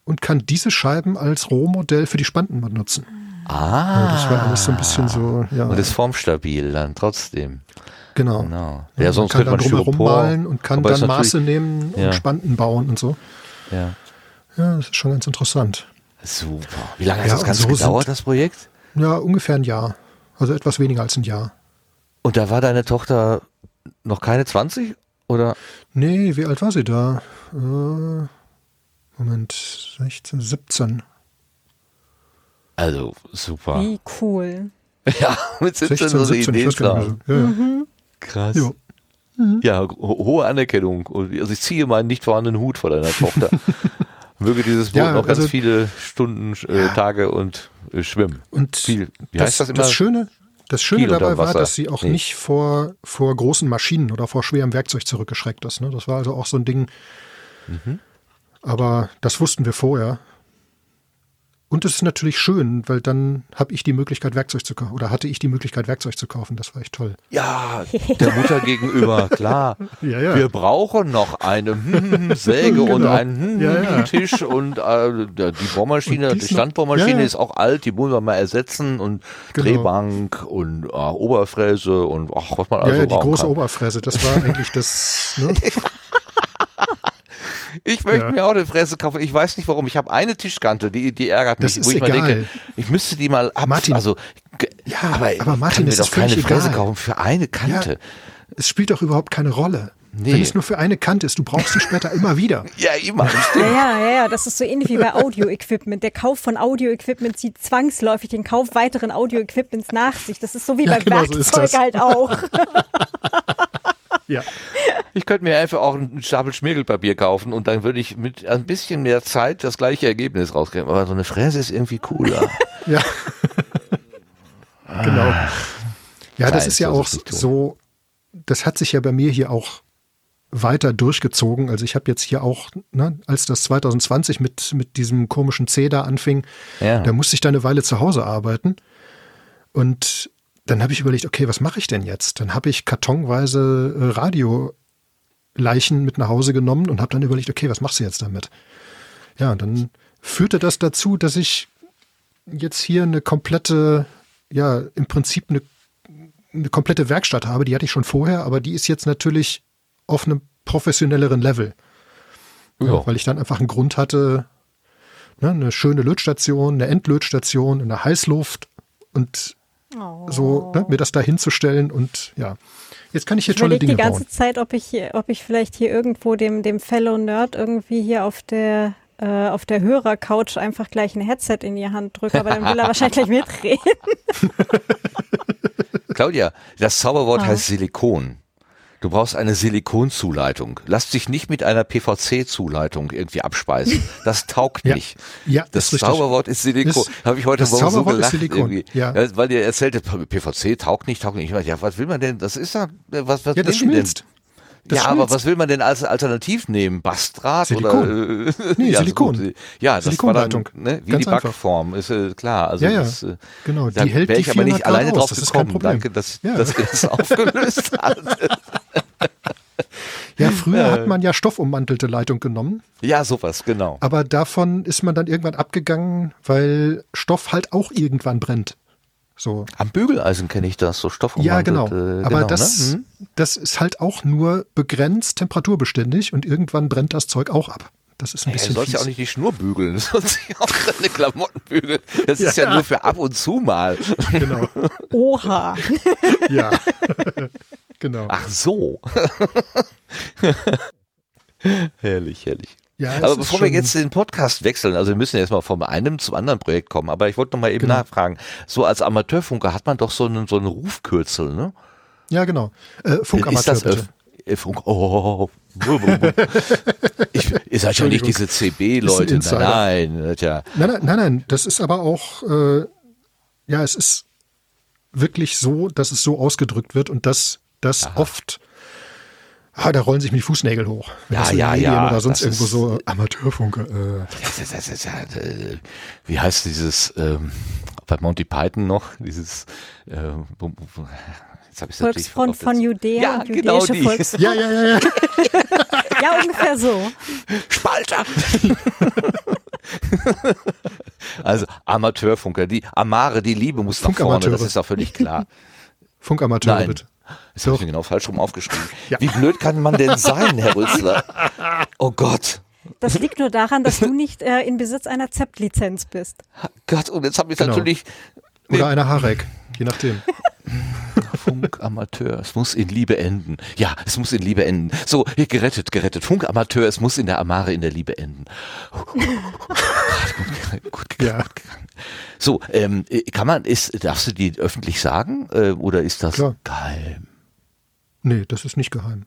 und kann diese Scheiben als Rohmodell für die Spanten benutzen. Ah, Ja, das war alles so ein bisschen so, ja, und ist formstabil dann trotzdem. genau. Genau. Ja, Ja, man sonst kann dann man drumherum malen und kann dann Maße nehmen Ja. und Spanten bauen und so. Ja. Ja, das ist schon ganz interessant. Super. Wie lange hat Ja, das Ganze so gedauert, sind- das Projekt? Ja, ungefähr ein Jahr. Also etwas weniger als ein Jahr. Und da war deine Tochter noch keine 20? Oder? Nee, wie alt war sie da? Äh, Moment, 16, 17. Also, super. Wie cool. Ja, mit 17 16, so eine 17, ich Idee weiß gar dran. nicht mehr. so. Ja, ja. Krass. Jo. Ja, ho hohe Anerkennung. Also ich ziehe meinen nicht vorhandenen Hut vor deiner Tochter. Möge dieses Boot Ja, noch ganz also- viele Stunden, äh, Tage und äh, schwimmen. Und Viel. Wie das, heißt das immer? das Schöne, das Schöne dabei war, dass sie auch Nee. nicht vor, vor großen Maschinen oder vor schwerem Werkzeug zurückgeschreckt ist. Ne? Das war also auch so ein Ding. Mhm. Aber das wussten wir vorher. Und es ist natürlich schön, weil dann habe ich die Möglichkeit, Werkzeug zu kaufen. Oder hatte ich die Möglichkeit, Werkzeug zu kaufen. Das war echt toll. ja, der Mutter gegenüber, klar. Ja, ja. Wir brauchen noch eine hm, Säge und Genau. einen hm, Ja. Tisch und äh, die Bohrmaschine, Und die noch- Standbohrmaschine ist auch alt, die muss man mal ersetzen und Genau. Drehbank und äh, Oberfräse und ach, was man also ja, die große kann. Oberfräse, das war eigentlich das. Ne? Ich möchte Ja. mir auch eine Fräse kaufen. Ich weiß nicht warum. Ich habe eine Tischkante, die, die ärgert mich, Das ist wo ich mal egal. denke, ich müsste die mal ab. Martin. Also, Ja, aber, aber Martin, kann mir das doch ist keine egal. kaufen für eine Kante. Es spielt doch überhaupt keine Rolle. Nee. Wenn es nur für eine Kante ist, du brauchst sie später immer wieder. Ja, immer. Ja, ja, ja, ja, das ist so ähnlich wie bei Audio-Equipment. Der Kauf von Audio-Equipment zieht zwangsläufig den Kauf weiteren Audio-Equipments nach sich. Das ist so wie Ja, bei genau so Werkzeug das. halt auch. Ja. Ich könnte mir einfach auch einen Stapel Schmirgelpapier kaufen und dann würde ich mit ein bisschen mehr Zeit das gleiche Ergebnis rauskriegen. Aber so eine Fräse ist irgendwie cooler. Ja. genau. Ja, das ist ja auch so, das hat sich ja bei mir hier auch weiter durchgezogen. Also ich habe jetzt hier auch, ne, als das 2020 mit, mit diesem komischen C da anfing, Ja. da musste ich da eine Weile zu Hause arbeiten. Und dann habe ich überlegt, okay, was mache ich denn jetzt? Dann habe ich kartonweise äh, Radioleichen mit nach Hause genommen und habe dann überlegt, okay, was machst du jetzt damit? Ja, und dann führte das dazu, dass ich jetzt hier eine komplette, ja, im Prinzip eine, eine komplette Werkstatt habe. Die hatte ich schon vorher, aber die ist jetzt natürlich auf einem professionelleren Level. Ja. Weil ich dann einfach einen Grund hatte, ne, eine schöne Lötstation, eine Endlötstation in der Heißluft und so ne, mir das da hinzustellen und ja. Jetzt kann ich hier Ich tolle überlege Dinge die ganze bauen. Zeit, ob ich, hier, ob ich vielleicht hier irgendwo dem, dem Fellow Nerd irgendwie hier auf der äh, auf der Hörercouch einfach gleich ein Headset in die Hand drücke, aber dann will er wahrscheinlich gleich mitreden. Claudia, das Zauberwort Ah. heißt Silikon. Du brauchst eine Silikonzuleitung. Lass dich nicht mit einer PVC-Zuleitung irgendwie abspeisen. Das taugt Ja. nicht. Ja, Das ist. Zauberwort ist Silikon. Habe ich heute Morgen so gelacht. Irgendwie. ja. weil ihr erzählte, PVC taugt nicht, taugt nicht. Ich meine, ja, was will man denn? Das ist ja, was, was Ja, das schmilzt. Denn? Das ja, aber schmilzt. was will man denn als Alternativ nehmen? Bastdraht Silikon. oder? Äh, Nee, ja, Silikon. So ja, das war dann, Silikonleitung. ne, wie Ganz die einfach. Backform, ist äh, klar. Also Ja, ja. das, äh, Genau, die hält wäre ich aber nicht 400 Grad alleine aus, drauf das ist kein gekommen. Problem. Danke, dass, Ja. dass ihr das aufgelöst habt. Ja, früher hat man ja stoffummantelte Leitung genommen, Ja, sowas, genau. aber davon ist man dann irgendwann abgegangen, weil Stoff halt auch irgendwann brennt. So. Am Bügeleisen kenne ich das, so Stoff Ja, genau. äh, Aber genau, das, Ne? Das ist halt auch nur begrenzt temperaturbeständig und irgendwann brennt das Zeug auch ab. Das ist ein Ja, du bisschen sollst ja auch nicht die Schnur bügeln, du ja auch deine Klamotten bügeln. Das ist ja nur für ab und zu mal. Genau. Oha. Ja. genau. Ach so. herrlich, herrlich. Ja, Aber bevor wir jetzt den Podcast wechseln, also wir müssen jetzt mal vom einen zum anderen Projekt kommen, aber ich wollte noch mal eben Genau. nachfragen. So als Amateurfunker hat man doch so einen, so einen Rufkürzel, ne? Ja, genau. Äh, Funkamateur ist das bitte. Äh, Funk, oh, ich, ihr seid ja nicht diese CB-Leute. Nein, nein, das ja. Nein, nein, nein, nein, das ist aber auch, äh, ja, es ist wirklich so, dass es so ausgedrückt wird und dass das oft, ah, da rollen sich mir die Fußnägel hoch. Wenn Ja, das ja, den ja, Medien Oder sonst das irgendwo ist- so Amateurfunke. Äh. Das ist, das ist ja äh, wie heißt dieses ähm, bei Monty Python noch dieses äh, Volksfront von. Judäa Ja, und genau jüdische die. Volksfront. Ja, ja, ja, ja. Ja, ungefähr so. Spalter. also Amateurfunker, die Amare, die Liebe muss nach vorne, das ist doch völlig klar. Funkamateure bitte. Das habe ich mir genau falsch rum aufgeschrieben. Ja. Wie blöd kann man denn sein, Herr Rüssler? Oh Gott. Das liegt nur daran, dass du nicht äh, in Besitz einer ZEP-Lizenz bist. Gott, und jetzt habe ich Genau. natürlich Oder einer Harek, je nachdem. Funkamateur, es muss in Liebe enden. Ja, es muss in Liebe enden. So, hier, gerettet, gerettet. Funkamateur, es muss in der Amare in der Liebe enden. gut, gut, Ja. So, ähm, kann man, ist, darfst du die öffentlich sagen äh, oder ist das Klar. geheim? Nee, das ist nicht geheim.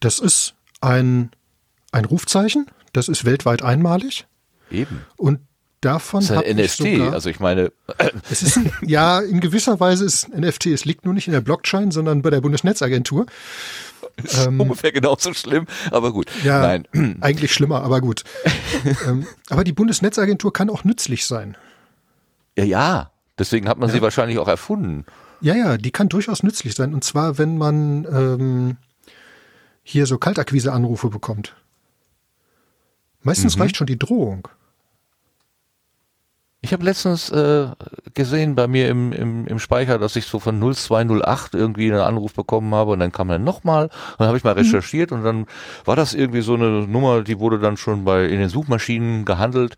Das ist ein, ein Rufzeichen, das ist weltweit einmalig Eben. und davon Das ist ein ich NFT, sogar, also ich meine, Es ist ja, in gewisser Weise ist ein NFT. Es liegt nur nicht in der Blockchain, sondern bei der Bundesnetzagentur. Ähm, ungefähr genauso schlimm, aber gut. ja, Nein, eigentlich schlimmer, aber gut. ähm, aber die Bundesnetzagentur kann auch nützlich sein. ja, ja, deswegen hat man sie wahrscheinlich auch erfunden. Ja, ja, die kann durchaus nützlich sein. Und zwar, wenn man ähm, hier so Kaltakquise-Anrufe bekommt. Meistens reicht schon die Drohung. Ich habe letztens äh, gesehen bei mir im, im, im Speicher, dass ich so von 0208 irgendwie einen Anruf bekommen habe und dann kam er nochmal und dann habe ich mal recherchiert und dann war das irgendwie so eine Nummer, die wurde dann schon bei in den Suchmaschinen gehandelt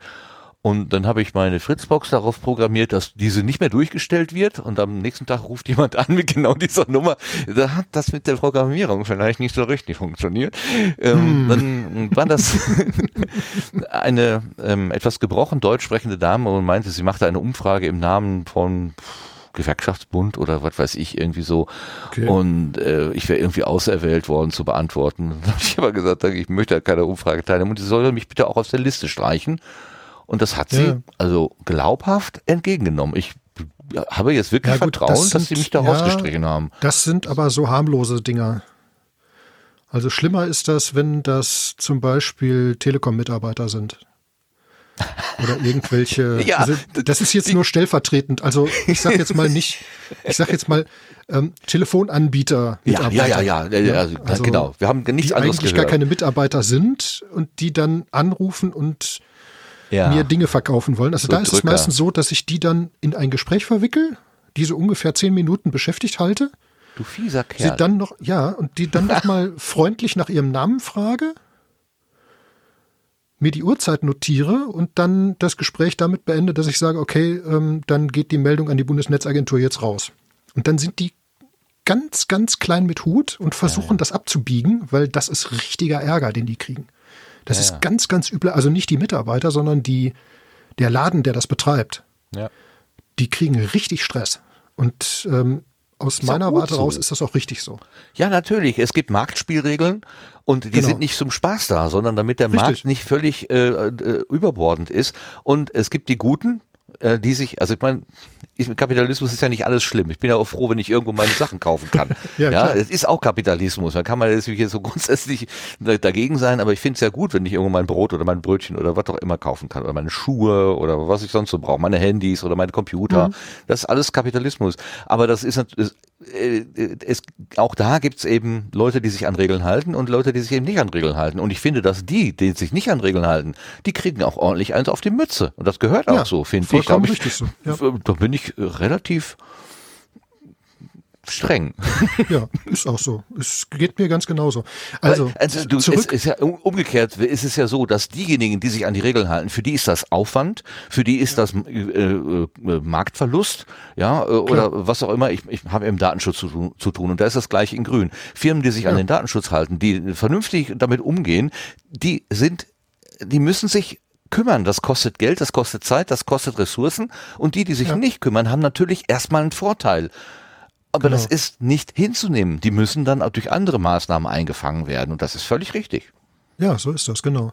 und dann habe ich meine Fritzbox darauf programmiert, dass diese nicht mehr durchgestellt wird und am nächsten Tag ruft jemand an mit genau dieser Nummer. Da hat das mit der Programmierung vielleicht nicht so richtig funktioniert. Ähm, Dann war das eine ähm, etwas gebrochen deutsch sprechende Dame und meinte, sie machte eine Umfrage im Namen von Gewerkschaftsbund oder was weiß ich, irgendwie so. Okay. Und äh, ich wäre irgendwie auserwählt worden zu beantworten. Dann habe ich aber gesagt, ich möchte an keiner Umfrage teilnehmen und sie soll mich bitte auch aus der Liste streichen. Und das hat sie Ja. also glaubhaft entgegengenommen. Ich habe jetzt wirklich Ja, gut, Vertrauen, das dass sind- sie mich da rausgestrichen haben. Das sind aber so harmlose Dinger. Also schlimmer ist das, wenn das zum Beispiel Telekom-Mitarbeiter sind. Oder irgendwelche. Ja, also das ist jetzt nur stellvertretend. Also ich sag jetzt mal nicht, ich sag jetzt mal ähm, Telefonanbieter. Ja, ja, ja, ja, ja, ja, also, Also, genau. Wir haben nichts die anderes eigentlich gehört. gar keine Mitarbeiter sind und die dann anrufen und ja. mir Dinge verkaufen wollen. Also So da ist es Drücker. meistens so, dass ich die dann in ein Gespräch verwickel, die so ungefähr zehn Minuten beschäftigt halte du fieser sie Kerl. dann noch, ja, und die dann noch mal freundlich nach ihrem Namen frage, mir die Uhrzeit notiere und dann das Gespräch damit beende, dass ich sage, okay, ähm, dann geht die Meldung an die Bundesnetzagentur jetzt raus. Und dann sind die ganz, ganz klein mit Hut und versuchen ja, ja. das abzubiegen, weil das ist richtiger Ärger, den die kriegen. Das ja, ist ganz, ganz übel. Also nicht die Mitarbeiter, sondern die, der Laden, der das betreibt. Ja. Die kriegen richtig Stress. Und ähm, aus meiner Warte so. raus ist das auch richtig so. Ja, natürlich. Es gibt Marktspielregeln und die genau. sind nicht zum Spaß da, sondern damit der richtig. Markt nicht völlig äh, äh, überbordend ist. Und es gibt die Guten, äh, die sich, also ich meine, Kapitalismus ist ja nicht alles schlimm. Ich bin ja auch froh, wenn ich irgendwo meine Sachen kaufen kann. ja, ja es ist auch Kapitalismus. Da kann man jetzt so grundsätzlich dagegen sein, aber ich finde es ja gut, wenn ich irgendwo mein Brot oder mein Brötchen oder was auch immer kaufen kann oder meine Schuhe oder was ich sonst so brauche, meine Handys oder meine Computer. Mhm. Das ist alles Kapitalismus. Aber das ist, ist es, auch da gibt's eben Leute, die sich an Regeln halten und Leute, die sich eben nicht an Regeln halten. Und ich finde, dass die, die sich nicht an Regeln halten, die kriegen auch ordentlich eins auf die Mütze. Und das gehört ja, auch so, finde ich. Da, ich ja. da bin ich relativ streng. Ja, ist auch so. Es geht mir ganz genauso. Also, also du, zurück. Es ist ja umgekehrt ist es ja so, dass diejenigen, die sich an die Regeln halten, für die ist das Aufwand, für die ist das äh, äh, Marktverlust, ja, äh, oder was auch immer. Ich, ich habe im Datenschutz zu, zu, tun und da ist das gleiche in Grün. Firmen, die sich ja. an den Datenschutz halten, die vernünftig damit umgehen, die sind, die müssen sich kümmern. Das kostet Geld, das kostet Zeit, das kostet Ressourcen. Und die, die sich ja. nicht kümmern, haben natürlich erstmal einen Vorteil. Aber genau. das ist nicht hinzunehmen. Die müssen dann auch durch andere Maßnahmen eingefangen werden. Und das ist völlig richtig. Ja, so ist das, genau.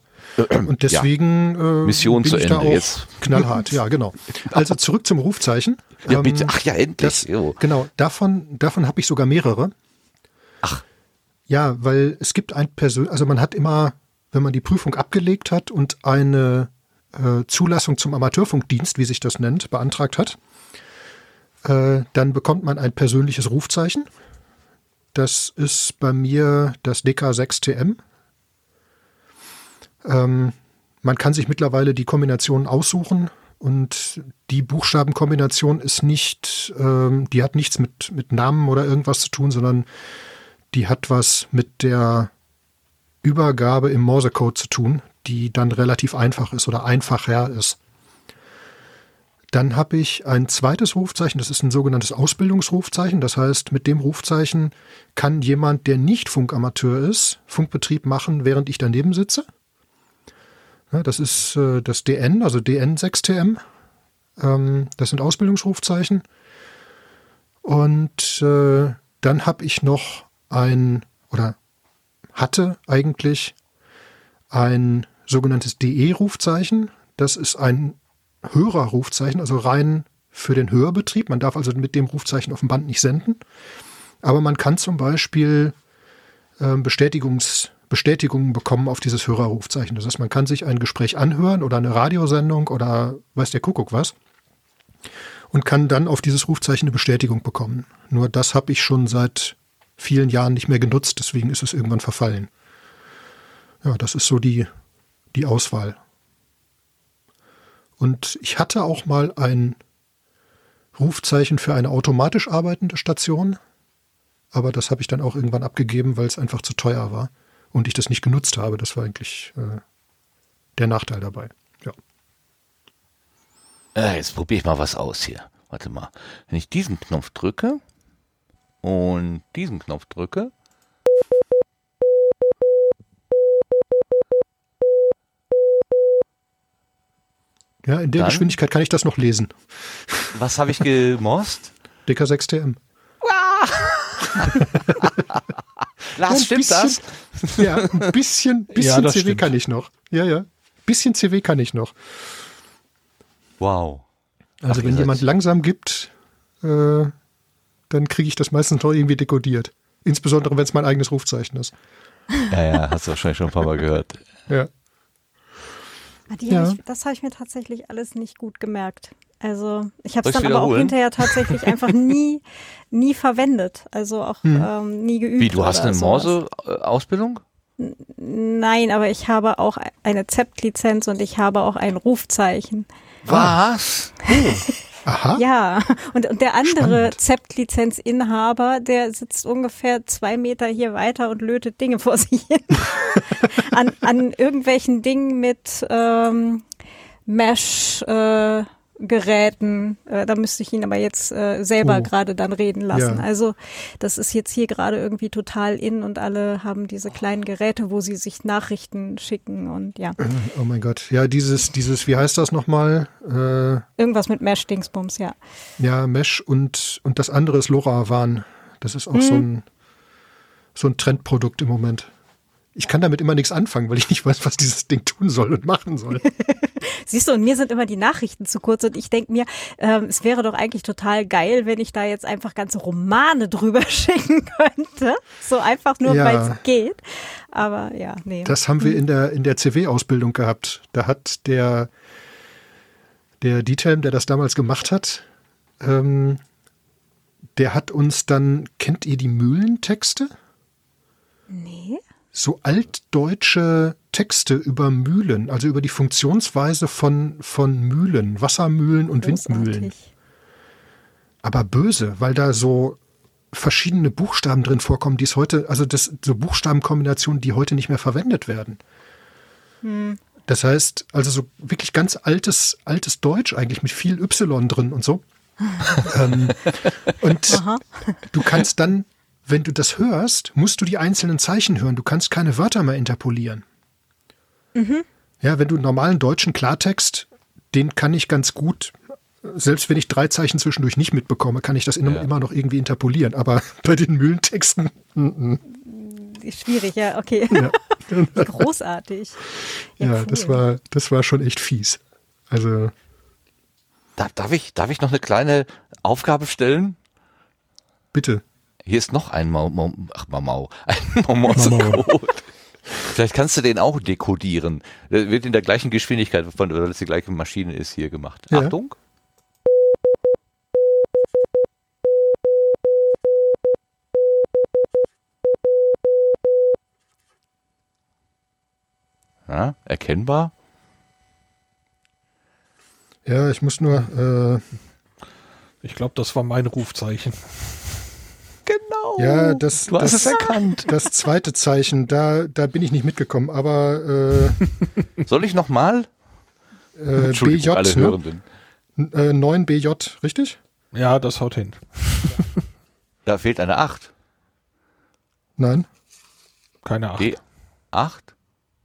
Und deswegen ja. Mission bin zu ich Ende da auch jetzt. knallhart, ja, genau. Also zurück zum Rufzeichen. Ja, bitte. Ach ja, endlich. Das, genau, davon, davon habe ich sogar mehrere. Ach. Ja, weil es gibt ein Persön, also man hat immer, wenn man die Prüfung abgelegt hat und eine äh, Zulassung zum Amateurfunkdienst, wie sich das nennt, beantragt hat, äh, dann bekommt man ein persönliches Rufzeichen. Das ist bei mir das DK6TM. Ähm, man kann sich mittlerweile die Kombination aussuchen und die Buchstabenkombination ist nicht, ähm, die hat nichts mit, mit Namen oder irgendwas zu tun, sondern die hat was mit der Übergabe im Morsecode zu tun, die dann relativ einfach ist oder einfacher ist. Dann habe ich ein zweites Rufzeichen, das ist ein sogenanntes Ausbildungsrufzeichen. Das heißt, mit dem Rufzeichen kann jemand, der nicht Funkamateur ist, Funkbetrieb machen, während ich daneben sitze. Das ist äh, das DN, also DN6TM. Ähm, das sind Ausbildungsrufzeichen. Und äh, dann habe ich noch ein, oder hatte eigentlich ein sogenanntes DE-Rufzeichen. Das ist ein Hörerrufzeichen, also rein für den Hörbetrieb. Man darf also mit dem Rufzeichen auf dem Band nicht senden. Aber man kann zum Beispiel äh, Bestätigungs, Bestätigungen bekommen auf dieses Hörerrufzeichen. Das heißt, man kann sich ein Gespräch anhören oder eine Radiosendung oder weiß der Kuckuck was und kann dann auf dieses Rufzeichen eine Bestätigung bekommen. Nur das habe ich schon seit vielen Jahren nicht mehr genutzt, deswegen ist es irgendwann verfallen. Ja, das ist so die, die Auswahl. Und ich hatte auch mal ein Rufzeichen für eine automatisch arbeitende Station, aber das habe ich dann auch irgendwann abgegeben, weil es einfach zu teuer war und ich das nicht genutzt habe. Das war eigentlich äh, der Nachteil dabei. Ja. Äh, jetzt probiere ich mal was aus hier. Warte mal. Wenn ich diesen Knopf drücke und diesen Knopf drücke, Ja, in der Dann, Geschwindigkeit kann ich das noch lesen. Was habe ich gemorst? DK6TM. Lars, stimmt bisschen, das? Ja, ein bisschen, bisschen ja, CW stimmt. kann ich noch. Ja, ja. Bisschen CW kann ich noch. Wow. Also Ach, wenn jemand langsam gibt, äh, dann kriege ich das meistens noch irgendwie dekodiert. Insbesondere, wenn es mein eigenes Rufzeichen ist. Ja, ja, hast du wahrscheinlich schon ein paar Mal gehört. Ja. Ah, ja. Hab ich, das habe ich mir tatsächlich alles nicht gut gemerkt. Also ich habe es dann aber auch hinterher tatsächlich einfach nie, nie verwendet. Also auch hm. ähm, nie geübt. Wie, du hast eine Morse-Ausbildung? Nein, aber ich habe auch eine ZEPT-Lizenz und ich habe auch ein Rufzeichen. Was? Oh. Aha. Ja, und, und der andere Zept-Lizenzinhaber, der sitzt ungefähr zwei Meter hier weiter und lötet Dinge vor sich hin. an, an irgendwelchen Dingen mit ähm, Mesh, äh, Geräten. Äh, da müsste ich ihn aber jetzt äh, selber Oh. gerade dann reden lassen. Ja. Also das ist jetzt hier gerade irgendwie total in und alle haben diese kleinen Geräte, wo sie sich Nachrichten schicken und ja, Oh mein Gott. Ja, dieses, dieses, wie heißt das nochmal? Äh, irgendwas mit Mesh-Dingsbums, ja. ja, Mesh und, und das andere ist LoRaWAN. Das ist auch so, ein, so ein Trendprodukt im Moment. Ich kann damit immer nichts anfangen, weil ich nicht weiß, was dieses Ding tun soll und machen soll. Siehst du, und mir sind immer die Nachrichten zu kurz und ich denke mir, ähm, es wäre doch eigentlich total geil, wenn ich da jetzt einfach ganze Romane drüber schicken könnte. So einfach nur, Ja. weil es geht. Aber ja, nee. Das haben wir in der, in der CW-Ausbildung gehabt. Da hat der, der Dietelm, der das damals gemacht hat, ähm, der hat uns dann, kennt ihr die Mühlentexte? nee. So altdeutsche Texte über Mühlen, also über die Funktionsweise von, von Mühlen, Wassermühlen und Windmühlen. Großartig. aber böse, weil da so verschiedene Buchstaben drin vorkommen, die es heute, also das so Buchstabenkombinationen, die heute nicht mehr verwendet werden. Das heißt, also so wirklich ganz altes, altes Deutsch eigentlich mit viel Y drin und so. ähm, und du kannst dann, wenn du das hörst, musst du die einzelnen Zeichen hören. Du kannst keine Wörter mehr interpolieren. Ja, wenn du einen normalen deutschen Klartext, den kann ich ganz gut, selbst wenn ich drei Zeichen zwischendurch nicht mitbekomme, kann ich das immer, Ja. immer noch irgendwie interpolieren. Aber bei den Mühlentexten, mm, mm. Schwierig, ja, okay. ja, Großartig. ja cool. das, war, das war schon echt fies. Also, Darf, darf, ich, darf ich noch eine kleine Aufgabe stellen? bitte. Hier ist noch ein Mau, Mau ach Mau, ein Morse-Code. Vielleicht kannst du den auch dekodieren. Der wird in der gleichen Geschwindigkeit, von, weil es die gleiche Maschine ist, hier gemacht. Ja. Achtung. Ja, erkennbar. Ja, ich muss nur, Ich glaube, das war mein Rufzeichen. Genau. äh, ja, das, Du hast das, es erkannt. das zweite Zeichen, da, da bin ich nicht mitgekommen, aber Soll ich nochmal? äh, äh, Entschuldigung, BJ, alle ne? Hörenden. Äh, 9 BJ, richtig? Ja, das haut hin. Da fehlt eine 8. Nein, Keine Ahnung. D 8?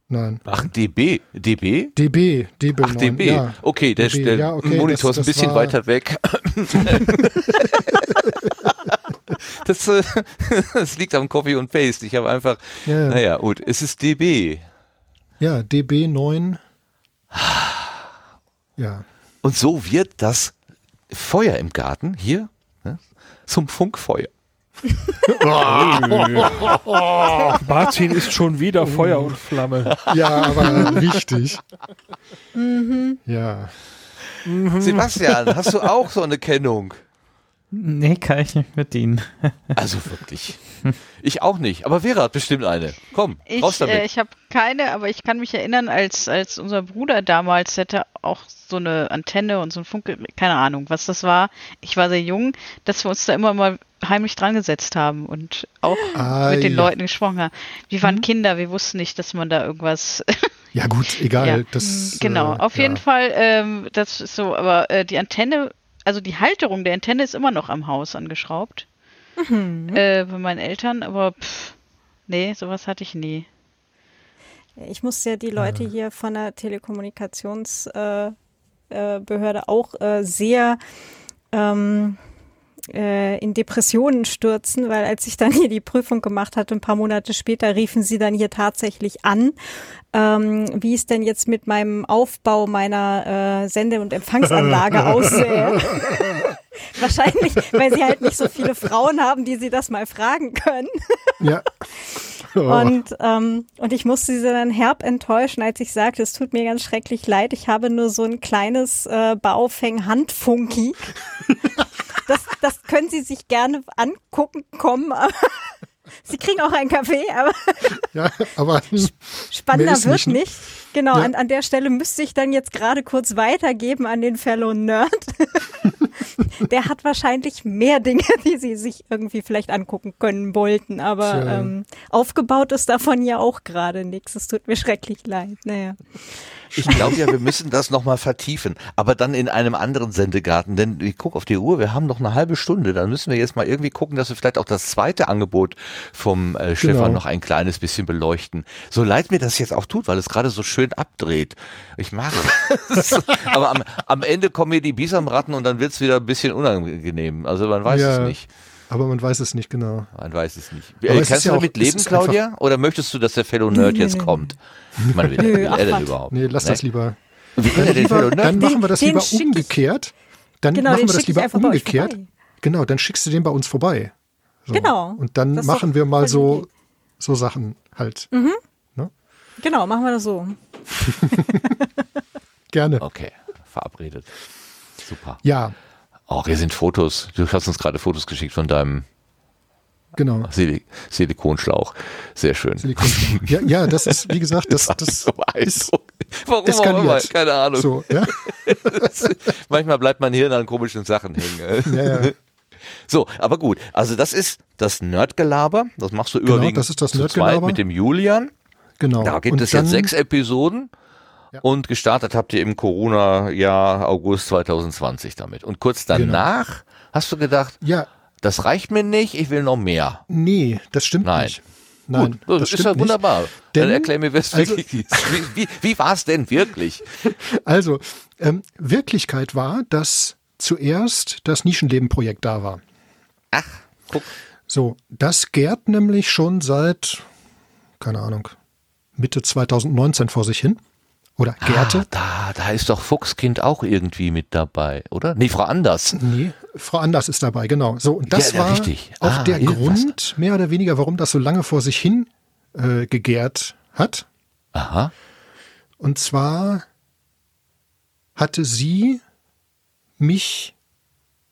nein. Ach, DB. DB? DB, DB, Ach, 9, DB. ja. Okay, der, DB, der ja, okay, Monitor das- ist ein bisschen war- weiter weg. das, äh, das liegt am Copy und Paste. Ich habe einfach, Ja, ja. naja, gut, es ist DB. Ja, DB 9. Ja. Und so wird das Feuer im Garten hier ne, zum Funkfeuer. Martin ist schon wieder Feuer und Flamme. Ja, aber richtig. Ja. Sebastian, hast du auch so eine Kennung? Nee, kann ich nicht bedienen. Also wirklich. Ich auch nicht, aber Vera hat bestimmt eine. Komm, raus Ich, damit. äh, ich habe keine, aber ich kann mich erinnern, als, als unser Bruder damals, der hatte auch so eine Antenne und so ein Funk, keine Ahnung, was das war. Ich war sehr jung, dass wir uns da immer mal heimlich dran gesetzt haben und auch Ah, mit den ja. Leuten gesprochen haben. Wir waren Kinder, wir wussten nicht, dass man da irgendwas Ja, gut, egal. Ja. Das, Genau, äh, auf ja. jeden Fall, ähm, das ist so, aber äh, die Antenne, also die Halterung der Antenne ist immer noch am Haus angeschraubt. Äh, bei meinen Eltern, aber pff, nee, sowas hatte ich nie. Ich musste ja die Leute hier von der Telekommunikationsbehörde äh, äh, Behörde auch äh, sehr ähm, äh, in Depressionen stürzen, weil als ich dann hier die Prüfung gemacht hatte, ein paar Monate später riefen sie dann hier tatsächlich an, ähm, wie es denn jetzt mit meinem Aufbau meiner äh, Sende- und Empfangsanlage aussähe. Wahrscheinlich, weil sie halt nicht so viele Frauen haben, die sie das mal fragen können. Ja. Oh. Und, ähm, und ich musste sie dann herb enttäuschen, als ich sagte, es tut mir ganz schrecklich leid, ich habe nur so ein kleines äh, Baufeng-Handfunky. Das, das können Sie sich gerne angucken kommen. Aber Sie kriegen auch einen Kaffee, aber ja, aber spannender wird nicht, ne? nicht. Genau, Ja. an, an der Stelle müsste ich dann jetzt gerade kurz weitergeben an den Fellow Nerd. der hat wahrscheinlich mehr Dinge, die sie sich irgendwie vielleicht angucken können wollten, aber Tja. ähm, aufgebaut ist davon ja auch gerade nichts. Es tut mir schrecklich leid. Naja. Ich glaube ja, wir müssen das nochmal vertiefen, aber dann in einem anderen Sendegarten, denn ich gucke auf die Uhr, wir haben noch eine halbe Stunde, dann müssen wir jetzt mal irgendwie gucken, dass wir vielleicht auch das zweite Angebot vom äh, Stefan Genau. noch ein kleines bisschen beleuchten. So leid mir das jetzt auch tut, weil es gerade so schön abdreht. Ich mag es. aber am, am Ende kommen mir die Bisamratten und dann wird's wieder ein bisschen unangenehm. Also man weiß Ja. es nicht. Aber man weiß es nicht genau. Man weiß es nicht. Aber Äh, es Kannst ja du auch- damit es leben, Claudia? Oder möchtest du, dass der Fellow Nerd jetzt kommt? Ich meine, will, will er denn überhaupt? Nee, lass das lieber. Er den lieber Fellow Nerd? dann machen wir das Den lieber ich- umgekehrt. Dann Genau, machen den wir das lieber umgekehrt. Genau, dann schickst du den bei uns vorbei. So. Genau. Und dann machen wir mal so, so Sachen halt. Genau, machen wir das so. Gerne. Okay, verabredet. Super. Ja, Oh, hier sind Fotos. Du hast uns gerade Fotos geschickt von deinem genau. Silik Silikonschlauch. Sehr schön. Silikon. Ja, ja, das ist, wie gesagt, das, war das so ist. Warum eskaliert. keine Ahnung. so. Ja? Manchmal bleibt mein Hirn an komischen Sachen hängen. Ja, ja. So, aber gut. Also das ist das Nerdgelaber. Das machst du überwiegend Genau, das ist das zu zweit Nerdgelaber. mit dem Julian. Genau. Da gibt Und es jetzt sechs Episoden. Ja. Und gestartet habt ihr im Corona-Jahr August 2020 damit. Und kurz Genau. danach hast du gedacht, Ja, das reicht mir nicht, ich will noch mehr. nee, das stimmt Nein. nicht. Nein, Gut, das, das ist ja nicht. wunderbar. Denn- Dann erklär mir, was also- wirklich ist. Wie, wie, wie war es denn wirklich? Also, ähm, Wirklichkeit war, dass zuerst das Nischenleben-Projekt da war. Ach, guck. So, das gärt nämlich schon seit, keine Ahnung, Mitte 2019 vor sich hin. Oder gärte. Ah, da, da ist doch Fuchskind auch irgendwie mit dabei, oder? Nee, Frau Anders. Nee, Frau Anders ist dabei, genau. So, und das Ja, ja, war richtig. auch Ah, der hier, Grund, mehr oder weniger, warum das so lange vor sich hin äh, gegärt hat. Aha. Und zwar hatte sie mich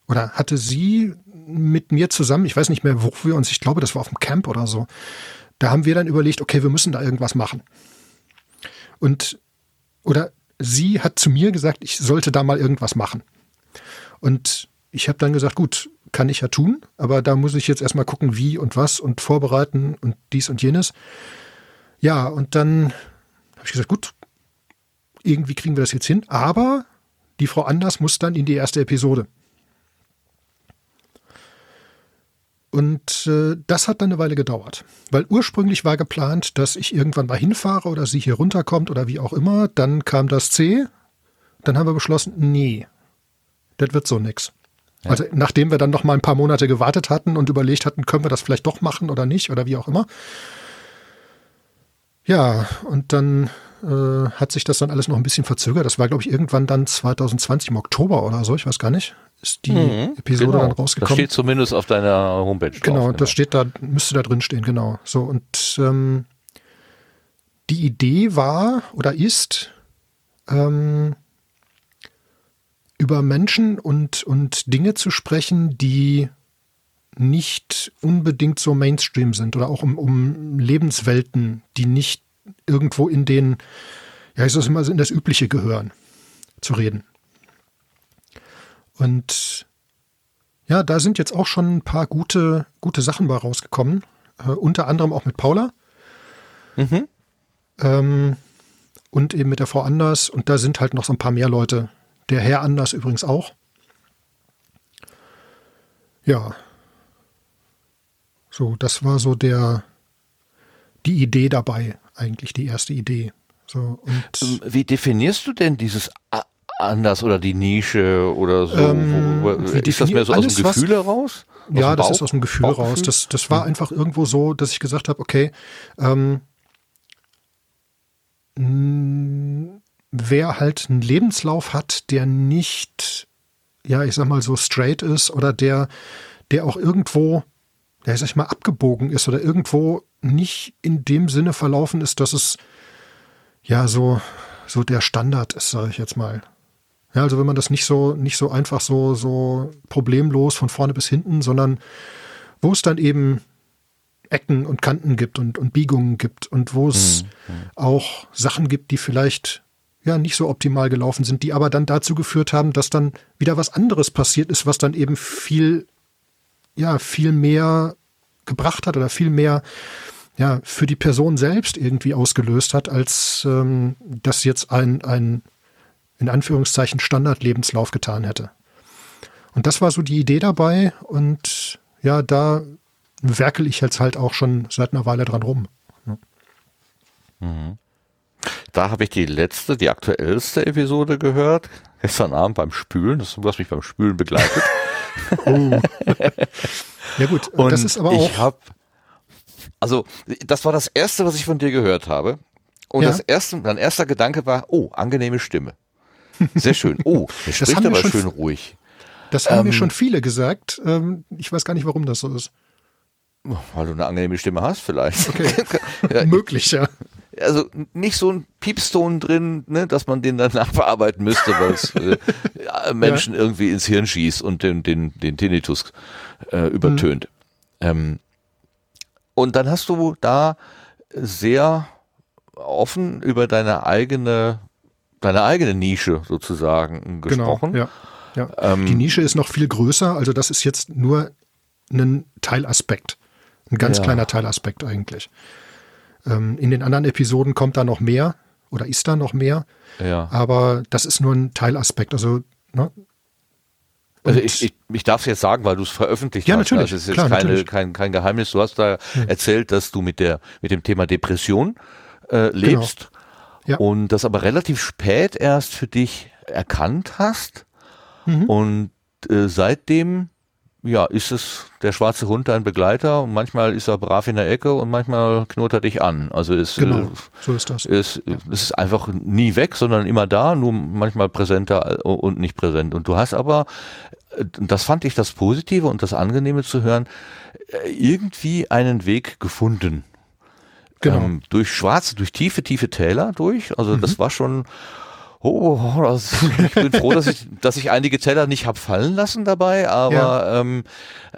oder hatte sie mit mir zusammen, ich weiß nicht mehr, wo wir uns, ich glaube, das war auf dem Camp oder so, da haben wir dann überlegt, okay, wir müssen da irgendwas machen. Und, oder sie hat zu mir gesagt, ich sollte da mal irgendwas machen. Und ich habe dann gesagt, gut, kann ich ja tun, aber da muss ich jetzt erstmal gucken, wie und was und vorbereiten und dies und jenes. Ja, und dann habe ich gesagt, gut, irgendwie kriegen wir das jetzt hin, aber die Frau Anders muss dann in die erste Episode. Und äh, das hat dann eine Weile gedauert, weil ursprünglich war geplant, dass ich irgendwann mal hinfahre oder sie hier runterkommt oder wie auch immer. Dann kam das C, dann haben wir beschlossen, nee, das wird so nix. Also nachdem wir dann noch mal ein paar Monate gewartet hatten und überlegt hatten, können wir das vielleicht doch machen oder nicht oder wie auch immer. Ja, und dann äh, hat sich das dann alles noch ein bisschen verzögert. Das war, glaube ich, irgendwann dann 2020 im Oktober oder so, ich weiß gar nicht, ist die Episode dann Das rausgekommen. steht zumindest auf deiner Homepage drauf. Genau, das steht da, müsste da drin stehen, genau. So, und ähm, die Idee war oder ist, ähm, über Menschen und, und Dinge zu sprechen, die nicht unbedingt so Mainstream sind oder auch um, um Lebenswelten, die nicht irgendwo in den, ja, ich sag immer, in das Übliche gehören, zu reden. Und ja, da sind jetzt auch schon ein paar gute, gute Sachen bei rausgekommen. Äh, unter anderem auch mit Paula. Mhm. Ähm, und eben mit der Frau Anders. Und da sind halt noch so ein paar mehr Leute. Der Herr Anders übrigens auch. Ja. So, das war so der, die Idee dabei, eigentlich die erste Idee. So, Ähm, Wie definierst du denn dieses anders oder die Nische oder so? Ähm, ist das mehr so aus dem Gefühl heraus? Aus ja, das ist aus dem Gefühl raus. Das, das war einfach irgendwo so, dass ich gesagt habe, okay, ähm, wer halt einen Lebenslauf hat, der nicht, ja, ich sag mal so straight ist oder der, der auch irgendwo, ja, ich sag mal, abgebogen ist oder irgendwo nicht in dem Sinne verlaufen ist, dass es ja so, so der Standard ist, sage ich jetzt mal. Ja, also wenn man das nicht so, nicht so einfach so, so problemlos von vorne bis hinten, sondern wo es dann eben Ecken und Kanten gibt und, und Biegungen gibt und wo es mhm. auch Sachen gibt, die vielleicht ja nicht so optimal gelaufen sind, die aber dann dazu geführt haben, dass dann wieder was anderes passiert ist, was dann eben viel, ja, viel mehr gebracht hat oder viel mehr ja, für die Person selbst irgendwie ausgelöst hat, als ähm, das jetzt ein, ein in Anführungszeichen Standardlebenslauf getan hätte. Und das war so die Idee dabei und ja, da werkel ich jetzt halt auch schon seit einer Weile dran rum. Mhm. Da habe ich die letzte, die aktuellste Episode gehört. Gestern Abend beim Spülen. Das hast mich beim Spülen begleitet. oh. ja gut, und das ist aber auch. Ich hab, also das war das erste, was ich von dir gehört habe. Und ja. das erste, mein erster Gedanke war, oh, angenehme Stimme. Sehr schön. Oh, der spricht aber schön ruhig. Das haben ähm, mir schon viele gesagt. Ähm, ich weiß gar nicht, warum das so ist. Weil du eine angenehme Stimme hast, vielleicht. Okay. ja, Möglich, ja. Also nicht so ein Piepston drin, ne, dass man den dann nachbearbeiten müsste, weil es äh, Menschen ja. irgendwie ins Hirn schießt und den, den, den Tinnitus äh, übertönt. Mhm. Ähm, und dann hast du da sehr offen über deine eigene, deine eigene Nische sozusagen genau, gesprochen. Genau, ja. ja. Ähm, Die Nische ist noch viel größer, also das ist jetzt nur ein Teilaspekt. Ein ganz ja. kleiner Teilaspekt eigentlich. Ähm, in den anderen Episoden kommt da noch mehr oder ist da noch mehr. Ja. Aber das ist nur ein Teilaspekt. Also, ne? Also ich, ich, ich darf es jetzt sagen, weil du es veröffentlicht ja, hast. Natürlich, das ist jetzt klar, keine, natürlich. kein, kein Geheimnis. Du hast da hm. erzählt, dass du mit der mit dem Thema Depression äh, lebst genau. Ja. und das aber relativ spät erst für dich erkannt hast mhm. und äh, seitdem ja, ist es der schwarze Hund dein Begleiter und manchmal ist er brav in der Ecke und manchmal knurrt er dich an. Also es, genau, so ist das. Es, es ist einfach nie weg, sondern immer da, nur manchmal präsenter und nicht präsent. Und du hast aber, das fand ich das Positive und das Angenehme zu hören, irgendwie einen Weg gefunden. Genau. Ähm, durch schwarze, durch tiefe, tiefe Täler durch. Also mhm. das war schon, Oh, das, ich bin froh, dass ich, dass ich einige Teller nicht hab fallen lassen dabei, aber ja. ähm,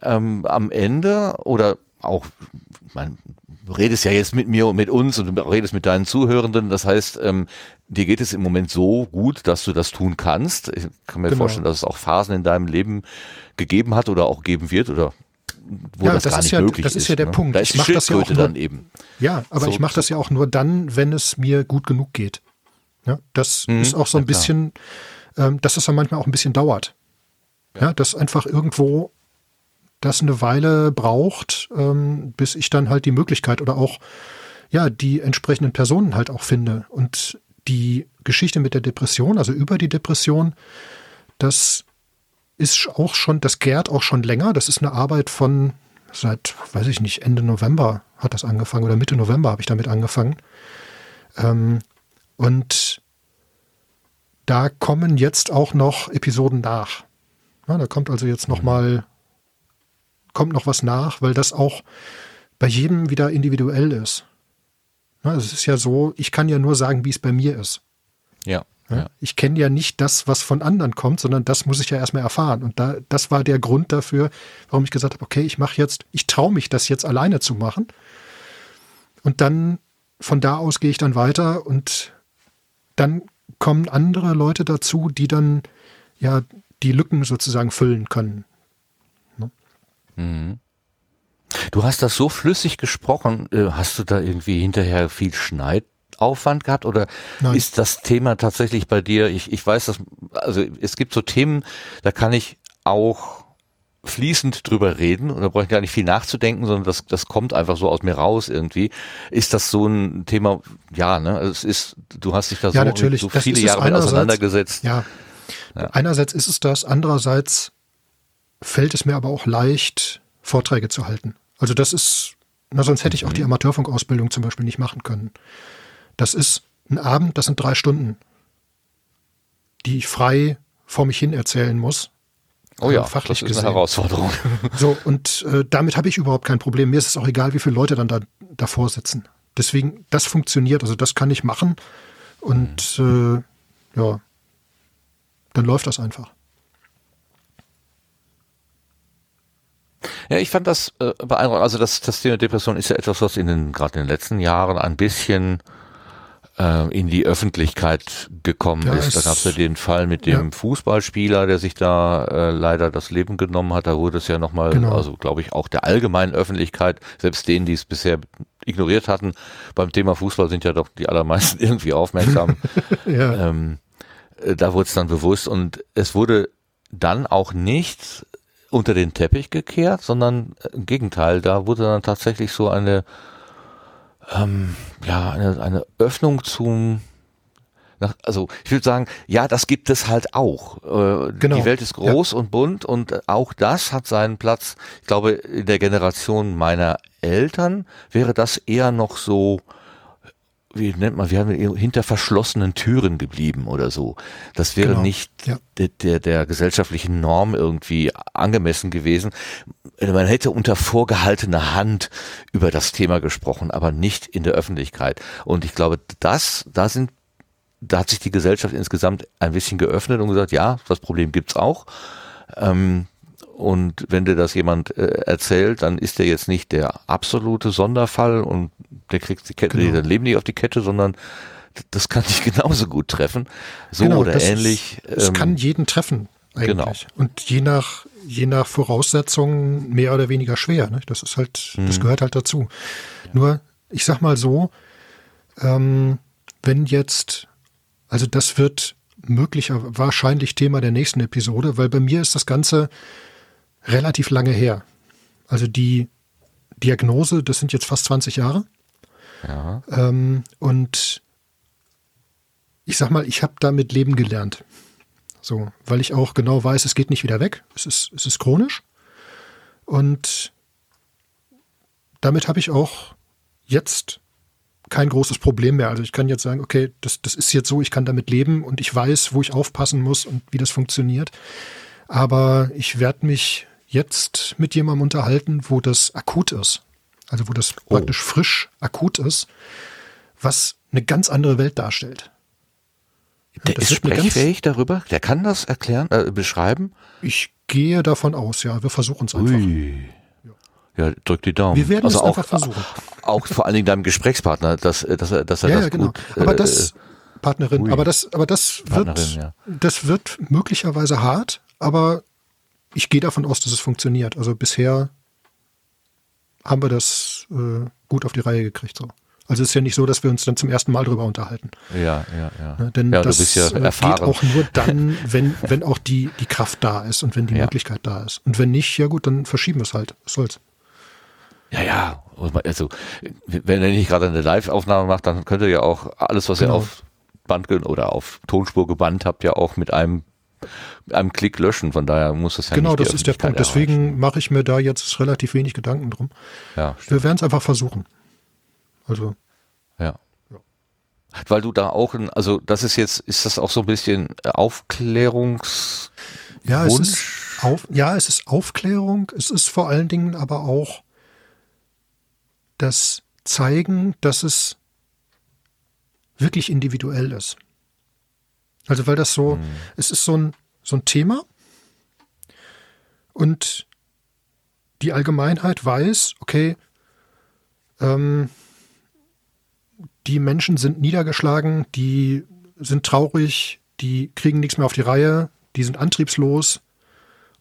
ähm, am Ende oder auch, man, redest ja jetzt mit mir und mit uns und du redest mit deinen Zuhörenden, das heißt, ähm, dir geht es im Moment so gut, dass du das tun kannst. Ich kann mir genau. vorstellen, dass es auch Phasen in deinem Leben gegeben hat oder auch geben wird oder wo ja, das, das gar nicht ja, möglich ist. Das ist ja der ne? Punkt. Da ist ich mache das ja auch nur, dann eben. Ja, aber so, ich mache das ja auch nur dann, wenn es mir gut genug geht. Ja, das mhm, ist auch so ein bisschen, ähm, dass es dann manchmal auch ein bisschen dauert. Ja, dass einfach irgendwo das eine Weile braucht, ähm, bis ich dann halt die Möglichkeit oder auch ja die entsprechenden Personen halt auch finde. Und die Geschichte mit der Depression, also über die Depression, das ist auch schon, das gärt auch schon länger. Das ist eine Arbeit von seit, weiß ich nicht, Ende November hat das angefangen oder Mitte November habe ich damit angefangen. Ähm, und da kommen jetzt auch noch Episoden nach. Ja, da kommt also jetzt noch mhm. mal kommt noch was nach, weil das auch bei jedem wieder individuell ist. Ja, es ist ja so, ich kann ja nur sagen, wie es bei mir ist. Ja. Ja. Ich kenne ja nicht das, was von anderen kommt, sondern das muss ich ja erstmal erfahren. Und da, das war der Grund dafür, warum ich gesagt habe, okay, ich mache jetzt, ich traue mich, das jetzt alleine zu machen. Und dann von da aus gehe ich dann weiter und dann kommen andere Leute dazu, die dann ja die Lücken sozusagen füllen können. Ne? Mhm. Du hast das so flüssig gesprochen. Äh, hast du da irgendwie hinterher viel Schneidaufwand gehabt oder Nein. ist das Thema tatsächlich bei dir? Ich, ich weiß, dass also es gibt so Themen, da kann ich auch fließend drüber reden und da brauche ich gar nicht viel nachzudenken, sondern das, das kommt einfach so aus mir raus irgendwie. Ist das so ein Thema, ja, ne? Also es ist, du hast dich da ja, so, natürlich. so viele Jahre mit auseinandergesetzt. Ja. ja. Einerseits ist es das, andererseits fällt es mir aber auch leicht, Vorträge zu halten. Also das ist, na, sonst hätte ich auch die mhm. Amateurfunkausbildung zum Beispiel nicht machen können. Das ist ein Abend, das sind drei Stunden, die ich frei vor mich hin erzählen muss Oh ja, fachlich das ist gesehen. eine Herausforderung. So, und äh, damit habe ich überhaupt kein Problem. Mir ist es auch egal, wie viele Leute dann da davor sitzen. Deswegen, das funktioniert, also das kann ich machen. Und äh, ja, dann läuft das einfach. Ja, ich fand das äh, beeindruckend. Also das, das Thema Depression ist ja etwas, was in den gerade in den letzten Jahren ein bisschen äh, in die Öffentlichkeit gekommen Ja, ist. Da gab es ja den Fall mit dem Fußballspieler, der sich da äh, leider das Leben genommen hat. Da wurde es ja nochmal, Genau. also glaube ich, auch der allgemeinen Öffentlichkeit, selbst denen, die es bisher ignoriert hatten, beim Thema Fußball sind ja doch die allermeisten irgendwie aufmerksam. Ja, ähm, äh, da wurde es dann bewusst und es wurde dann auch nicht unter den Teppich gekehrt, sondern äh, im Gegenteil, da wurde dann tatsächlich so eine, ähm, ja, eine, eine Öffnung zum, nach, also ich würde sagen, ja, das gibt es halt auch. Äh, Genau, Die Welt ist groß und bunt und äh, auch das hat seinen Platz. Ich glaube, in der Generation meiner Eltern wäre das eher noch so, wie nennt man, wir haben hinter verschlossenen Türen geblieben oder so. Das wäre Genau, nicht ja. der, der, der gesellschaftlichen Norm irgendwie angemessen gewesen. Man hätte unter vorgehaltener Hand über das Thema gesprochen, aber nicht in der Öffentlichkeit. Und ich glaube, das, da sind, da hat sich die Gesellschaft insgesamt ein bisschen geöffnet und gesagt, ja, das Problem gibt's auch. Ähm, und wenn dir das jemand äh, erzählt, dann ist der jetzt nicht der absolute Sonderfall und der kriegt die Kette, Genau. der Leben nicht auf die Kette, sondern das kann dich genauso gut treffen. So Genau, oder das ist- ähnlich. Es ähm, kann jeden treffen, eigentlich. genau. Und je nach, je nach Voraussetzungen mehr oder weniger schwer. Ne? Das ist halt, Mhm. das gehört halt dazu. Nur, ich sag mal so, ähm, wenn jetzt, also das wird möglicher, wahrscheinlich Thema der nächsten Episode, weil bei mir ist das Ganze relativ lange her. Also die Diagnose, das sind jetzt fast 20 Jahre. ja. Ähm, und ich sag mal, ich habe damit leben gelernt. So, weil ich auch genau weiß, es geht nicht wieder weg. Es ist, es ist chronisch. Und damit habe ich auch jetzt kein großes Problem mehr. Also ich kann jetzt sagen, okay, das, das ist jetzt so, ich kann damit leben und ich weiß, wo ich aufpassen muss und wie das funktioniert. Aber ich werde mich jetzt mit jemandem unterhalten, wo das akut ist. Also wo das Oh. praktisch frisch akut ist, was eine ganz andere Welt darstellt. Der das ist sprechfähig darüber? Der kann das erklären, äh, beschreiben? Ich gehe davon aus, ja, wir versuchen es einfach. Ui. Ja, drück die Daumen. Wir werden also es auch, einfach versuchen. Auch vor allen Dingen deinem Gesprächspartner, dass, äh, dass er, dass er Ja, das ja, genau. gut. Aber äh, das, Partnerin, ui. aber das, aber das Partnerin, wird, ja. das wird möglicherweise hart, aber ich gehe davon aus, dass es funktioniert. Also bisher haben wir das äh, gut auf die Reihe gekriegt. So. Also es ist ja nicht so, dass wir uns dann zum ersten Mal drüber unterhalten. Ja, ja, ja. Ne? Denn ja, das ja äh, geht auch nur dann, wenn, wenn auch die, die Kraft da ist und wenn die Ja. Möglichkeit da ist. Und wenn nicht, ja gut, dann verschieben wir es halt. Was soll's. Ja, ja. Also, wenn er nicht gerade eine Live-Aufnahme macht, dann könnt ihr ja auch alles, was ihr Genau. auf Band oder auf Tonspur gebannt habt, ja auch mit einem, einem Klick löschen. Von daher muss das ja genau, nicht die das ist der Punkt. Öffentlichkeit Deswegen mache ich mir da jetzt relativ wenig Gedanken drum. erreichen. Ja, Wir werden es einfach versuchen. Also, Ja. Weil du da auch, also das ist jetzt, ist das auch so ein bisschen Aufklärungs... ja, es ist auf, ja, es ist Aufklärung. Es ist vor allen Dingen aber auch das Zeigen, dass es wirklich individuell ist. Also weil das so, es ist so ein, so ein Thema und die Allgemeinheit weiß, okay, ähm, die Menschen sind niedergeschlagen, die sind traurig, die kriegen nichts mehr auf die Reihe, die sind antriebslos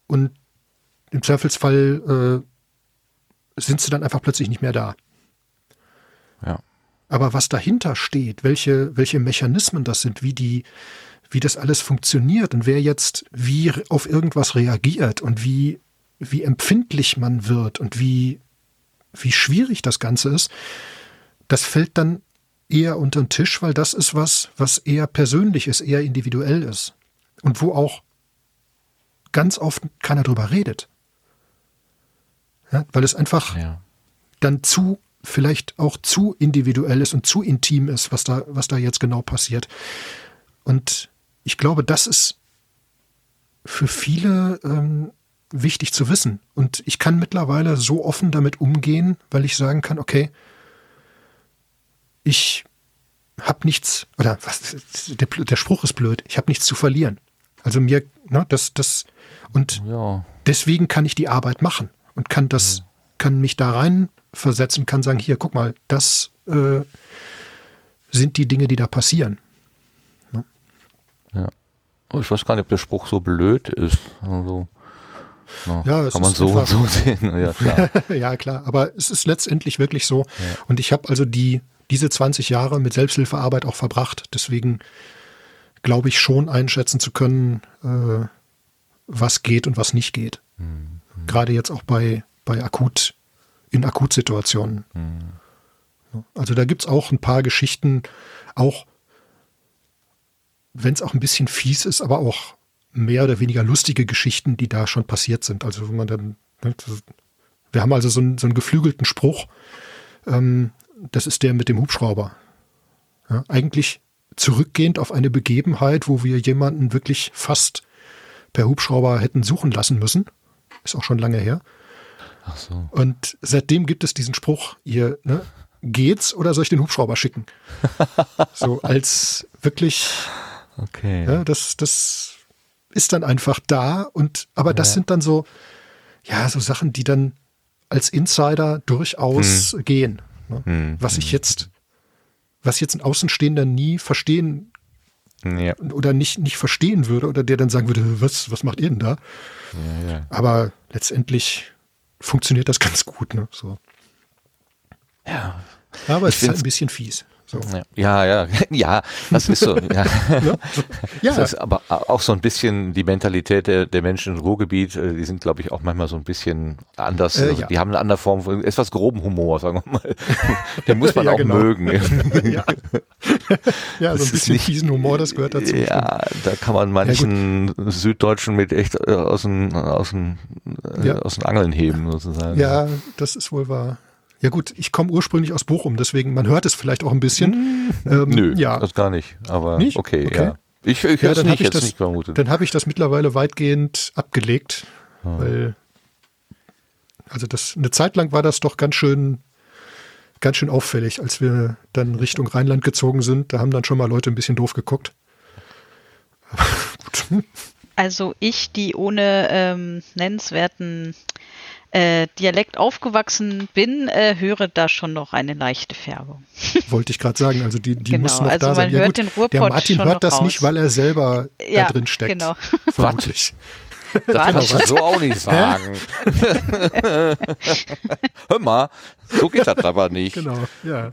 und im Zweifelsfall äh, sind sie dann einfach plötzlich nicht mehr da. Ja. Aber was dahinter steht, welche, welche Mechanismen das sind, wie die, wie das alles funktioniert und wer jetzt wie auf irgendwas reagiert und wie, wie empfindlich man wird und wie, wie schwierig das Ganze ist, das fällt dann eher unter den Tisch, weil das ist was, was eher persönlich ist, eher individuell ist. Und wo auch ganz oft keiner drüber redet. Ja, weil es einfach Ja. dann zu, vielleicht auch zu individuell ist und zu intim ist, was da, was da jetzt genau passiert. Und ich glaube, das ist für viele ähm, wichtig zu wissen. Und ich kann mittlerweile so offen damit umgehen, weil ich sagen kann, okay, ich habe nichts, oder was, der, der Spruch ist blöd, ich habe nichts zu verlieren. Also mir, ne, das, das, und Ja. deswegen kann ich die Arbeit machen. und kann das, kann mich da rein versetzen, kann sagen, hier, guck mal, das äh, sind die Dinge, die da passieren. Oh, ich weiß gar nicht, ob der Spruch so blöd ist. Also, na, Ja, es kann man so und so sehen. Ja, klar. ja, klar. Aber es ist letztendlich wirklich so. Und ich habe also die, diese 20 Jahre mit Selbsthilfearbeit auch verbracht. Deswegen glaube ich schon einschätzen zu können, äh, was geht und was nicht geht. Gerade jetzt auch bei, bei akut, in Akutsituationen. Also da gibt's auch ein paar Geschichten, auch wenn es auch ein bisschen fies ist, aber auch mehr oder weniger lustige Geschichten, die da schon passiert sind. Also wenn man dann, ne, wir haben also so einen, so einen geflügelten Spruch, ähm, das ist der mit dem Hubschrauber. Ja, eigentlich zurückgehend auf eine Begebenheit, wo wir jemanden wirklich fast per Hubschrauber hätten suchen lassen müssen. Ist auch schon lange her. Ach so. Und seitdem gibt es diesen Spruch, ihr, ne, geht's oder soll ich den Hubschrauber schicken? so als wirklich, Okay. ja, das, das ist dann einfach da und, aber das sind dann so, ja, so Sachen, die dann als Insider durchaus gehen. Ne? Hm. Was ich jetzt, was jetzt ein Außenstehender nie verstehen Ja. oder nicht, nicht verstehen würde oder der dann sagen würde, was, was macht ihr denn da? Ja, ja. Aber letztendlich funktioniert das ganz gut. Ne? So. Ja. Aber es Ich ist halt ein bisschen fies. So. Ja, ja, ja, das ist so. Ja. Ja, Das ist aber auch so ein bisschen die Mentalität der, der Menschen im Ruhrgebiet, äh, die sind, glaube ich, auch manchmal so ein bisschen anders. Äh, also ja. Die haben eine andere Form von etwas groben Humor, sagen wir mal. Den muss man Ja, auch genau. mögen. ja. ja, so ein bisschen nicht- fiesen Humor, das gehört dazu. Ja, da kann man manchen Süddeutschen mit echt äh, aus den, aus den, äh, aus den Angeln heben, sozusagen. Ja, das ist wohl wahr. Ja gut, ich komme ursprünglich aus Bochum, deswegen man hört es vielleicht auch ein bisschen. Ähm, Nö, ja, das gar nicht. Aber Nicht? okay, Okay. ja. Ich, ich ja dann nicht, habe ich jetzt das, nicht vermutet. dann habe ich das mittlerweile weitgehend abgelegt, weil also das eine Zeit lang war das doch ganz schön ganz schön auffällig, als wir dann Richtung Rheinland gezogen sind. Da haben dann schon mal Leute ein bisschen doof geguckt. Also ich, die ohne ähm, nennenswerten äh, Dialekt aufgewachsen bin, äh, höre da schon noch eine leichte Färbung. Wollte ich gerade sagen, also die, die Genau, muss noch also da sein. man hört den Ruhrpott der Martin schon hört das raus. nicht, weil er selber Ja, da drin steckt. genau. Vermutlich. Das kannst du so auch nicht sagen. Hör mal, so geht das aber nicht. Genau, ja.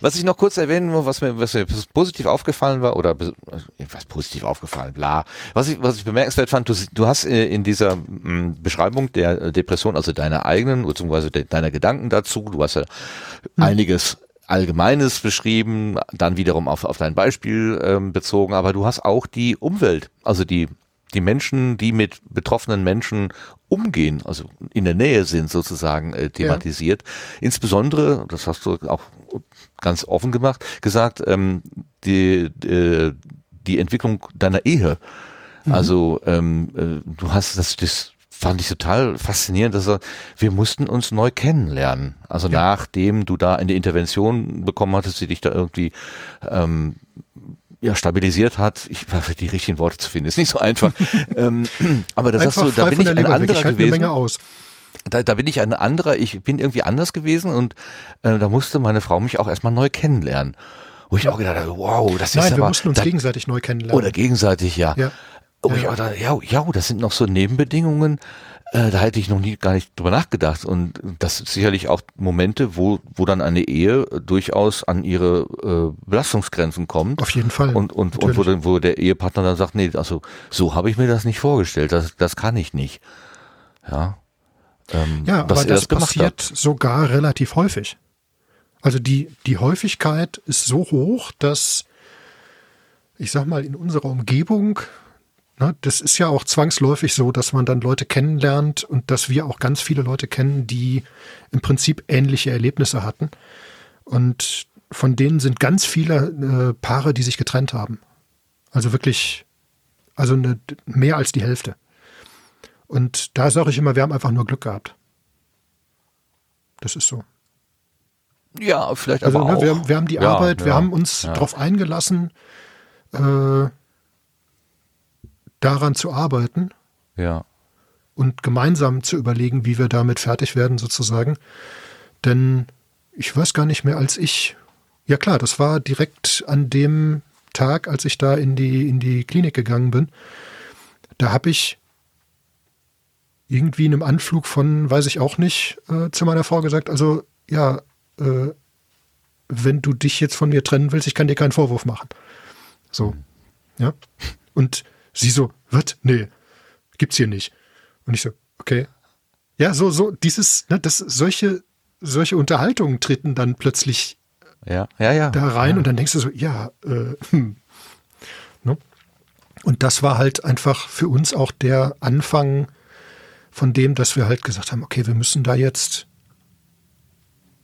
Was ich noch kurz erwähnen muss, was mir, was mir positiv aufgefallen war, oder was positiv aufgefallen, bla. Was ich, was ich bemerkenswert fand, du, du hast äh, in dieser mm, Beschreibung der äh, Depression, also deiner eigenen, beziehungsweise de, deiner Gedanken dazu, du hast ja einiges Allgemeines beschrieben, dann wiederum auf, auf dein Beispiel ähm, bezogen, aber du hast auch die Umwelt, also die, die Menschen, die mit betroffenen Menschen umgehen, also in der Nähe sind sozusagen äh, thematisiert. Insbesondere, das hast du auch ganz offen gemacht, gesagt, ähm, die, die, die Entwicklung deiner Ehe. Also ähm, äh, du hast das, das fand ich total faszinierend, dass er, wir mussten uns neu kennenlernen. Also nachdem du da eine Intervention bekommen hattest, die dich da irgendwie ähm, ja, stabilisiert hat. Ich war für die richtigen Worte zu finden, ist nicht so einfach. ähm, aber da sagst Einfach du, da bin ich ein anderer gewesen Menge aus. Da, da bin ich ein anderer, ich bin irgendwie anders gewesen und äh, da musste meine Frau mich auch erstmal neu kennenlernen. Wo ich auch gedacht habe, wow, das ist Nein, wir aber... mussten uns da, gegenseitig neu kennenlernen. Oder gegenseitig, ja. Ja. Wo Ja, ich ja. auch dachte, ja, ja, das sind noch so Nebenbedingungen, äh, da hätte ich noch nie gar nicht drüber nachgedacht. Und das sind sicherlich auch Momente, wo, wo dann eine Ehe durchaus an ihre äh, Belastungsgrenzen kommt. Auf jeden Fall. Und, und, und wo, dann- wo der Ehepartner dann sagt, nee, also so habe ich mir das nicht vorgestellt, das, das kann ich nicht. Ja. Ähm, Ja, aber er das, passiert hat. sogar relativ häufig. Also die, die Häufigkeit ist so hoch, dass ich sag mal, in unserer Umgebung, ne, das ist ja auch zwangsläufig so, dass man dann Leute kennenlernt und dass wir auch ganz viele Leute kennen, die im Prinzip ähnliche Erlebnisse hatten. Und von denen sind ganz viele äh, Paare, die sich getrennt haben. Also wirklich, also eine, mehr als die Hälfte. Und da sage ich immer, wir haben einfach nur Glück gehabt. Das ist so. Ja, vielleicht Also aber ne, auch. wir, wir haben die Ja, Arbeit, wir ja, haben uns ja. darauf eingelassen, äh, daran zu arbeiten. Ja. und gemeinsam zu überlegen, wie wir damit fertig werden sozusagen. Denn ich weiß gar nicht mehr, als ich, ja klar, das war direkt an dem Tag, als ich da in die, in die Klinik gegangen bin. Da habe ich irgendwie in einem Anflug von, weiß ich auch nicht, äh, zu meiner Frau gesagt, also ja, äh, wenn du dich jetzt von mir trennen willst, ich kann dir keinen Vorwurf machen. So, ja. Und sie so, was? Nee, gibt's hier nicht. Und ich so, okay. Ja, so, so, dieses, ne, das, solche, solche Unterhaltungen treten dann plötzlich ja, ja, ja. da rein ja. und dann denkst du so, ja, äh, hm. Ne? Und das war halt einfach für uns auch der Anfang von dem, dass wir halt gesagt haben, okay, wir müssen da jetzt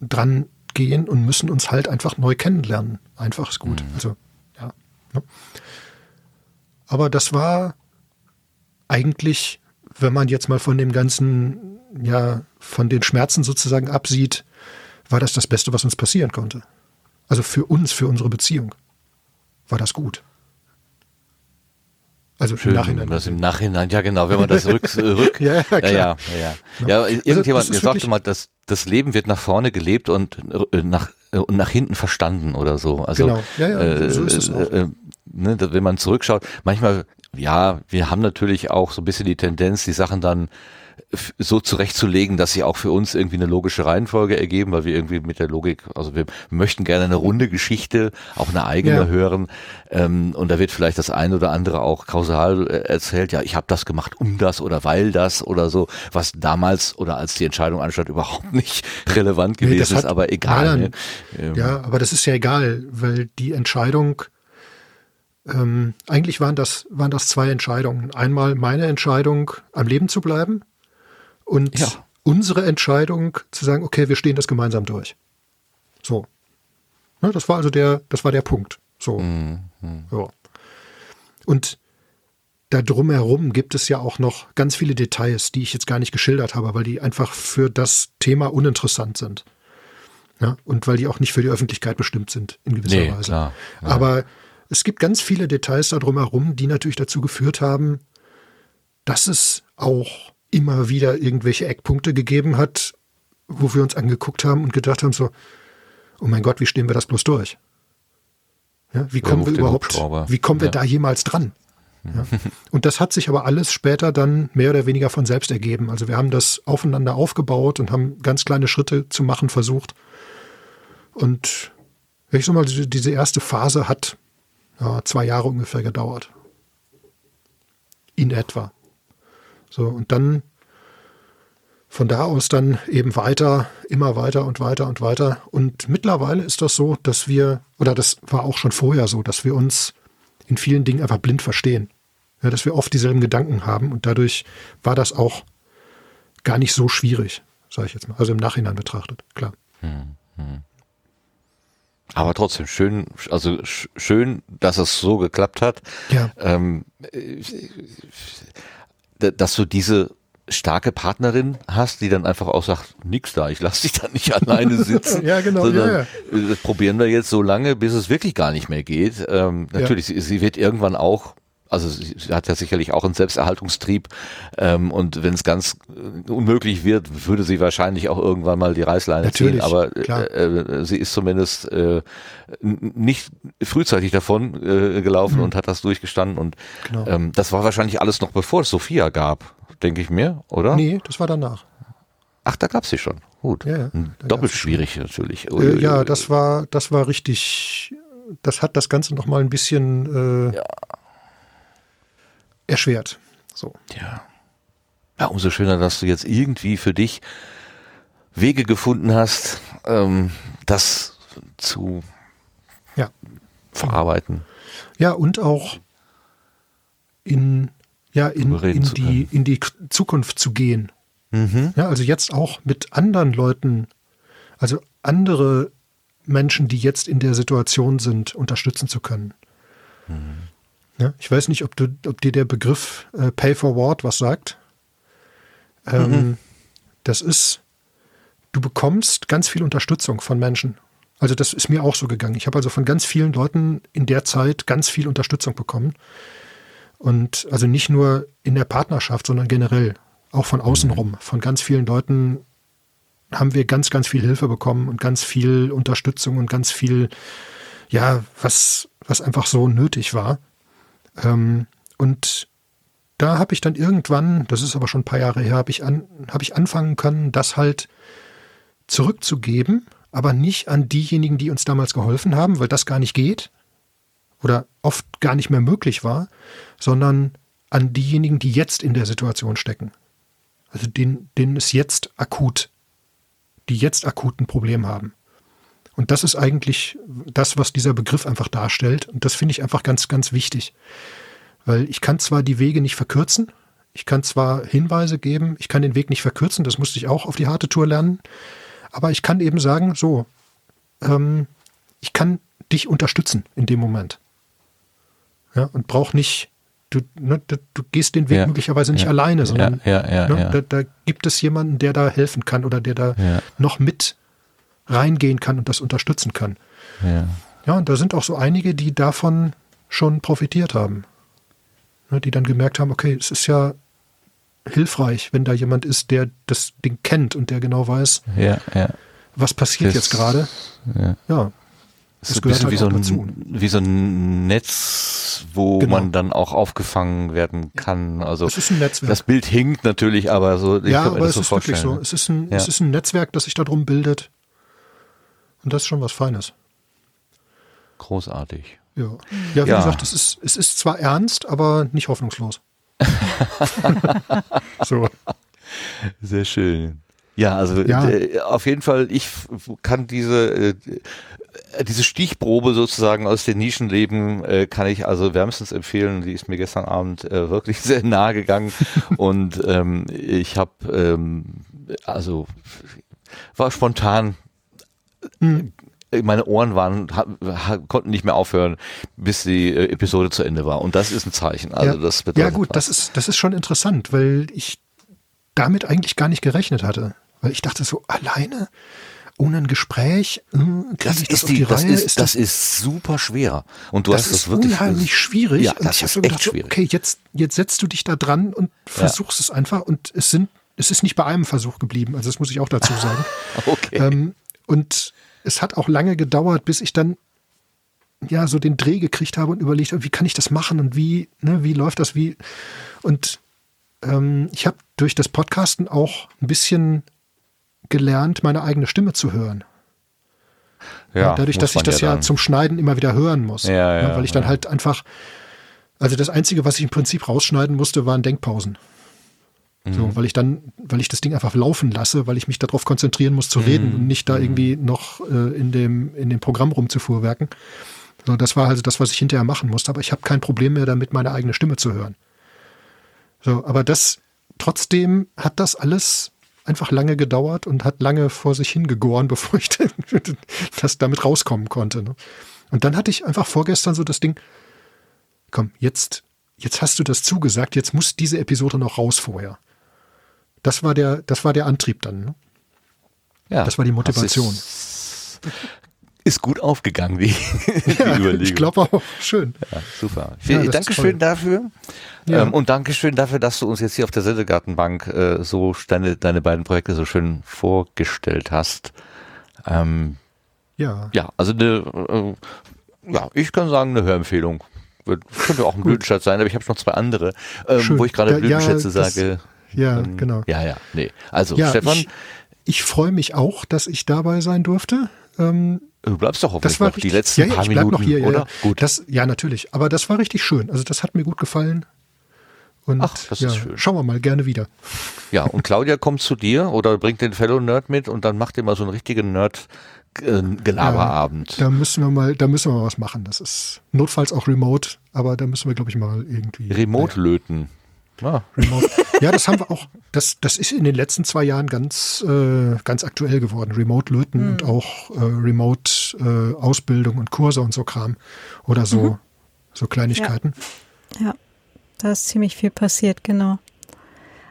dran gehen und müssen uns halt einfach neu kennenlernen. Einfach ist gut. Mhm. Also, ja. Ne? Aber das war eigentlich, wenn man jetzt mal von dem ganzen, ja, von den Schmerzen sozusagen absieht, war das das Beste, was uns passieren konnte. Also für uns, für unsere Beziehung war das gut. Also Schön, im Nachhinein. Das im Nachhinein, ja genau, wenn man das rück, rück ja, ja, ja, ja, ja. ja also irgendjemand also sagte mal, dass das Leben wird nach vorne gelebt und äh, nach und nach hinten verstanden oder so. Also genau. ja, ja, äh, so ist es auch. Äh, ne, wenn man zurückschaut, manchmal, ja, wir haben natürlich auch so ein bisschen die Tendenz, die Sachen dann so zurechtzulegen, dass sie auch für uns irgendwie eine logische Reihenfolge ergeben, weil wir irgendwie mit der Logik, also wir möchten gerne eine runde Geschichte, auch eine eigene ja. hören. Ähm, und da wird vielleicht das eine oder andere auch kausal äh, erzählt, ja, ich habe das gemacht, um das oder weil das oder so, was damals oder als die Entscheidung anstand überhaupt nicht relevant gewesen nee, ist, aber egal. Ne? Ähm. Ja, aber das ist ja egal, weil die Entscheidung ähm, eigentlich waren das, waren das zwei Entscheidungen. Einmal meine Entscheidung, am Leben zu bleiben und ja. unsere Entscheidung zu sagen, okay, wir stehen das gemeinsam durch. So. Ne, das war also der, das war der Punkt. So. Mhm. Ja. Und da drumherum gibt es ja auch noch ganz viele Details, die ich jetzt gar nicht geschildert habe, weil die einfach für das Thema uninteressant sind. Ja, und weil die auch nicht für die Öffentlichkeit bestimmt sind, in gewisser nee, Weise. Klar, ja. Aber es gibt ganz viele Details da drumherum, die natürlich dazu geführt haben, dass es auch immer wieder irgendwelche Eckpunkte gegeben hat, wo wir uns angeguckt haben und gedacht haben so, oh mein Gott, wie stehen wir das bloß durch? Ja, wie kommen wir überhaupt, wie kommen wir ja. da jemals dran? Ja. Und das hat sich aber alles später dann mehr oder weniger von selbst ergeben. Also wir haben das aufeinander aufgebaut und haben ganz kleine Schritte zu machen versucht. Und ich sag mal, diese erste Phase hat ja, zwei Jahre ungefähr gedauert. In etwa. So, und dann von da aus dann eben weiter, immer weiter und weiter und weiter. Und mittlerweile ist das so, dass wir, oder das war auch schon vorher so, dass wir uns in vielen Dingen einfach blind verstehen. Ja, dass wir oft dieselben Gedanken haben und dadurch war das auch gar nicht so schwierig, sage ich jetzt mal. Also im Nachhinein betrachtet, klar. Hm, hm. Aber trotzdem schön, also schön, dass es so geklappt hat. Ja. Ähm, dass du diese starke Partnerin hast, die dann einfach auch sagt, nix da, ich lass dich da nicht alleine sitzen. ja, genau. Sondern, ja, ja. Das probieren wir jetzt so lange, bis es wirklich gar nicht mehr geht. Ähm, natürlich, ja. sie, sie wird irgendwann auch also sie, hat ja sicherlich auch einen Selbsterhaltungstrieb ähm, und wenn es ganz äh, unmöglich wird, würde sie wahrscheinlich auch irgendwann mal die Reißleine Natürlich, ziehen. Aber äh, äh, sie ist zumindest äh, nicht frühzeitig davon äh, gelaufen mhm. und hat das durchgestanden und genau. ähm, das war wahrscheinlich alles noch bevor es Sophia gab, denke ich mir, oder? Nee, das war danach. Ach, da gab's sie schon. Gut. Ja, ja, Doppelt schwierig natürlich. Äh, ja, das war, das war richtig. Das hat das Ganze noch mal ein bisschen äh, ja erschwert. So. Ja. Ja, umso schöner, dass du jetzt irgendwie für dich Wege gefunden hast, ähm, das zu ja. verarbeiten. Ja, und auch in, ja, in, in, die, in die Zukunft zu gehen. Mhm. Ja, also jetzt auch mit anderen Leuten, also andere Menschen, die jetzt in der Situation sind, unterstützen zu können. Mhm. Ja, ich weiß nicht, ob, du, ob dir der Begriff äh, Pay Forward was sagt. Ähm, mhm. Das ist, du bekommst ganz viel Unterstützung von Menschen. Also das ist mir auch so gegangen. Ich habe also von ganz vielen Leuten in der Zeit ganz viel Unterstützung bekommen. Und also nicht nur in der Partnerschaft, sondern generell. auch von außen rum. Von ganz vielen Leuten haben wir ganz, ganz viel Hilfe bekommen und ganz viel Unterstützung und ganz viel, ja, was, was einfach so nötig war. Ähm, und da habe ich dann irgendwann, das ist aber schon ein paar Jahre her, habe ich, an, hab ich anfangen können, das halt zurückzugeben, aber nicht an diejenigen, die uns damals geholfen haben, weil das gar nicht geht oder oft gar nicht mehr möglich war, sondern an diejenigen, die jetzt in der Situation stecken. Also denen, denen es jetzt akut, die jetzt akut ein Problem haben. Und das ist eigentlich das, was dieser Begriff einfach darstellt. Und das finde ich einfach ganz, ganz wichtig. Weil ich kann zwar die Wege nicht verkürzen, ich kann zwar Hinweise geben, ich kann den Weg nicht verkürzen, das musste ich auch auf die harte Tour lernen, aber ich kann eben sagen, so, ähm, ich kann dich unterstützen in dem Moment. Ja, und brauch nicht, du, ne, du, gehst den Weg Ja. möglicherweise nicht Ja. alleine, sondern ja, ja, ne, ja. Da, da gibt es jemanden, der da helfen kann oder der da noch mit reingehen kann und das unterstützen kann. ja. Ja, und da sind auch so einige, die davon schon profitiert haben. Ne, die dann gemerkt haben, okay, es ist ja hilfreich, wenn da jemand ist, der das Ding kennt und der genau weiß, ja, ja. was passiert Das- jetzt gerade. ja. Ja, Es Das ist ein bisschen wie, halt so auch dazu. ein, wie so ein Netz, wo Genau. man dann auch aufgefangen werden kann. Also es ist ein Netzwerk. das Bild hinkt natürlich, aber so. Ja, aber es so ist wirklich so. Es ist, ein, es ist ein Netzwerk, das sich darum bildet. Und das ist schon was Feines. Großartig. Ja, ja wie Ja. gesagt, es ist, es ist zwar ernst, aber nicht hoffnungslos. so. Sehr schön. Ja, also Ja. äh, auf jeden Fall, ich kann diese äh, diese Stichprobe sozusagen aus den Nischenleben äh, kann ich also wärmstens empfehlen. Die ist mir gestern Abend äh, wirklich sehr nahe gegangen und ähm, ich habe ähm, also war spontan Hm. meine Ohren waren konnten nicht mehr aufhören, bis die äh, Episode zu Ende war und das ist ein Zeichen. Also ja. das bedeutet ja gut, was. das ist, das ist schon interessant, weil ich damit eigentlich gar nicht gerechnet hatte. Weil ich dachte so, alleine, ohne ein Gespräch, äh, kriege Das das ist, auf die, die das, Reihe? ist, das ist super schwer. Und du das hast ist das wirklich unheimlich schwierig. Ja, und das ich ist echt gedacht, schwierig. okay, jetzt, jetzt setzt du dich da dran und versuchst es einfach. Und es sind, es ist nicht bei einem Versuch geblieben. Also das muss ich auch dazu sagen. Okay. ähm, und es hat auch lange gedauert, bis ich dann ja so den Dreh gekriegt habe und überlegt habe, wie kann ich das machen und wie, ne, wie läuft das, wie. Und ähm, ich habe durch das Podcasten auch ein bisschen gelernt, meine eigene Stimme zu hören. ja, Dadurch, dass ich das ja, dann. zum Schneiden immer wieder hören muss. Ja, Ne, ja, weil ich dann ja. halt einfach, also das Einzige, was ich im Prinzip rausschneiden musste, waren Denkpausen. Mhm. So, weil ich dann, weil ich das Ding einfach laufen lasse, weil ich mich darauf konzentrieren muss zu reden Mhm. und nicht da irgendwie noch äh, in dem, in dem Programm rumzufuhrwerken. So, das war also das, was ich hinterher machen musste, aber ich habe kein Problem mehr damit, meine eigene Stimme zu hören. So, aber das, trotzdem hat das alles einfach lange gedauert und hat lange vor sich hingegoren, bevor ich das damit rauskommen konnte. Ne? Und dann hatte ich einfach vorgestern so das Ding, komm, jetzt, jetzt hast du das zugesagt, jetzt muss diese Episode noch raus vorher. Das war der, das war der Antrieb dann. Ne? ja, das war die Motivation. Ist, gut aufgegangen, die, die Ja, Überlegung. ich glaube auch, schön. Ja, super. Ja, Dankeschön dafür. Ja. Ähm, und Dankeschön dafür, dass du uns jetzt hier auf der Sendegartenbank äh, so deine, deine beiden Projekte so schön vorgestellt hast. Ähm, Ja. ja, also eine, äh, ja, ich kann sagen, eine Hörempfehlung. Könnte auch ein Blütenschatz sein, aber ich habe noch zwei andere, ähm, wo ich gerade Ja, ja, Blütenschätze das- sage. Ja, Ähm, genau. Ja, ja, nee. Also, Ja, Stefan, ich, ich freue mich auch, dass ich dabei sein durfte. Ähm, du bleibst doch hoffentlich das war noch die richtig, letzten ja, ja, paar ich bleib Minuten, noch hier, ja, oder? Ja. Gut. Das, ja, natürlich. Aber das war richtig schön. Also das hat mir gut gefallen. Und Ach, das ja, ist schön. schauen wir mal gerne wieder. Ja, und Claudia kommt zu dir oder bringt den Fellow Nerd mit und dann macht ihr mal so einen richtigen Nerd äh, Gelaberabend. Da müssen wir mal, da müssen wir mal was machen. Das ist notfalls auch remote, aber da müssen wir, glaube ich, mal irgendwie. Remote löten. Ah, Remote. Ja, das haben wir auch. Das, das ist in den letzten zwei Jahren ganz, äh, ganz aktuell geworden. Remote löten und auch äh, Remote äh, Ausbildung und Kurse und so Kram. Oder so, so Kleinigkeiten. Ja, da ist ziemlich viel passiert, genau.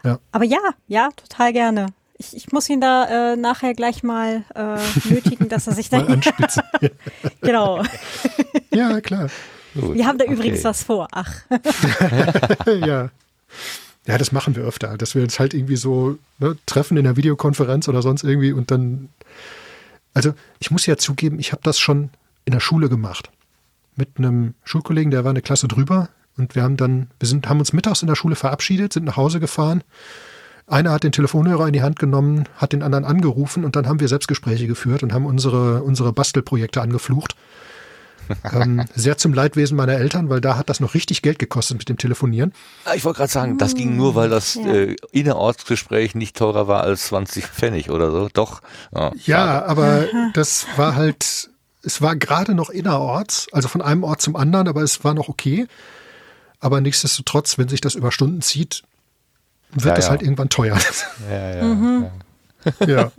Ja. Aber ja, ja, total gerne. Ich, ich muss ihn da äh, nachher gleich mal äh, nötigen, dass er sich Mal dann. anspitzen. genau. ja, klar. gut. Wir haben da Okay. übrigens was vor. Ach. ja. Ja, das machen wir öfter, dass wir uns halt irgendwie so ne, treffen in der Videokonferenz oder sonst irgendwie und dann. Also ich muss ja zugeben, ich habe das schon in der Schule gemacht. Mit einem Schulkollegen, der war eine Klasse drüber und wir haben dann, wir sind, haben uns mittags in der Schule verabschiedet, sind nach Hause gefahren. Einer hat den Telefonhörer in die Hand genommen, hat den anderen angerufen und dann haben wir Selbstgespräche geführt und haben unsere, unsere Bastelprojekte angeflucht. Ähm, sehr zum Leidwesen meiner Eltern, weil da hat das noch richtig Geld gekostet mit dem Telefonieren. Ah, Ich wollte gerade sagen, das ging nur, weil das äh, Innerortsgespräch nicht teurer war als 20 Pfennig oder so. Doch. Ja, Ja, aber das war halt, es war gerade noch innerorts, also von einem Ort zum anderen, aber es war noch okay. Aber nichtsdestotrotz, wenn sich das über Stunden zieht, wird Ja, das ja. halt irgendwann teuer. ja, ja, ja. ja.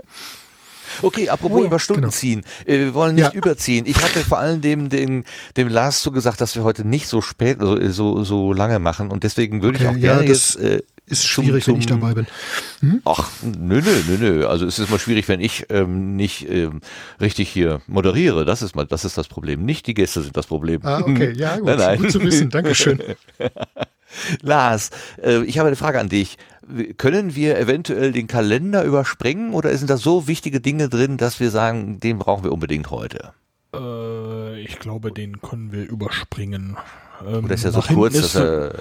Okay, apropos Oh ja, über Stunden genau. ziehen. Äh, wir wollen nicht Ja. überziehen. Ich hatte vor allem dem, dem, dem Lars zugesagt, dass wir heute nicht so spät, also, äh, so, so lange machen. Und deswegen würde ich Okay, auch ja, gerne das jetzt, äh, Ist zum- schwierig, wenn ich zum- dabei bin. Ach, nö, nö, nö, nö. Also es ist mal schwierig, wenn ich ähm, nicht ähm, richtig hier moderiere. Das ist mal, das ist das Problem. Nicht die Gäste sind das Problem. Ah, okay, ja, gut, Nein, nein. gut zu wissen, Dankeschön. Lars, äh, ich habe eine Frage an dich. Können wir eventuell den Kalender überspringen oder sind da so wichtige Dinge drin, dass wir sagen, den brauchen wir unbedingt heute? Äh, ich glaube, den können wir überspringen. Ähm, Oder ist ja so kurz, dass er,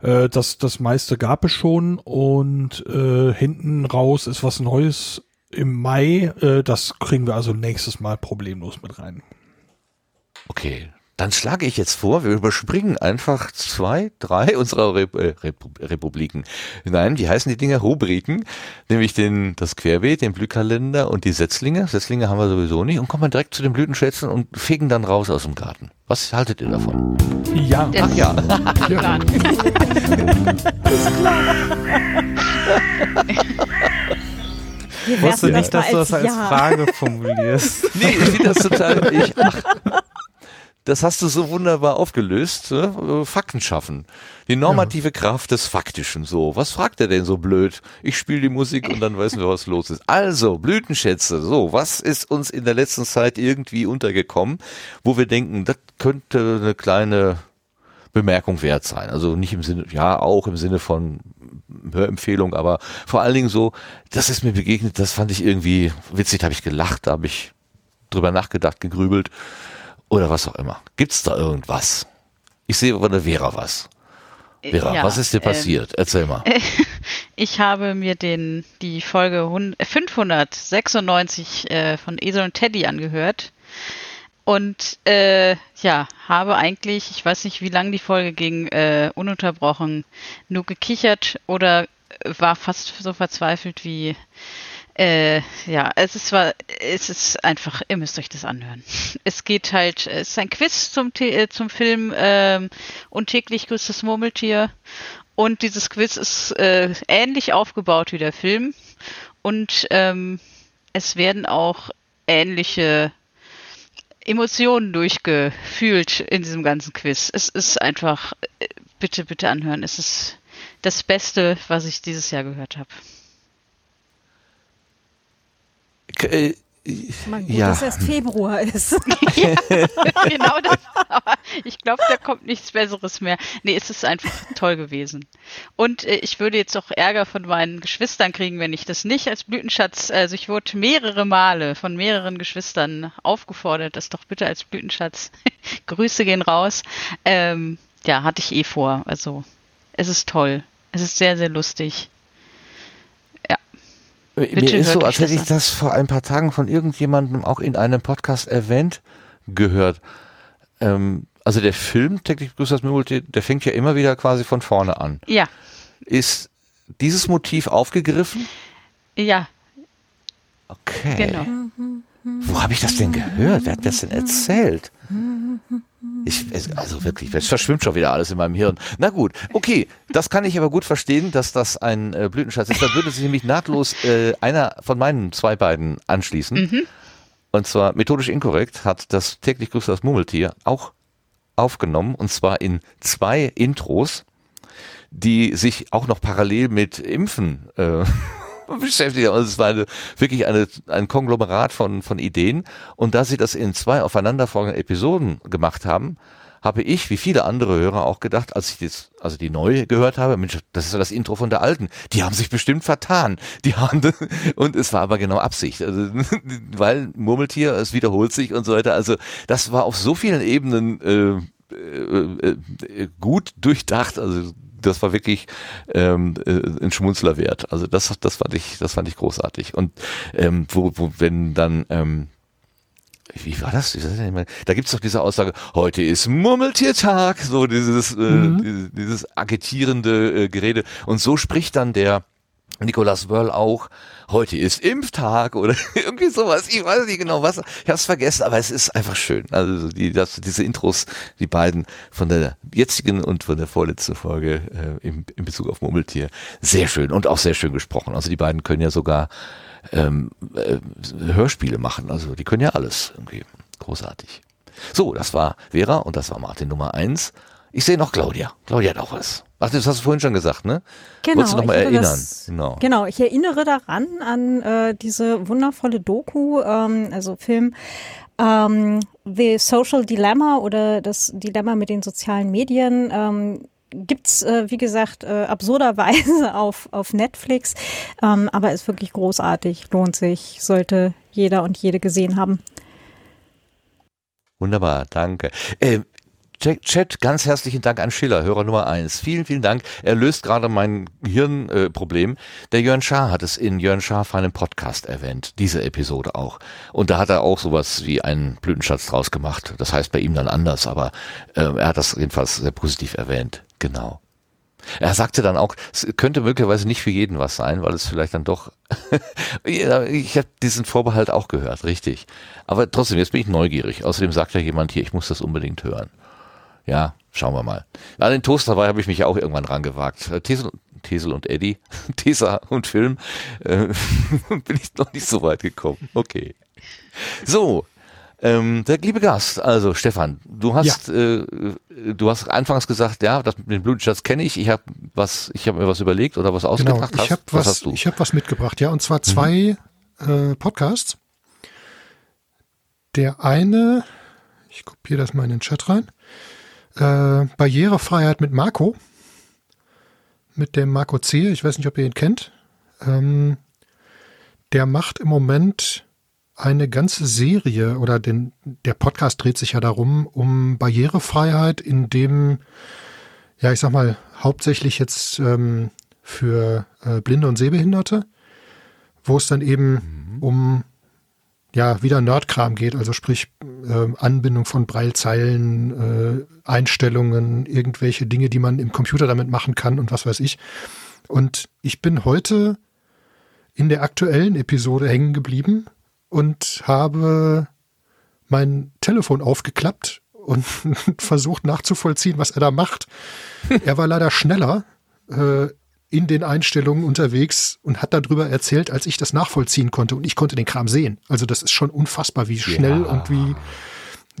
äh, das, das meiste gab es schon und äh, hinten raus ist was Neues im Mai. Äh, das kriegen wir also nächstes Mal problemlos mit rein. Okay, dann schlage ich jetzt vor, wir überspringen einfach zwei, drei unserer Rep äh, Repu Republiken. Nein, wie heißen die Dinger? Rubriken, nämlich den, das Querbeet, den Blühkalender und die Setzlinge. Setzlinge haben wir sowieso nicht und kommen direkt zu den Blütenschätzen und fegen dann raus aus dem Garten. Was haltet ihr davon? Ja, Das Ach ja. Ja. Plan. Wir wusste werfen nicht, dass du das als Ja. Frage formulierst. Nee, ich finde das total. Ich, ach, das hast du so wunderbar aufgelöst. Ne? Fakten schaffen. Die normative Kraft des Faktischen. So, was fragt er denn so blöd? Ich spiele die Musik und dann wissen wir, was los ist. Also, Blütenschätze. So, was ist uns in der letzten Zeit irgendwie untergekommen, wo wir denken, das könnte eine kleine Bemerkung wert sein. Also nicht im Sinne, ja, auch im Sinne von Hörempfehlung, aber vor allen Dingen so, das ist mir begegnet, das fand ich irgendwie witzig, da habe ich gelacht, da habe ich drüber nachgedacht, gegrübelt oder was auch immer. Gibt's da irgendwas? Ich sehe bei der Vera was. Vera, Ja, was ist dir ähm, passiert? Erzähl mal. Ich habe mir den, die Folge 100 596 äh, von Esel und Teddy angehört. Und äh, ja, habe eigentlich, ich weiß nicht, wie lang die Folge ging, äh, ununterbrochen nur gekichert oder war fast so verzweifelt wie äh, ja, es ist zwar, es ist einfach, ihr müsst euch das anhören. Es geht halt, es ist ein Quiz zum, äh, zum Film ähm, Und täglich grüßt das Murmeltier. Und dieses Quiz ist äh, ähnlich aufgebaut wie der Film. Und ähm, es werden auch ähnliche Emotionen durchgefühlt in diesem ganzen Quiz. Es ist einfach, äh, bitte, bitte anhören. Es ist das Beste, was ich dieses Jahr gehört habe. Äh, Man, gut, ja, dass erst Februar ist. genau das. Aber ich glaube, da kommt nichts Besseres mehr. Nee, es ist einfach toll gewesen. Und äh, ich würde jetzt auch Ärger von meinen Geschwistern kriegen, wenn ich das nicht als Blütenschatz, also ich wurde mehrere Male von mehreren Geschwistern aufgefordert, das doch bitte als Blütenschatz. Grüße gehen raus. Ähm, ja, hatte ich eh vor. Also, es ist toll. Es ist sehr, sehr lustig. Mir Bitte ist so, als hätte ich das vor ein paar Tagen von irgendjemandem auch in einem Podcast erwähnt gehört. Ähm, also der Film grüßt das Murmeltier, der fängt ja immer wieder quasi von vorne an. Ja, Ist dieses Motiv aufgegriffen? ja, Okay. genau. Wo habe ich das denn gehört? Wer hat das denn erzählt? Ich, also wirklich, es verschwimmt schon wieder alles in meinem Hirn. Na gut, okay, das kann ich aber gut verstehen, dass das ein äh, Blütenschatz ist. Da würde sich nämlich nahtlos äh, einer von meinen zwei beiden anschließen. Und zwar methodisch inkorrekt hat das täglich grüßt das Murmeltier auch aufgenommen und zwar in zwei Intros, die sich auch noch parallel mit Impfen äh, beschäftigt. Also es war eine, wirklich eine, ein Konglomerat von, von Ideen. Und da sie das in zwei aufeinanderfolgenden Episoden gemacht haben, habe ich, wie viele andere Hörer auch gedacht, als ich das, also die neue gehört habe, Mensch, das ist ja das Intro von der alten. Die haben sich bestimmt vertan. Die haben, und es war aber genau Absicht. Also, weil Murmeltier, es wiederholt sich und so weiter. Also, das war auf so vielen Ebenen, äh, äh, äh, gut durchdacht. Also, das war wirklich ähm, äh, ein Schmunzler wert. Also das, das fand ich, das fand ich großartig. Und ähm, wo, wo wenn dann ähm, wie war das? Da gibt's doch diese Aussage, heute ist Murmeltiertag, so dieses, mhm. äh, dieses, dieses agitierende äh, Gerede. Und so spricht dann der Nicolas Wörl auch, heute ist Impftag oder irgendwie sowas. Ich weiß nicht genau was. Ich habe es vergessen, aber es ist einfach schön. Also die, das, diese Intros, die beiden von der jetzigen und von der vorletzten Folge äh, im, in Bezug auf Murmeltier, sehr schön und auch sehr schön gesprochen. Also die beiden können ja sogar ähm, äh, Hörspiele machen. Also die können ja alles irgendwie. Großartig. So, das war Vera und das war Martin Nummer eins. Ich sehe noch Claudia. Claudia hat auch was. Ach, das hast du vorhin schon gesagt, ne? Genau. Wolltest du noch mal erinnern? Das, genau. genau, ich erinnere daran an äh, diese wundervolle Doku, ähm, also Film ähm, The Social Dilemma oder das Dilemma mit den sozialen Medien. Ähm, gibt's äh, wie gesagt äh, absurderweise auf auf Netflix, ähm, aber ist wirklich großartig, lohnt sich, sollte jeder und jede gesehen haben. Wunderbar, danke. Äh, Chat, ganz herzlichen Dank an Schiller, Hörer Nummer eins. Vielen, vielen Dank. Er löst gerade mein Hirnproblem. Äh, Der Jörn Schaar hat es in Jörn Schaar einen Podcast erwähnt, diese Episode auch. Und da hat er auch sowas wie einen Blütenschatz draus gemacht. Das heißt bei ihm dann anders, aber äh, er hat das jedenfalls sehr positiv erwähnt. Genau. Er sagte dann auch, es könnte möglicherweise nicht für jeden was sein, weil es vielleicht dann doch. ich habe diesen Vorbehalt auch gehört, richtig. Aber trotzdem, jetzt bin ich neugierig. Außerdem sagt ja jemand hier, ich muss das unbedingt hören. Ja, schauen wir mal. An den Toast dabei habe ich mich ja auch irgendwann rangewagt. Äh, Tesel, Tesel und Eddie, Tesa und Film, äh, bin ich noch nicht so weit gekommen. Okay. So, ähm, der liebe Gast, also Stefan, du hast, ja. äh, du hast anfangs gesagt, ja, das mit dem Blutschatz kenne ich. Ich habe was, ich habe mir was überlegt oder was genau, ausgedacht. Genau, ich habe was, was? Ich habe was mitgebracht, ja, und zwar zwei mhm. äh, Podcasts. Der eine, ich kopiere das mal in den Chat rein. Äh, Barrierefreiheit mit Marco. Mit dem Marco C. Ich weiß nicht, ob ihr ihn kennt. Ähm, der macht im Moment eine ganze Serie oder den, der Podcast dreht sich ja darum, um Barrierefreiheit, in dem, ja, ich sag mal, hauptsächlich jetzt ähm, für äh, Blinde und Sehbehinderte, wo es dann eben mhm. um ja, wieder Nerdkram geht, also sprich äh, Anbindung von Breilzeilen, äh, Einstellungen, irgendwelche Dinge, die man im Computer damit machen kann und was weiß ich. Und ich bin heute in der aktuellen Episode hängen geblieben und habe mein Telefon aufgeklappt und versucht nachzuvollziehen, was er da macht. Er war leider schneller äh, in den Einstellungen unterwegs und hat darüber erzählt, als ich das nachvollziehen konnte und ich konnte den Kram sehen. Also das ist schon unfassbar, wie schnell ja. und wie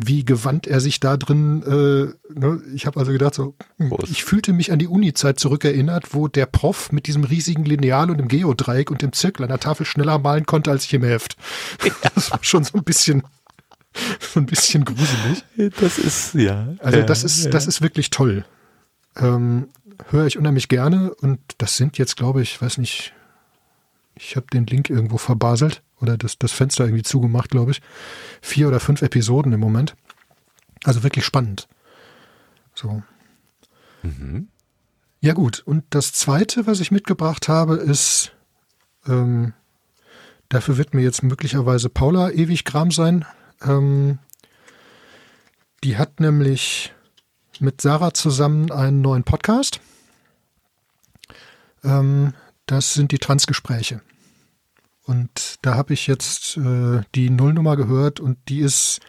wie gewandt er sich da drin, äh, ne? ich habe also gedacht, so, hm, ich fühlte mich an die Uni-Zeit zurückerinnert, wo der Prof mit diesem riesigen Lineal und dem Geodreieck und dem Zirkel an der Tafel schneller malen konnte als ich im Heft. Ja. Das war schon so ein bisschen, so ein bisschen gruselig. Das ist, ja. Also das ist, ja. das ist wirklich toll. Ähm, Höre ich unheimlich gerne und das sind jetzt, glaube ich, weiß nicht, ich habe den Link irgendwo verbaselt oder das, das Fenster irgendwie zugemacht, glaube ich. Vier oder fünf Episoden im Moment. Also wirklich spannend. So. Mhm. Ja, gut. Und das zweite, was ich mitgebracht habe, ist, ähm, dafür wird mir jetzt möglicherweise Paula ewig Gram sein. Ähm, die hat nämlich mit Sarah zusammen einen neuen Podcast. Ähm, das sind die Transgespräche. Und da habe ich jetzt äh, die Nullnummer gehört und die ist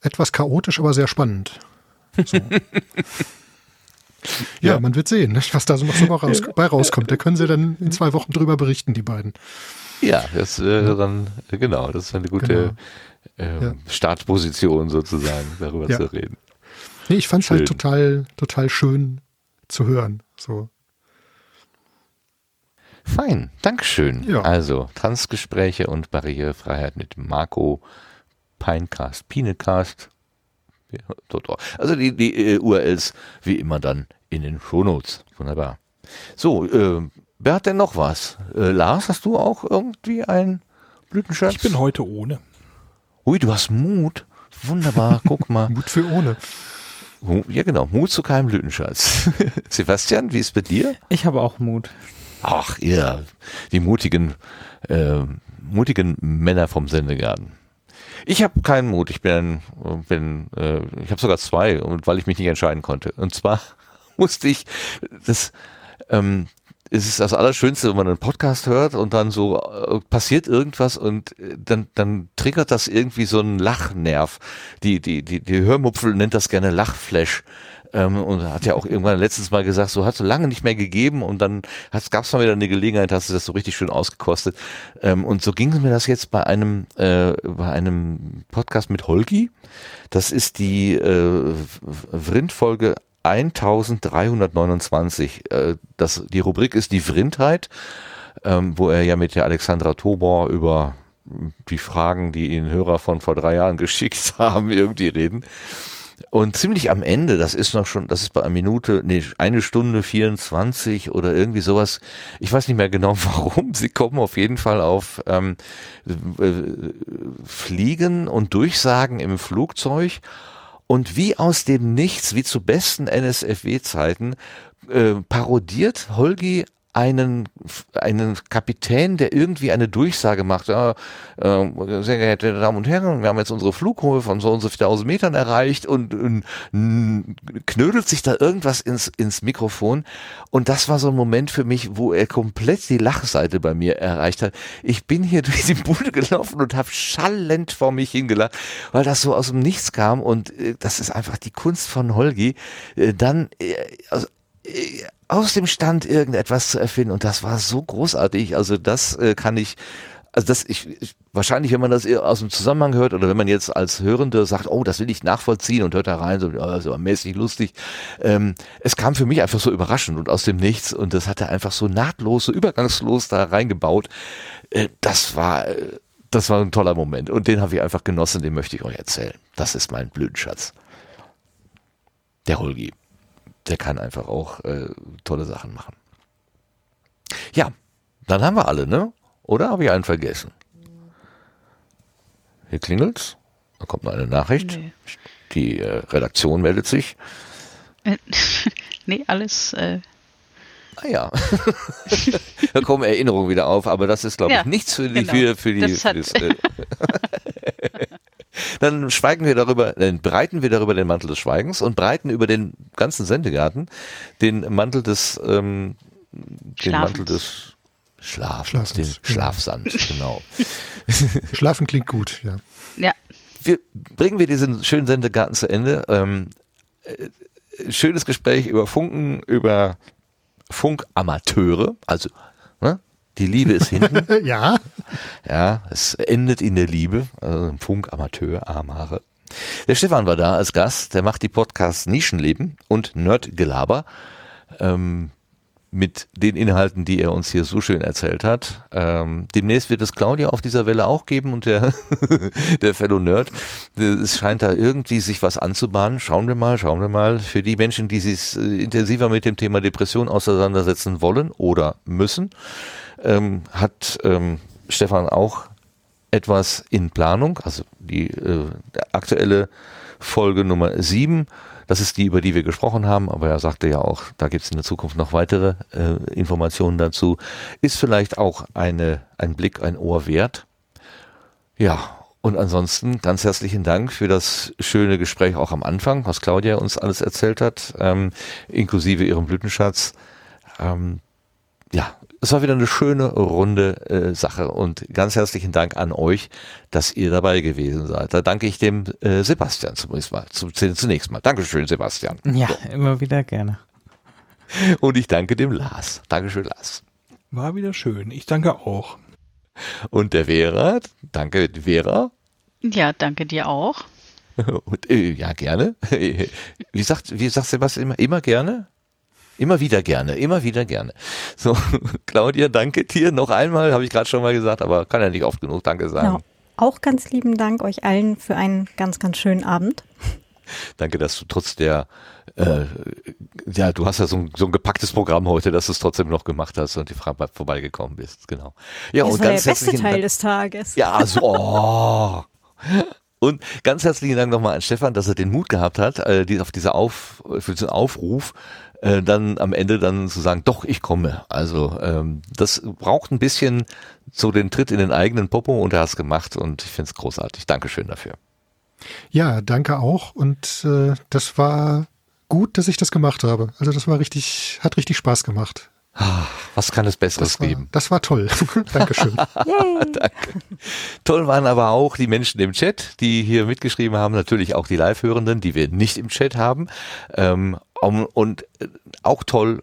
etwas chaotisch, aber sehr spannend. So. ja, ja, man wird sehen, was da so noch so raus, bei rauskommt. Da können sie dann in zwei Wochen drüber berichten, die beiden. Ja, das wäre äh, dann, genau, das ist eine gute genau. ähm, ja. Startposition sozusagen, darüber ja. zu reden. Nee, ich fand es halt total, total schön zu hören. So. Fein, Dankeschön. Ja. Also, Transgespräche und Barrierefreiheit mit Marco, Pinecast, Pinecast, Also die, die äh, URLs wie immer dann in den Shownotes. Wunderbar. So, äh, wer hat denn noch was? Äh, Lars, hast du auch irgendwie ein Blütenschatz? Ich bin heute ohne. Ui, du hast Mut. Wunderbar, guck mal. Mut für ohne. Ja, genau. Mut zu keinem Blütenschatz. Sebastian, wie ist bei dir? Ich habe auch Mut. Ach, ihr, die mutigen, äh, mutigen Männer vom Sendegarten. Ich habe keinen Mut. Ich bin, bin äh, ich habe sogar zwei, weil ich mich nicht entscheiden konnte. Und zwar musste ich das. Ähm, es ist das Allerschönste, wenn man einen Podcast hört und dann so äh, passiert irgendwas und äh, dann, dann triggert das irgendwie so einen Lachnerv. Die, die, die, die Hörmupfel nennt das gerne Lachflash. Ähm, und hat ja auch irgendwann letztens mal gesagt, so hat es lange nicht mehr gegeben und dann gab es mal wieder eine Gelegenheit, hast du das so richtig schön ausgekostet. Ähm, und so ging es mir das jetzt bei einem, äh, bei einem Podcast mit Holgi. Das ist die äh, Vrindfolge 1329. Äh, das, die Rubrik ist die Vrindheit, ähm, wo er ja mit der Alexandra Tobor über die Fragen, die ihn Hörer von vor drei Jahren geschickt haben, irgendwie reden. Und ziemlich am Ende, das ist noch schon, das ist bei einer Minute, nee, eine Stunde 24 oder irgendwie sowas. Ich weiß nicht mehr genau warum. Sie kommen auf jeden Fall auf ähm, äh, Fliegen und Durchsagen im Flugzeug. Und wie aus dem Nichts, wie zu besten NSFW-Zeiten, äh, parodiert Holgi einen, einen Kapitän, der irgendwie eine Durchsage macht. Ja, äh, sehr geehrte Damen und Herren, wir haben jetzt unsere Flughöhe von so und so 1000 Metern erreicht und, und knödelt sich da irgendwas ins, ins Mikrofon. Und das war so ein Moment für mich, wo er komplett die Lachseite bei mir erreicht hat. Ich bin hier durch die Bude gelaufen und habe schallend vor mich hingelacht, weil das so aus dem Nichts kam und äh, das ist einfach die Kunst von Holgi. Äh, dann äh, also, aus dem Stand irgendetwas zu erfinden und das war so großartig. Also das äh, kann ich, also das ich, ich wahrscheinlich, wenn man das aus dem Zusammenhang hört oder wenn man jetzt als Hörende sagt, oh, das will ich nachvollziehen und hört da rein, so, aber mäßig lustig. Ähm, es kam für mich einfach so überraschend und aus dem Nichts und das hat er einfach so nahtlos, so übergangslos da reingebaut. Äh, das war, äh, das war ein toller Moment und den habe ich einfach genossen, den möchte ich euch erzählen. Das ist mein Blütenschatz. Der Holgi der kann einfach auch äh, tolle Sachen machen. Ja, dann haben wir alle, ne? Oder habe ich einen vergessen? Hier klingelt's. Da kommt noch eine Nachricht. Nee. Die äh, Redaktion meldet sich. Äh, nee, alles. Äh Ah ja, da kommen Erinnerungen wieder auf, aber das ist, glaube ich, ja, nichts für die, genau. für, für die. Das hat, äh, dann schweigen wir darüber, dann breiten wir darüber den Mantel des Schweigens und breiten über den ganzen Sendegarten den Mantel des, ähm, den Mantel des Schlafens, den Schlafsand, genau. Schlafen klingt gut, ja. Ja. Wir, bringen wir diesen schönen Sendegarten zu Ende. Ähm, äh, schönes Gespräch über Funken, über Funkamateure, also ne, die Liebe ist hinten. ja. Ja, es endet in der Liebe. Also Funk, Amateur, Amare. Der Stefan war da als Gast. Der macht die Podcasts Nischenleben und Nerdgelaber. Ähm, mit den Inhalten, die er uns hier so schön erzählt hat. Ähm, demnächst wird es Claudia auf dieser Welle auch geben und der, der Fellow Nerd. Es scheint da irgendwie sich was anzubahnen. Schauen wir mal, schauen wir mal. Für die Menschen, die sich intensiver mit dem Thema Depression auseinandersetzen wollen oder müssen, ähm, hat ähm, Stefan auch etwas in Planung, also die äh, aktuelle Folge Nummer 7. Das ist die, über die wir gesprochen haben, aber er sagte ja auch, da gibt es in der Zukunft noch weitere äh, Informationen dazu. Ist vielleicht auch eine, ein Blick, ein Ohr wert. Ja, und ansonsten ganz herzlichen Dank für das schöne Gespräch auch am Anfang, was Claudia uns alles erzählt hat, ähm, inklusive ihrem Blütenschatz. Ähm, ja, es war wieder eine schöne, runde äh, Sache und ganz herzlichen Dank an euch, dass ihr dabei gewesen seid. Da danke ich dem äh, Sebastian zunächst mal. Zunächst mal. Dankeschön, Sebastian. Ja, so. immer wieder gerne. Und ich danke dem Lars. Dankeschön, Lars. War wieder schön. Ich danke auch. Und der Vera, danke Vera. Ja, danke dir auch. Und, äh, ja, gerne. Wie sagt, wie sagt Sebastian immer? Immer gerne? Immer wieder gerne, immer wieder gerne. So, Claudia, danke dir noch einmal, habe ich gerade schon mal gesagt, aber kann ja nicht oft genug Danke sagen. Genau. Auch ganz lieben Dank euch allen für einen ganz, ganz schönen Abend. Danke, dass du trotz der, äh, ja, du hast ja so ein, so ein gepacktes Programm heute, dass du es trotzdem noch gemacht hast und die Frage vorbeigekommen bist, genau. Ja, das und war ganz der beste Teil des Tages. Ja, so. Oh. Und ganz herzlichen Dank nochmal an Stefan, dass er den Mut gehabt hat, äh, die, auf dieser Auf, für diesen Aufruf, äh, dann am Ende dann zu sagen, doch, ich komme. Also ähm, das braucht ein bisschen so den Tritt in den eigenen Popo und er hat es gemacht und ich finde es großartig. Dankeschön dafür. Ja, danke auch. Und äh, das war gut, dass ich das gemacht habe. Also das war richtig, hat richtig Spaß gemacht. Ah, was kann es Besseres das war, geben? Das war toll. Dankeschön. Danke. Toll waren aber auch die Menschen im Chat, die hier mitgeschrieben haben, natürlich auch die Live-Hörenden, die wir nicht im Chat haben. Ähm, und äh, auch toll,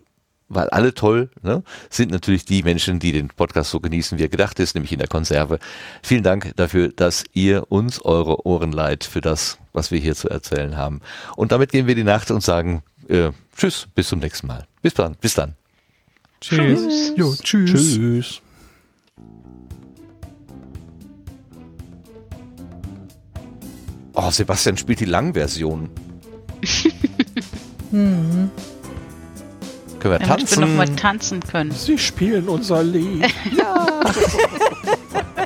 weil alle toll ne, sind natürlich die Menschen, die den Podcast so genießen, wie er gedacht ist, nämlich in der Konserve. Vielen Dank dafür, dass ihr uns eure Ohren leiht für das, was wir hier zu erzählen haben. Und damit gehen wir die Nacht und sagen äh, Tschüss, bis zum nächsten Mal. Bis dann. Bis dann. Tschüss. Jo, tschüss. Tschüss. Oh, Sebastian spielt die Langversion. hm. Können wir tanzen? Damit wir noch mal tanzen können. Sie spielen unser Lied. ja.